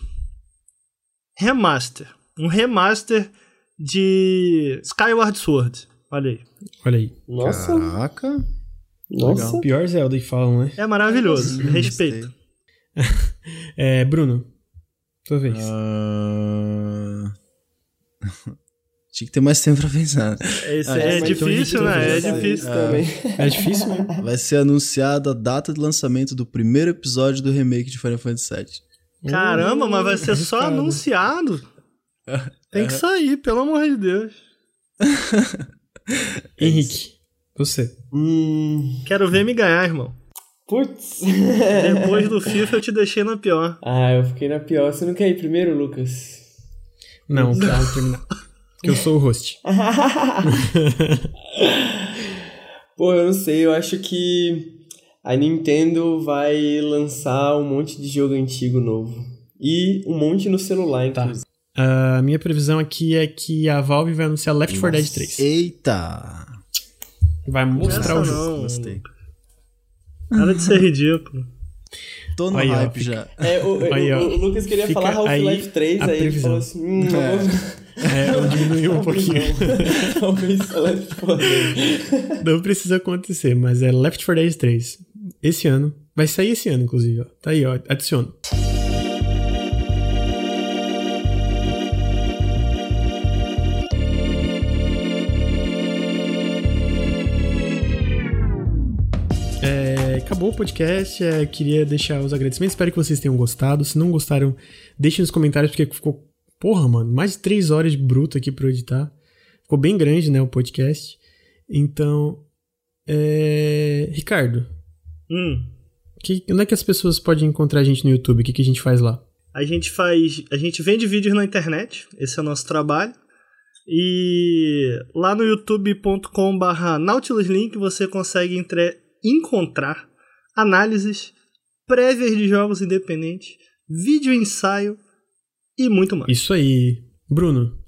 Remaster. Um remaster de Skyward Sword. Olha aí. Olha aí. Nossa. Caraca. Nossa. Legal. Pior Zelda que falam, né? É maravilhoso. Respeito. <laughs> é, Bruno. Tua vez. Uh... <laughs> Tinha que ter mais tempo pra pensar. Esse ah, é, é difícil, né? É difícil também. É difícil mesmo. <laughs> Vai ser anunciada a data de lançamento do primeiro episódio do remake de Final Fantasy VII. Caramba, mas vai ser só anunciado. <laughs> Tem que sair, pelo amor de Deus. <laughs> Henrique, você. Hum... Quero ver me ganhar, irmão. Putz. Depois do FIFA eu te deixei na pior. Ah, eu fiquei na pior. Você não quer ir primeiro, Lucas? Não, calma, terminar. Que eu sou o host. <laughs> Pô, eu não sei, eu acho que a Nintendo vai lançar um monte de jogo antigo novo. E um monte no celular, tá. inclusive. Tá. A minha previsão aqui é que a Valve vai anunciar Left 4 Dead 3. Eita! Vai mostrar o jogo. Não. Gostei. Para de ser ridículo. Tô no aí, hype ó, já. É, o, aí, o, o, Lucas queria falar Half-Life 3, aí ele falou assim: hum, é. É, eu diminui um pouquinho. Talvez Left 4 Dead. Não precisa acontecer, mas é Left 4 Dead 3. Esse ano. Vai sair esse ano, inclusive. Ó. Tá aí, ó. Adiciono. acabou o podcast. É, queria deixar os agradecimentos. Espero que vocês tenham gostado. Se não gostaram, deixem nos comentários, porque ficou, porra, mano, mais de três horas de bruto aqui pra eu editar. Ficou bem grande, né, o podcast. Então, é... Ricardo. Hum. Que, onde é que as pessoas podem encontrar a gente no YouTube? O que, que a gente faz lá? A gente faz. A gente vende vídeos na internet. Esse é o nosso trabalho. E lá no youtube.com/barra Nautiluslink você consegue entre, encontrar análises prévias de jogos independentes, vídeo ensaio e muito mais. Isso aí. Bruno,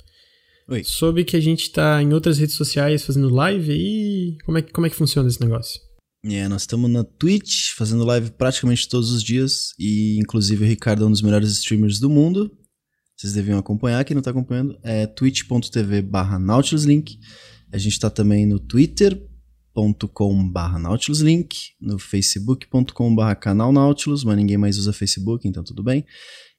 Oi. soube que a gente tá em outras redes sociais fazendo live e como é que, como é que funciona esse negócio? É, nós estamos na Twitch fazendo live praticamente todos os dias e inclusive o Ricardo é um dos melhores streamers do mundo. Vocês deviam acompanhar, quem não tá acompanhando é twitch.tv barra nautiluslink. A gente tá também no Twitter, facebook.com.br nautiluslink, no facebook.com.br canal Nautilus, mas ninguém mais usa Facebook, então tudo bem.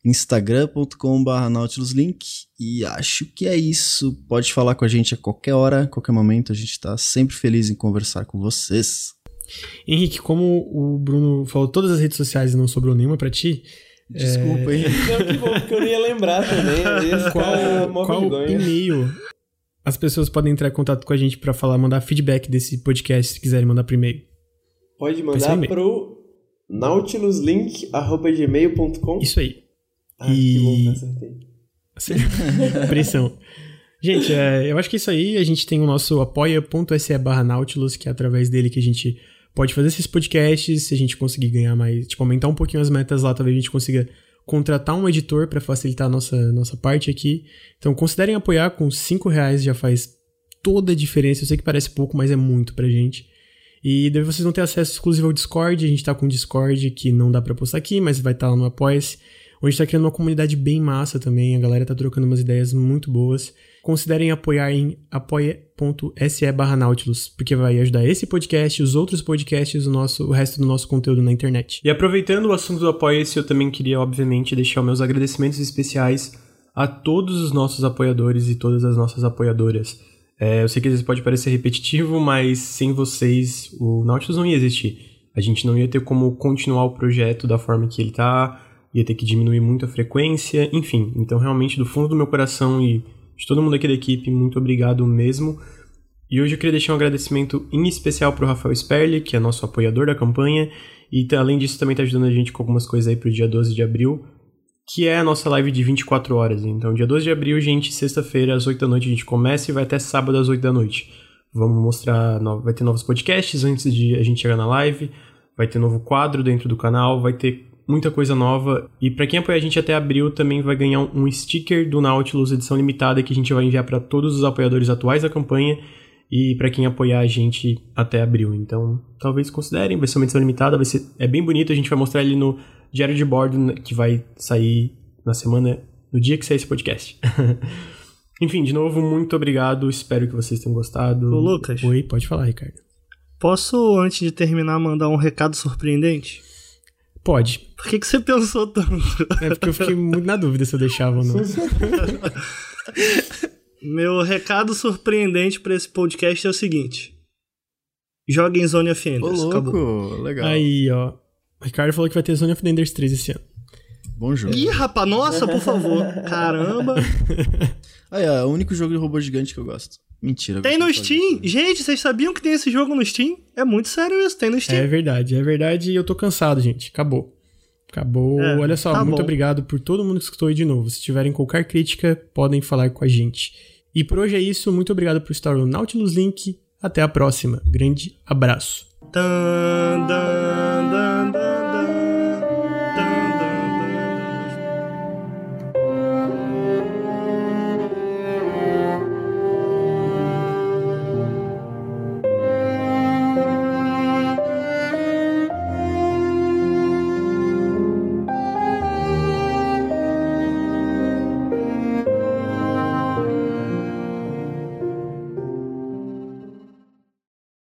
instagram.com.br nautiluslink e acho que é isso. Pode falar com a gente a qualquer hora, a qualquer momento, a gente está sempre feliz em conversar com vocês. Henrique, como o Bruno falou todas as redes sociais e não sobrou nenhuma para ti, Desculpa, hein? <laughs> Não, que bom, porque eu não ia lembrar também. qual qual e-mail as pessoas podem entrar em contato com a gente para falar, mandar feedback desse podcast se quiserem mandar por e-mail? Pode mandar pro nautiluslink.gmail.com Isso aí. Ah, e... que bom que acertei. <laughs> Pressão. Gente, é, eu acho que é isso aí. A gente tem o nosso apoia.se barra Nautilus, que é através dele que a gente pode fazer esses podcasts. Se a gente conseguir ganhar mais, tipo, aumentar um pouquinho as metas lá, talvez a gente consiga contratar um editor para facilitar a nossa, nossa parte aqui. Então considerem apoiar com 5 reais, já faz toda a diferença. Eu sei que parece pouco, mas é muito pra gente. E daí vocês vão ter acesso exclusivo ao Discord. A gente tá com o Discord que não dá pra postar aqui, mas vai estar tá lá no Apoia-se. Onde tá criando uma comunidade bem massa também. A galera tá trocando umas ideias muito boas. Considerem apoiar em apoia.se barra Nautilus, porque vai ajudar esse podcast, os outros podcasts, o, nosso, o resto do nosso conteúdo na internet. E aproveitando o assunto do Apoia-se, eu também queria, obviamente, deixar meus agradecimentos especiais a todos os nossos apoiadores e todas as nossas apoiadoras. É, eu sei que às vezes pode parecer repetitivo, mas sem vocês o Nautilus não ia existir. A gente não ia ter como continuar o projeto da forma que ele tá, ia ter que diminuir muito a frequência, enfim. Então, realmente, do fundo do meu coração e de todo mundo aqui da equipe, muito obrigado mesmo. E hoje eu queria deixar um agradecimento em especial para o Rafael Sperli, que é nosso apoiador da campanha, e além disso também está ajudando a gente com algumas coisas aí para o dia 12 de abril, que é a nossa live de 24 horas. Então, dia 12 de abril, gente, sexta-feira, às 8 da noite, a gente começa e vai até sábado às 8 da noite. Vamos mostrar, vai ter novos podcasts antes de a gente chegar na live, vai ter novo quadro dentro do canal, vai ter muita coisa nova. E para quem apoia a gente até abril, também vai ganhar um sticker do Nautilus edição limitada que a gente vai enviar para todos os apoiadores atuais da campanha e para quem apoiar a gente até abril. Então, talvez considerem, vai ser uma edição limitada, vai ser é bem bonito, a gente vai mostrar ele no diário de bordo né, que vai sair na semana, no dia que sair esse podcast. <laughs> Enfim, de novo, muito obrigado. Espero que vocês tenham gostado. Ô, Lucas. Oi, pode falar, Ricardo. Posso, antes de terminar, mandar um recado surpreendente? Pode. Por que, que você pensou tanto? É porque eu fiquei muito na dúvida se eu deixava ou não. Meu recado surpreendente para esse podcast é o seguinte: joguem Zone of Enders. Ô, louco, Acabou. legal. Aí, ó. O Ricardo falou que vai ter Zone of Enders 3 esse ano. Bom jogo. Ih, rapaz, nossa, por favor. Caramba. <laughs> Aí, ó, é o único jogo de robô gigante que eu gosto. Mentira. Tem no Steam. Gente, vocês sabiam que tem esse jogo no Steam? É muito sério isso, tem no Steam. É verdade, é verdade e eu tô cansado, gente. Acabou. Acabou. É, Olha só, tá muito bom. obrigado por todo mundo que escutou aí de novo. Se tiverem qualquer crítica, podem falar com a gente. E por hoje é isso. Muito obrigado por estar no Nautilus Link. Até a próxima. Grande abraço. Dun, dun, dun,